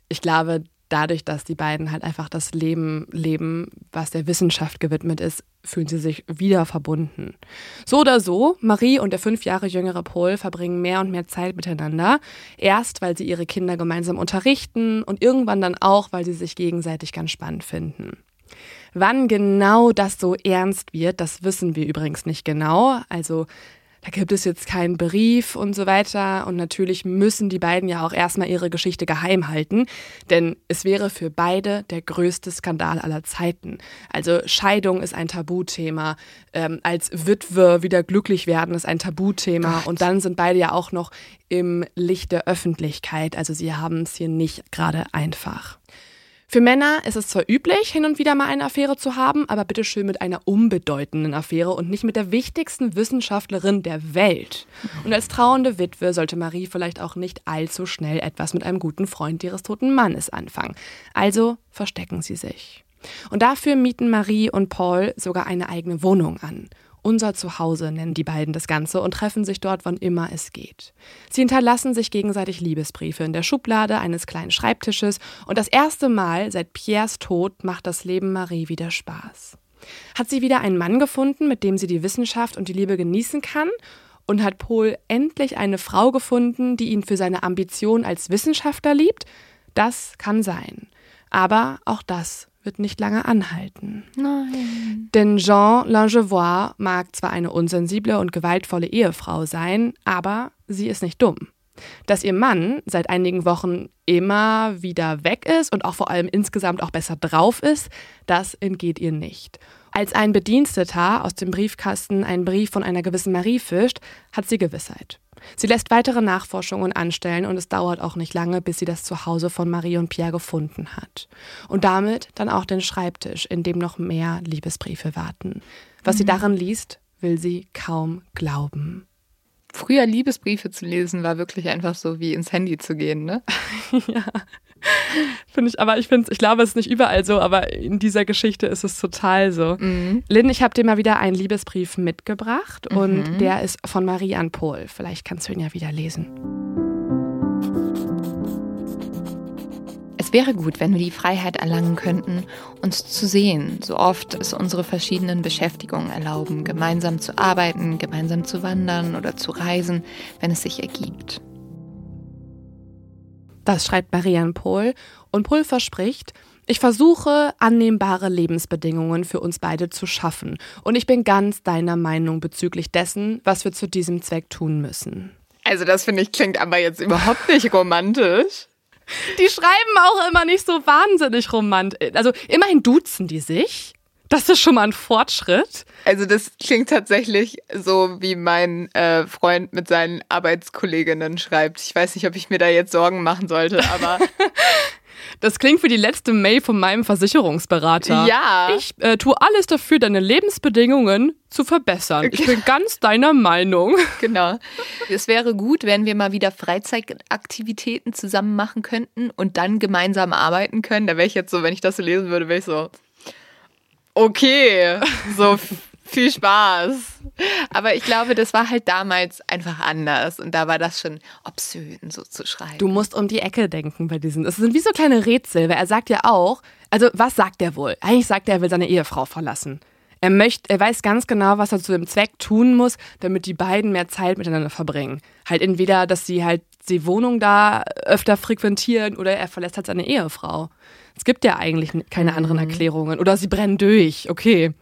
ich glaube, dadurch, dass die beiden halt einfach das Leben leben, was der Wissenschaft gewidmet ist, fühlen sie sich wieder verbunden. So oder so, Marie und der fünf Jahre jüngere Paul verbringen mehr und mehr Zeit miteinander. Erst, weil sie ihre Kinder gemeinsam unterrichten und irgendwann dann auch, weil sie sich gegenseitig ganz spannend finden. Wann genau das so ernst wird, das wissen wir übrigens nicht genau. Also da gibt es jetzt keinen Brief und so weiter. Und natürlich müssen die beiden ja auch erstmal ihre Geschichte geheim halten, denn es wäre für beide der größte Skandal aller Zeiten. Also Scheidung ist ein Tabuthema, ähm, als Witwe wieder glücklich werden ist ein Tabuthema Gott. und dann sind beide ja auch noch im Licht der Öffentlichkeit. Also sie haben es hier nicht gerade einfach. Für Männer ist es zwar üblich, hin und wieder mal eine Affäre zu haben, aber bitteschön mit einer unbedeutenden Affäre und nicht mit der wichtigsten Wissenschaftlerin der Welt. Und als trauernde Witwe sollte Marie vielleicht auch nicht allzu schnell etwas mit einem guten Freund ihres toten Mannes anfangen. Also verstecken sie sich. Und dafür mieten Marie und Paul sogar eine eigene Wohnung an. Unser Zuhause nennen die beiden das Ganze und treffen sich dort, wann immer es geht. Sie hinterlassen sich gegenseitig Liebesbriefe in der Schublade eines kleinen Schreibtisches und das erste Mal seit Pierres Tod macht das Leben Marie wieder Spaß. Hat sie wieder einen Mann gefunden, mit dem sie die Wissenschaft und die Liebe genießen kann? Und hat Paul endlich eine Frau gefunden, die ihn für seine Ambition als Wissenschaftler liebt? Das kann sein. Aber auch das wird nicht lange anhalten. Nein. Denn Jean Langevois mag zwar eine unsensible und gewaltvolle Ehefrau sein, aber sie ist nicht dumm. Dass ihr Mann seit einigen Wochen immer wieder weg ist und auch vor allem insgesamt auch besser drauf ist, das entgeht ihr nicht. Als ein Bediensteter aus dem Briefkasten einen Brief von einer gewissen Marie fischt, hat sie Gewissheit. Sie lässt weitere Nachforschungen anstellen und es dauert auch nicht lange, bis sie das Zuhause von Marie und Pierre gefunden hat. Und damit dann auch den Schreibtisch, in dem noch mehr Liebesbriefe warten. Was mhm. sie darin liest, will sie kaum glauben. Früher Liebesbriefe zu lesen war wirklich einfach so wie ins Handy zu gehen, ne? ja. Finde ich, aber ich finde ich glaube, es ist nicht überall so, aber in dieser Geschichte ist es total so. Mhm. Lynn, ich habe dir mal wieder einen Liebesbrief mitgebracht mhm. und der ist von Marie an Pohl. Vielleicht kannst du ihn ja wieder lesen. Es wäre gut, wenn wir die Freiheit erlangen könnten, uns zu sehen, so oft es unsere verschiedenen Beschäftigungen erlauben, gemeinsam zu arbeiten, gemeinsam zu wandern oder zu reisen, wenn es sich ergibt. Das schreibt Marianne Pohl und Pohl verspricht, ich versuche, annehmbare Lebensbedingungen für uns beide zu schaffen und ich bin ganz deiner Meinung bezüglich dessen, was wir zu diesem Zweck tun müssen. Also das finde ich klingt aber jetzt überhaupt nicht romantisch. Die schreiben auch immer nicht so wahnsinnig romantisch. Also immerhin duzen die sich. Das ist schon mal ein Fortschritt. Also das klingt tatsächlich so, wie mein äh, Freund mit seinen Arbeitskolleginnen schreibt. Ich weiß nicht, ob ich mir da jetzt Sorgen machen sollte, aber Das klingt wie die letzte Mail von meinem Versicherungsberater. Ja. Ich äh, tue alles dafür, deine Lebensbedingungen zu verbessern. Ich bin ganz deiner Meinung. Genau. Es wäre gut, wenn wir mal wieder Freizeitaktivitäten zusammen machen könnten und dann gemeinsam arbeiten können. Da wäre ich jetzt so, wenn ich das so lesen würde, wäre ich so, okay, so viel Spaß. Aber ich glaube, das war halt damals einfach anders und da war das schon obszön, so zu schreiben. Du musst um die Ecke denken bei diesen. Es sind wie so kleine Rätsel, weil er sagt ja auch, also was sagt er wohl? Eigentlich sagt er, er will seine Ehefrau verlassen. Er möchte, er weiß ganz genau, was er zu dem Zweck tun muss, damit die beiden mehr Zeit miteinander verbringen. Halt entweder, dass sie halt die Wohnung da öfter frequentieren oder er verlässt halt seine Ehefrau. Es gibt ja eigentlich keine anderen mhm. Erklärungen. Oder sie brennen durch. Okay.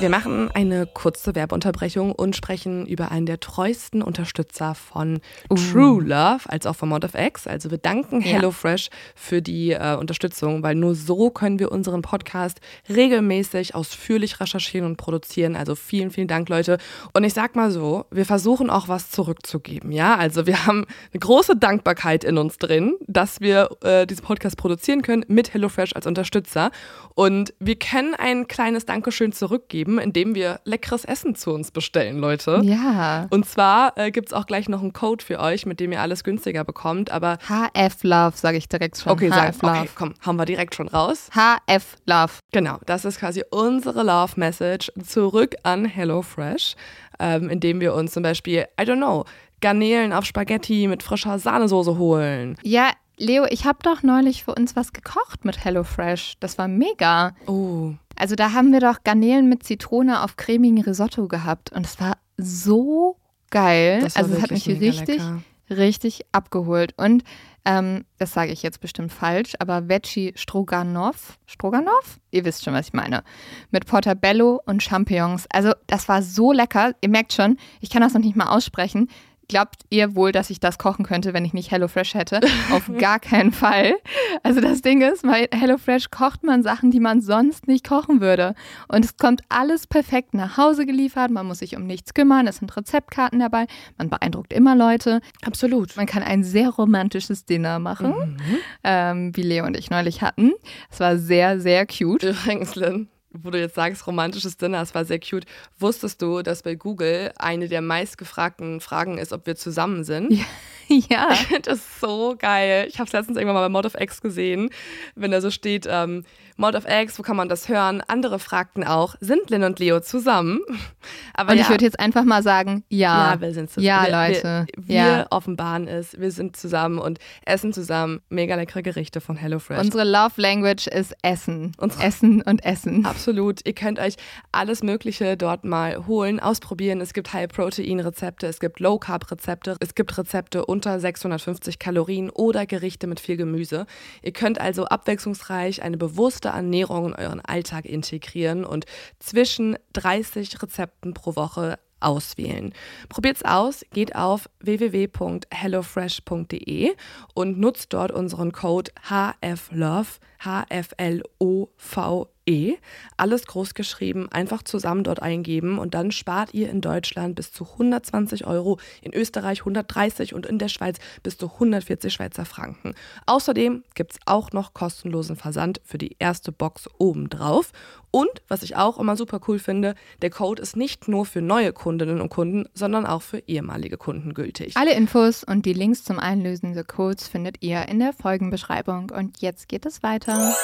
Wir machen eine kurze Werbeunterbrechung und sprechen über einen der treuesten Unterstützer von uh. True Love, als auch von Mod of X. Also wir danken ja. HelloFresh für die äh, Unterstützung, weil nur so können wir unseren Podcast regelmäßig ausführlich recherchieren und produzieren. Also vielen, vielen Dank, Leute. Und ich sag mal so, wir versuchen auch was zurückzugeben. Ja, also wir haben eine große Dankbarkeit in uns drin, dass wir äh, diesen Podcast produzieren können mit HelloFresh als Unterstützer. Und wir können ein kleines Dankeschön zurückgeben geben, indem wir leckeres Essen zu uns bestellen, Leute. Ja. Und zwar äh, gibt es auch gleich noch einen Code für euch, mit dem ihr alles günstiger bekommt. Aber HF Love, sage ich direkt schon. Okay, HF Love. Okay, komm, haben wir direkt schon raus. HF Love. Genau, das ist quasi unsere Love Message zurück an HelloFresh, ähm, indem wir uns zum Beispiel, I don't know, Garnelen auf Spaghetti mit frischer Sahnesoße holen. Ja, Leo, ich habe doch neulich für uns was gekocht mit HelloFresh. Das war mega. Oh. Also da haben wir doch Garnelen mit Zitrone auf cremigen Risotto gehabt und es war so geil. Das also es hat mich richtig, lecker. richtig abgeholt. Und ähm, das sage ich jetzt bestimmt falsch, aber Veggie Stroganov, Stroganov? Ihr wisst schon, was ich meine. Mit Portabello und Champignons. Also das war so lecker. Ihr merkt schon, ich kann das noch nicht mal aussprechen. Glaubt ihr wohl, dass ich das kochen könnte, wenn ich nicht HelloFresh hätte? Auf gar keinen Fall. Also das Ding ist, bei HelloFresh kocht man Sachen, die man sonst nicht kochen würde. Und es kommt alles perfekt nach Hause geliefert. Man muss sich um nichts kümmern. Es sind Rezeptkarten dabei. Man beeindruckt immer Leute. Absolut. Man kann ein sehr romantisches Dinner machen, mhm. ähm, wie Leo und ich neulich hatten. Es war sehr, sehr cute. Übrigens, Lynn, wo du jetzt sagst, romantisches Dinner, es war sehr cute. Wusstest du, dass bei Google eine der meistgefragten Fragen ist, ob wir zusammen sind? Ja. ja. Das ist so geil. Ich habe es letztens irgendwann mal bei Mod of X gesehen, wenn da so steht, ähm, Mod of X, wo kann man das hören? Andere fragten auch, sind Lynn und Leo zusammen? Aber und ja, ich würde jetzt einfach mal sagen, ja. Ja, wir sind zusammen. Ja, Leute. Wir, wir ja. offenbaren es, wir sind zusammen und essen zusammen mega leckere Gerichte von HelloFresh. Unsere Love Language ist Essen. Unsere essen und Essen. Absolut. Ihr könnt euch alles Mögliche dort mal holen, ausprobieren. Es gibt High-Protein-Rezepte, es gibt Low-Carb-Rezepte, es gibt Rezepte unter 650 Kalorien oder Gerichte mit viel Gemüse. Ihr könnt also abwechslungsreich eine bewusste Ernährung in euren Alltag integrieren und zwischen 30 Rezepten pro Woche auswählen. Probiert's aus, geht auf www.hellofresh.de und nutzt dort unseren Code HFLOVE, H F L O V E, alles groß geschrieben, einfach zusammen dort eingeben und dann spart ihr in Deutschland bis zu 120 Euro, in Österreich 130 und in der Schweiz bis zu 140 Schweizer Franken. Außerdem gibt es auch noch kostenlosen Versand für die erste Box obendrauf. Und, was ich auch immer super cool finde, der Code ist nicht nur für neue Kundinnen und Kunden, sondern auch für ehemalige Kunden gültig. Alle Infos und die Links zum Einlösen der Codes findet ihr in der Folgenbeschreibung. Und jetzt geht es weiter.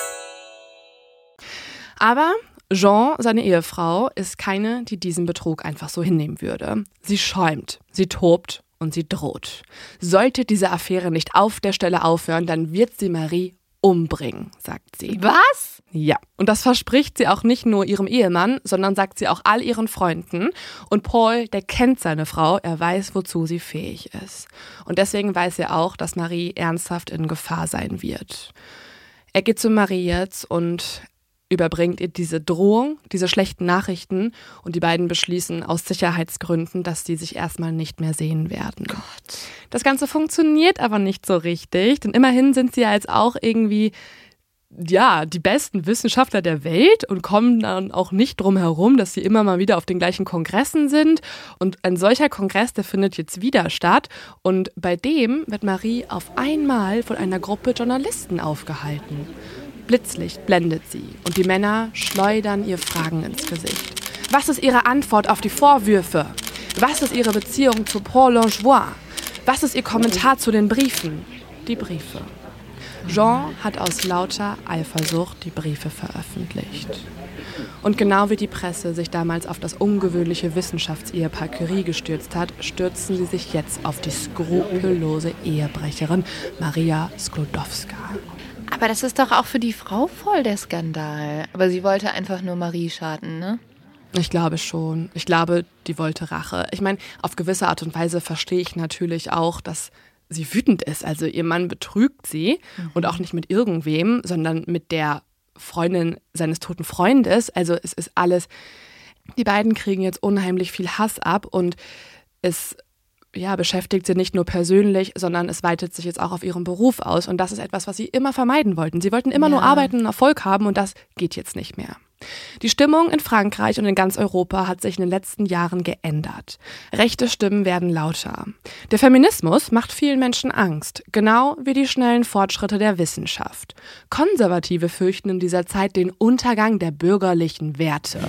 Aber Jean, seine Ehefrau, ist keine, die diesen Betrug einfach so hinnehmen würde. Sie schäumt, sie tobt und sie droht. Sollte diese Affäre nicht auf der Stelle aufhören, dann wird sie Marie umbringen, sagt sie. Was? Ja, und das verspricht sie auch nicht nur ihrem Ehemann, sondern sagt sie auch all ihren Freunden. Und Paul, der kennt seine Frau, er weiß, wozu sie fähig ist. Und deswegen weiß er auch, dass Marie ernsthaft in Gefahr sein wird. Er geht zu Marie jetzt und überbringt ihr diese Drohung, diese schlechten Nachrichten und die beiden beschließen aus Sicherheitsgründen, dass die sich erstmal nicht mehr sehen werden. Gott. Das Ganze funktioniert aber nicht so richtig, denn immerhin sind sie ja jetzt auch irgendwie ja, die besten Wissenschaftler der Welt und kommen dann auch nicht drum herum, dass sie immer mal wieder auf den gleichen Kongressen sind. Und ein solcher Kongress, der findet jetzt wieder statt. Und bei dem wird Marie auf einmal von einer Gruppe Journalisten aufgehalten. Blitzlicht blendet sie und die Männer schleudern ihr Fragen ins Gesicht. Was ist ihre Antwort auf die Vorwürfe? Was ist ihre Beziehung zu Paul Langevin? Was ist ihr Kommentar zu den Briefen? Die Briefe. Jean hat aus lauter Eifersucht die Briefe veröffentlicht. Und genau wie die Presse sich damals auf das ungewöhnliche Wissenschaftsehepaar Curie gestürzt hat, stürzen sie sich jetzt auf die skrupellose Ehebrecherin Maria Sklodowska. Aber das ist doch auch für die Frau voll der Skandal. Aber sie wollte einfach nur Marie schaden, ne? Ich glaube schon. Ich glaube, die wollte Rache. Ich meine, auf gewisse Art und Weise verstehe ich natürlich auch, dass sie wütend ist. Also ihr Mann betrügt sie mhm. und auch nicht mit irgendwem, sondern mit der Freundin seines toten Freundes. Also es ist alles. Die beiden kriegen jetzt unheimlich viel Hass ab und es ja, beschäftigt sie nicht nur persönlich, sondern es weitet sich jetzt auch auf ihren Beruf aus. Und das ist etwas, was sie immer vermeiden wollten. Sie wollten immer ja. nur arbeiten und Erfolg haben und das geht jetzt nicht mehr. Die Stimmung in Frankreich und in ganz Europa hat sich in den letzten Jahren geändert. Rechte Stimmen werden lauter. Der Feminismus macht vielen Menschen Angst, genau wie die schnellen Fortschritte der Wissenschaft. Konservative fürchten in dieser Zeit den Untergang der bürgerlichen Werte.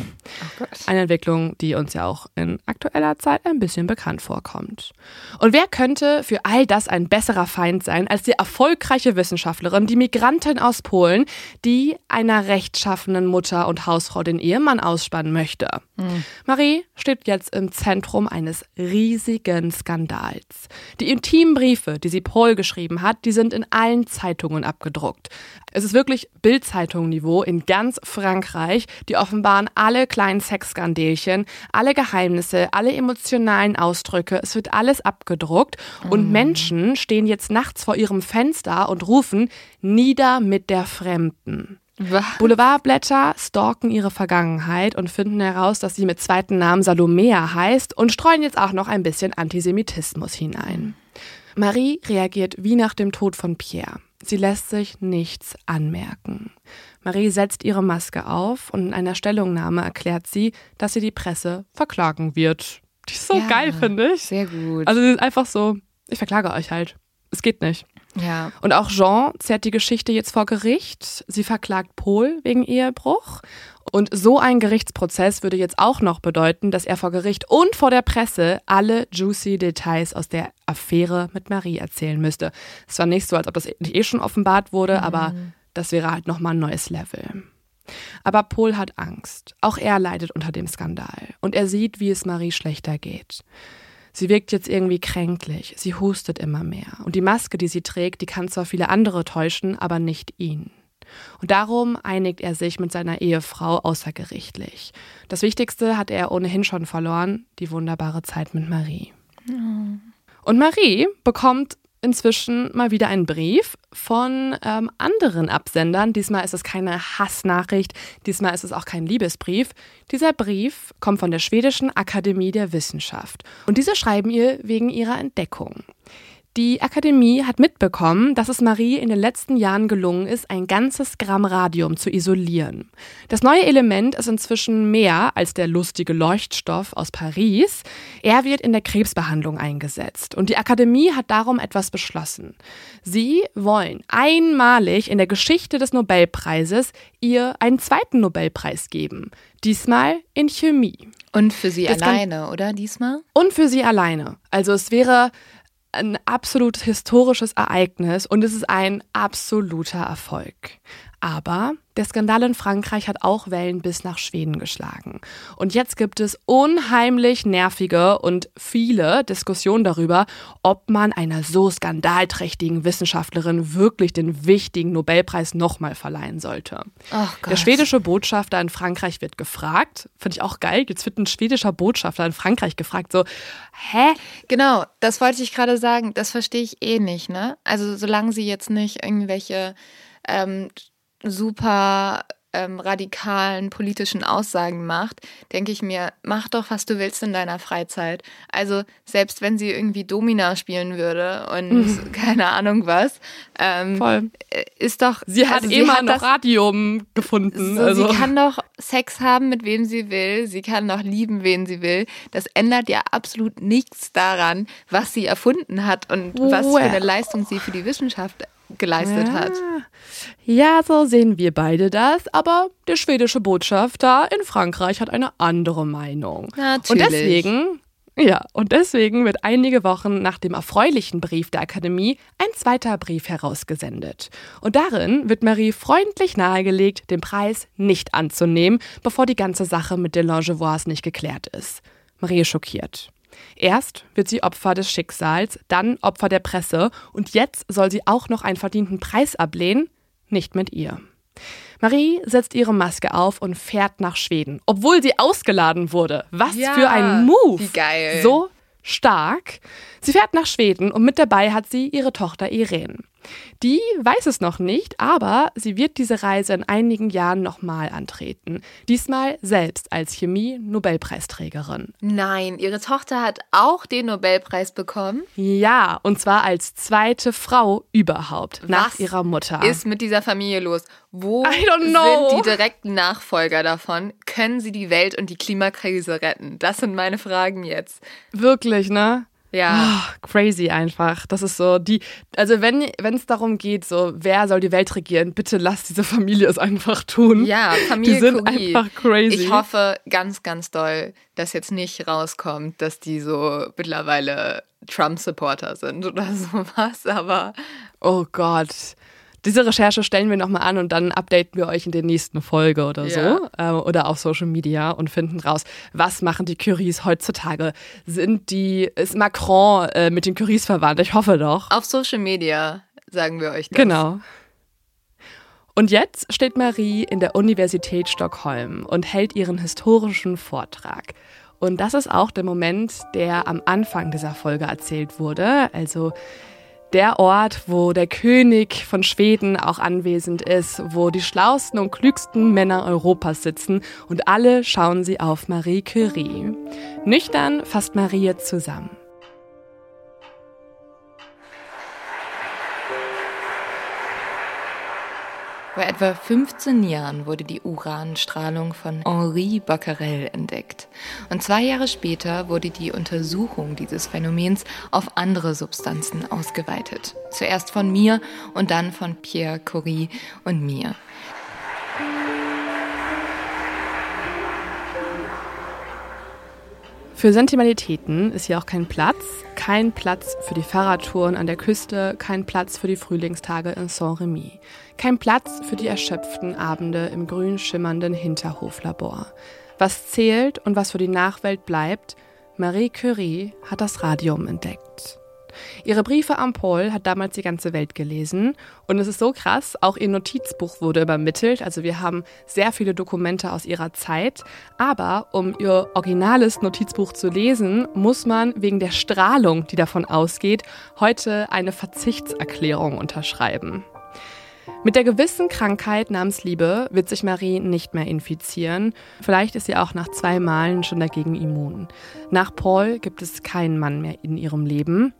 Oh Eine Entwicklung, die uns ja auch in aktueller Zeit ein bisschen bekannt vorkommt. Und wer könnte für all das ein besserer Feind sein als die erfolgreiche Wissenschaftlerin, die Migrantin aus Polen, die einer rechtschaffenen Mutter und Hausfrau den Ehemann ausspannen möchte. Mhm. Marie steht jetzt im Zentrum eines riesigen Skandals. Die intimen Briefe, die sie Paul geschrieben hat, die sind in allen Zeitungen abgedruckt. Es ist wirklich Bildzeitung-Niveau in ganz Frankreich. Die offenbaren alle kleinen Sexskandelchen, alle Geheimnisse, alle emotionalen Ausdrücke. Es wird alles abgedruckt und mhm. Menschen stehen jetzt nachts vor ihrem Fenster und rufen nieder mit der Fremden. Was? Boulevardblätter stalken ihre Vergangenheit und finden heraus, dass sie mit zweiten Namen Salomea heißt und streuen jetzt auch noch ein bisschen Antisemitismus hinein. Marie reagiert wie nach dem Tod von Pierre. Sie lässt sich nichts anmerken. Marie setzt ihre Maske auf und in einer Stellungnahme erklärt sie, dass sie die Presse verklagen wird. Die ist so ja, geil, finde ich. Sehr gut. Also sie ist einfach so, ich verklage euch halt. Es geht nicht. Ja. Und auch Jean zerrt die Geschichte jetzt vor Gericht. Sie verklagt Paul wegen Ehebruch. Und so ein Gerichtsprozess würde jetzt auch noch bedeuten, dass er vor Gericht und vor der Presse alle juicy Details aus der Affäre mit Marie erzählen müsste. Es war nicht so, als ob das nicht eh schon offenbart wurde, mhm. aber das wäre halt nochmal ein neues Level. Aber Paul hat Angst. Auch er leidet unter dem Skandal. Und er sieht, wie es Marie schlechter geht. Sie wirkt jetzt irgendwie kränklich, sie hustet immer mehr. Und die Maske, die sie trägt, die kann zwar viele andere täuschen, aber nicht ihn. Und darum einigt er sich mit seiner Ehefrau außergerichtlich. Das Wichtigste hat er ohnehin schon verloren, die wunderbare Zeit mit Marie. Oh. Und Marie bekommt inzwischen mal wieder einen Brief von ähm, anderen Absendern. Diesmal ist es keine Hassnachricht, diesmal ist es auch kein Liebesbrief. Dieser Brief kommt von der Schwedischen Akademie der Wissenschaft. Und diese schreiben ihr wegen ihrer Entdeckung. Die Akademie hat mitbekommen, dass es Marie in den letzten Jahren gelungen ist, ein ganzes Gramm Radium zu isolieren. Das neue Element ist inzwischen mehr als der lustige Leuchtstoff aus Paris. Er wird in der Krebsbehandlung eingesetzt. Und die Akademie hat darum etwas beschlossen. Sie wollen einmalig in der Geschichte des Nobelpreises ihr einen zweiten Nobelpreis geben. Diesmal in Chemie. Und für sie Das alleine, oder diesmal? Und für sie alleine. Also es wäre ein absolut historisches Ereignis und es ist ein absoluter Erfolg. Aber der Skandal in Frankreich hat auch Wellen bis nach Schweden geschlagen. Und jetzt gibt es unheimlich nervige und viele Diskussionen darüber, ob man einer so skandalträchtigen Wissenschaftlerin wirklich den wichtigen Nobelpreis nochmal verleihen sollte. Gott. Der schwedische Botschafter in Frankreich wird gefragt. Finde ich auch geil. Jetzt wird ein schwedischer Botschafter in Frankreich gefragt. So, hä? Genau, das wollte ich gerade sagen. Das verstehe ich eh nicht, ne? Also solange sie jetzt nicht irgendwelche ähm, super ähm, radikalen politischen Aussagen macht, denke ich mir, mach doch, was du willst in deiner Freizeit. Also selbst wenn sie irgendwie Domina spielen würde und keine Ahnung was, ähm, Voll. äh, ist doch. Sie hat also immer noch das- Radium gefunden. So, also. Sie kann doch Sex haben, mit wem sie will. Sie kann doch lieben, wen sie will. Das ändert ja absolut nichts daran, was sie erfunden hat und was für eine. Leistung sie für die Wissenschaft geleistet hat. Ja, so sehen wir beide das, aber der schwedische Botschafter in Frankreich hat eine andere Meinung. Natürlich. Und deswegen, ja, und deswegen wird einige Wochen nach dem erfreulichen Brief der Akademie ein zweiter Brief herausgesendet. Und darin wird Marie freundlich nahegelegt, den Preis nicht anzunehmen, bevor die ganze Sache mit den Longevois nicht geklärt ist. Marie ist schockiert. Erst wird sie Opfer des Schicksals, dann Opfer der Presse und jetzt soll sie auch noch einen verdienten Preis ablehnen? Nicht mit ihr. Marie setzt ihre Maske auf und fährt nach Schweden, obwohl sie ausgeladen wurde. Was Ja, für ein Move! wie geil. So stark. Sie fährt nach Schweden und mit dabei hat sie ihre Tochter Irene. Die weiß es noch nicht, aber sie wird diese Reise in einigen Jahren nochmal antreten. Diesmal selbst als Chemie-Nobelpreisträgerin. Nein, ihre Tochter hat auch den Nobelpreis bekommen. Ja, und zwar als zweite Frau überhaupt, nach Was ihrer Mutter. Ist mit dieser Familie los? Wo I don't know. sind die direkten Nachfolger davon? Können sie die Welt und die Klimakrise retten? Das sind meine Fragen jetzt. Wirklich, ne? Ja. Ah, crazy einfach. Das ist so die, also wenn es darum geht, so wer soll die Welt regieren, bitte lass diese Familie es einfach tun. Ja, Familie Die sind Curie. einfach crazy. Ich hoffe ganz, ganz doll, dass jetzt nicht rauskommt, dass die so mittlerweile Trump-Supporter sind oder sowas, aber Oh Gott. Diese Recherche stellen wir nochmal an und dann updaten wir euch in der nächsten Folge oder so. Ja. Äh, oder auf Social Media und finden raus, was machen die Curies heutzutage? Sind die, ist Macron äh, mit den Curies verwandt? Ich hoffe doch. auf Social Media sagen wir euch das. Genau. Und jetzt steht Marie in der Universität Stockholm und hält ihren historischen Vortrag. Und das ist auch der Moment, der am Anfang dieser Folge erzählt wurde. Also der Ort, wo der König von Schweden auch anwesend ist, wo die schlausten und klügsten Männer Europas sitzen und alle schauen sie auf Marie Curie. Nüchtern fasst Marie zusammen. Vor etwa 15 Jahren wurde die Uranstrahlung von Henri Becquerel entdeckt. Und zwei Jahre später wurde die Untersuchung dieses Phänomens auf andere Substanzen ausgeweitet. Zuerst von mir und dann von Pierre Curie und mir. Für Sentimentalitäten ist hier auch kein Platz. Kein Platz für die Fahrradtouren an der Küste, kein Platz für die Frühlingstage in Saint-Remy. Kein Platz für die erschöpften Abende im grün schimmernden Hinterhoflabor. Was zählt und was für die Nachwelt bleibt, Marie Curie hat das Radium entdeckt. Ihre Briefe an Paul hat damals die ganze Welt gelesen. Und es ist so krass, auch ihr Notizbuch wurde übermittelt, also wir haben sehr viele Dokumente aus ihrer Zeit, aber um ihr originales Notizbuch zu lesen, muss man wegen der Strahlung, die davon ausgeht, heute eine Verzichtserklärung unterschreiben. Mit der gewissen Krankheit namens Liebe wird sich Marie nicht mehr infizieren. Vielleicht ist sie auch nach zwei Malen schon dagegen immun. Nach Paul gibt es keinen Mann mehr in ihrem Leben.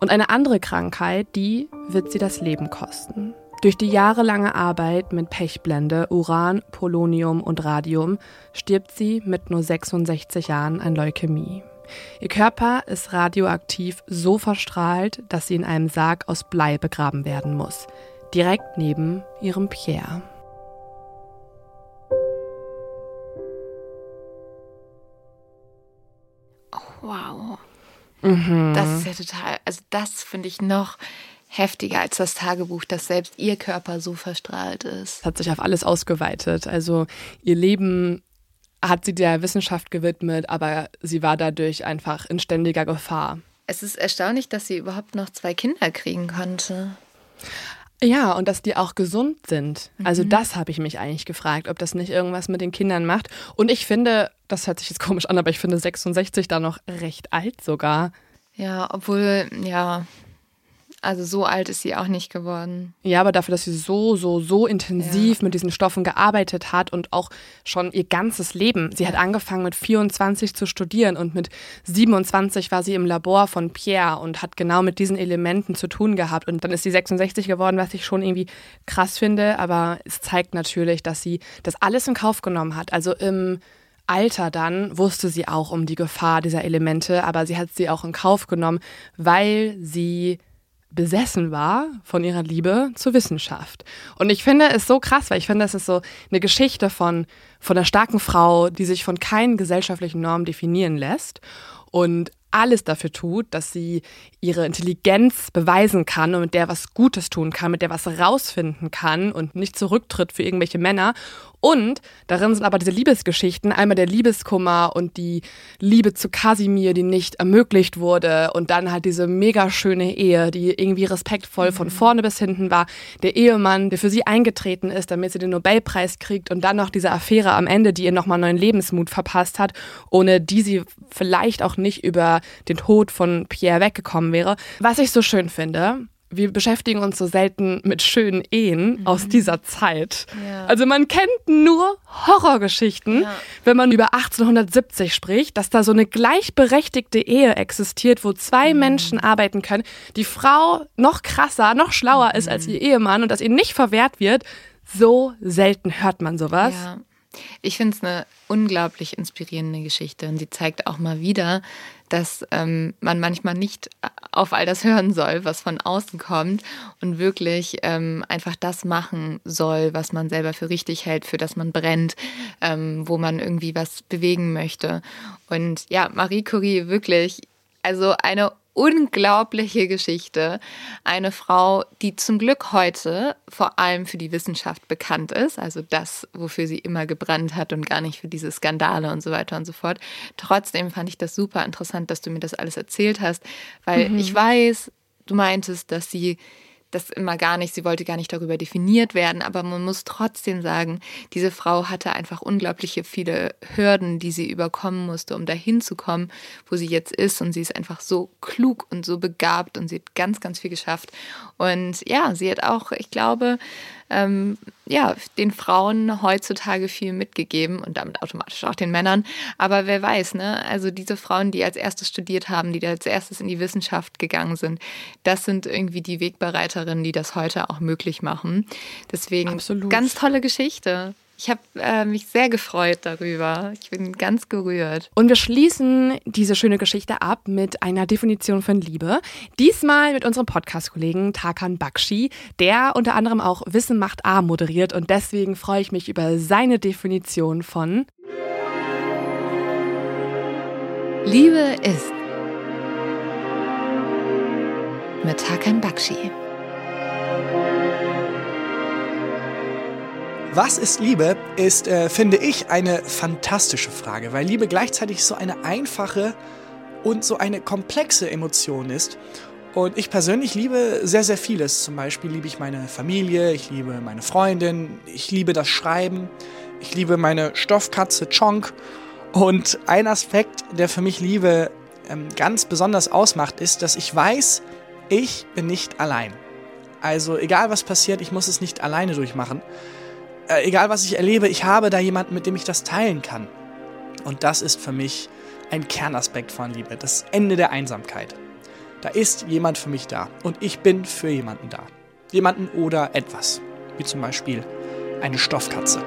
Und eine andere Krankheit, die wird sie das Leben kosten. Durch die jahrelange Arbeit mit Pechblende, Uran, Polonium und Radium stirbt sie mit nur 66 Jahren an Leukämie. Ihr Körper ist radioaktiv so verstrahlt, dass sie in einem Sarg aus Blei begraben werden muss, direkt neben ihrem Pierre. Wow. Mhm. Das ist ja total, also das finde ich noch heftiger als das Tagebuch, dass selbst ihr Körper so verstrahlt ist. Hat sich auf alles ausgeweitet. Also ihr Leben hat sie der Wissenschaft gewidmet, aber sie war dadurch einfach in ständiger Gefahr. Es ist erstaunlich, dass sie überhaupt noch zwei Kinder kriegen konnte. Ja, und dass die auch gesund sind. Also mhm. das habe ich mich eigentlich gefragt, ob das nicht irgendwas mit den Kindern macht. Und ich finde, das hört sich jetzt komisch an, aber ich finde 66 da noch recht alt sogar. Ja, obwohl, ja, also so alt ist sie auch nicht geworden. Ja, aber dafür, dass sie so, so, so intensiv ja. mit diesen Stoffen gearbeitet hat und auch schon ihr ganzes Leben. Sie hat angefangen mit 24 zu studieren und mit 27 war sie im Labor von Pierre und hat genau mit diesen Elementen zu tun gehabt. Und dann ist sie 66 geworden, was ich schon irgendwie krass finde. Aber es zeigt natürlich, dass sie das alles in Kauf genommen hat. Also im Alter dann wusste sie auch um die Gefahr dieser Elemente, aber sie hat sie auch in Kauf genommen, weil sie besessen war von ihrer Liebe zur Wissenschaft. Und ich finde es so krass, weil ich finde, es ist so eine Geschichte von, von einer starken Frau, die sich von keinen gesellschaftlichen Normen definieren lässt und alles dafür tut, dass sie ihre Intelligenz beweisen kann und mit der was Gutes tun kann, mit der was rausfinden kann und nicht zurücktritt für irgendwelche Männer und darin sind aber diese Liebesgeschichten, einmal der Liebeskummer und die Liebe zu Kasimir, die nicht ermöglicht wurde. Und dann halt diese mega schöne Ehe, die irgendwie respektvoll von mhm. vorne bis hinten war. Der Ehemann, der für sie eingetreten ist, damit sie den Nobelpreis kriegt. Und dann noch diese Affäre am Ende, die ihr nochmal neuen Lebensmut verpasst hat, ohne die sie vielleicht auch nicht über den Tod von Pierre weggekommen wäre. Was ich so schön finde, wir beschäftigen uns so selten mit schönen Ehen mhm. aus dieser Zeit. Ja. Also man kennt nur Horrorgeschichten, ja. wenn man über 1870 spricht, dass da so eine gleichberechtigte Ehe existiert, wo zwei mhm. Menschen arbeiten können, die Frau noch krasser, noch schlauer mhm. ist als mhm. ihr Ehemann und dass ihr nicht verwehrt wird. So selten hört man sowas. Ja. Ich finde es eine unglaublich inspirierende Geschichte und sie zeigt auch mal wieder, dass ähm, man manchmal nicht auf all das hören soll, was von außen kommt und wirklich ähm, einfach das machen soll, was man selber für richtig hält, für das man brennt, ähm, wo man irgendwie was bewegen möchte. Und ja, Marie Curie wirklich, also eine unglaubliche Geschichte. Eine Frau, die zum Glück heute vor allem für die Wissenschaft bekannt ist, also das, wofür sie immer gebrannt hat und gar nicht für diese Skandale und so weiter und so fort. Trotzdem fand ich das super interessant, dass du mir das alles erzählt hast, weil mhm. ich weiß, du meintest, dass sie das immer gar nicht, sie wollte gar nicht darüber definiert werden, aber man muss trotzdem sagen, diese Frau hatte einfach unglaubliche viele Hürden, die sie überkommen musste, um dahin zu kommen, wo sie jetzt ist. Und sie ist einfach so klug und so begabt und sie hat ganz, ganz viel geschafft. Und ja, sie hat auch, ich glaube, ähm, ja, den Frauen heutzutage viel mitgegeben und damit automatisch auch den Männern. Aber wer weiß, ne? Also diese Frauen, die als erstes studiert haben, die als erstes in die Wissenschaft gegangen sind, das sind irgendwie die Wegbereiterinnen, die das heute auch möglich machen. Deswegen Absolut. ganz tolle Geschichte. Ich habe äh, mich sehr gefreut darüber. Ich bin ganz gerührt. Und wir schließen diese schöne Geschichte ab mit einer Definition von Liebe. Diesmal mit unserem Podcast-Kollegen Tarkan Bakshi, der unter anderem auch Wissen macht A moderiert. Und deswegen freue ich mich über seine Definition von Liebe ist mit Tarkan Bakshi. Was ist Liebe, ist, äh, finde ich, eine fantastische Frage, weil Liebe gleichzeitig so eine einfache und so eine komplexe Emotion ist. Und ich persönlich liebe sehr, sehr vieles. Zum Beispiel liebe ich meine Familie, ich liebe meine Freundin, ich liebe das Schreiben, ich liebe meine Stoffkatze Chonk. Und ein Aspekt, der für mich Liebe ähm, ganz besonders ausmacht, ist, dass ich weiß, ich bin nicht allein. Also egal was passiert, ich muss es nicht alleine durchmachen äh, egal was ich erlebe, ich habe da jemanden, mit dem ich das teilen kann. Und das ist für mich ein Kernaspekt von Liebe, das Ende der Einsamkeit. Da ist jemand für mich da und ich bin für jemanden da. Jemanden oder etwas, wie zum Beispiel eine Stoffkatze.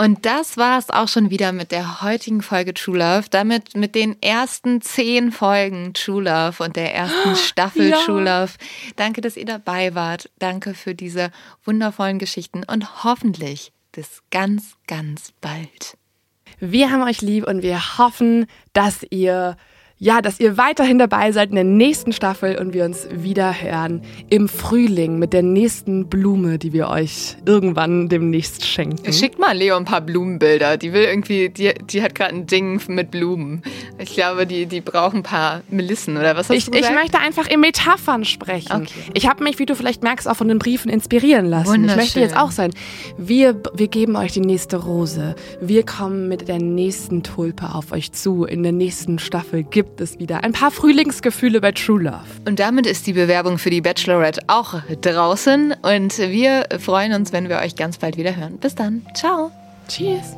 Und das war es auch schon wieder mit der heutigen Folge True Love. Damit mit den ersten zehn Folgen True Love und der ersten Staffel Ja. True Love. Danke, dass ihr dabei wart. Danke für diese wundervollen Geschichten und hoffentlich bis ganz, ganz bald. Wir haben euch lieb und wir hoffen, dass ihr ja, dass ihr weiterhin dabei seid in der nächsten Staffel und wir uns wieder hören im Frühling mit der nächsten Blume, die wir euch irgendwann demnächst schenken. Schickt mal Leo ein paar Blumenbilder. Die will irgendwie, die, die hat gerade ein Ding mit Blumen. Ich glaube, die, die braucht ein paar Melissen oder was hast Ich, du ich gesagt? möchte einfach in Metaphern sprechen. Okay. Ich habe mich, wie du vielleicht merkst, auch von den Briefen inspirieren lassen. Ich möchte jetzt auch sein. Wir, wir geben euch die nächste Rose. Wir kommen mit der nächsten Tulpe auf euch zu. In der nächsten Staffel gibt es wieder ein paar Frühlingsgefühle bei True Love. Und damit ist die Bewerbung für die Bachelorette auch draußen. Und wir freuen uns, wenn wir euch ganz bald wieder hören. Bis dann. Ciao. Cheers.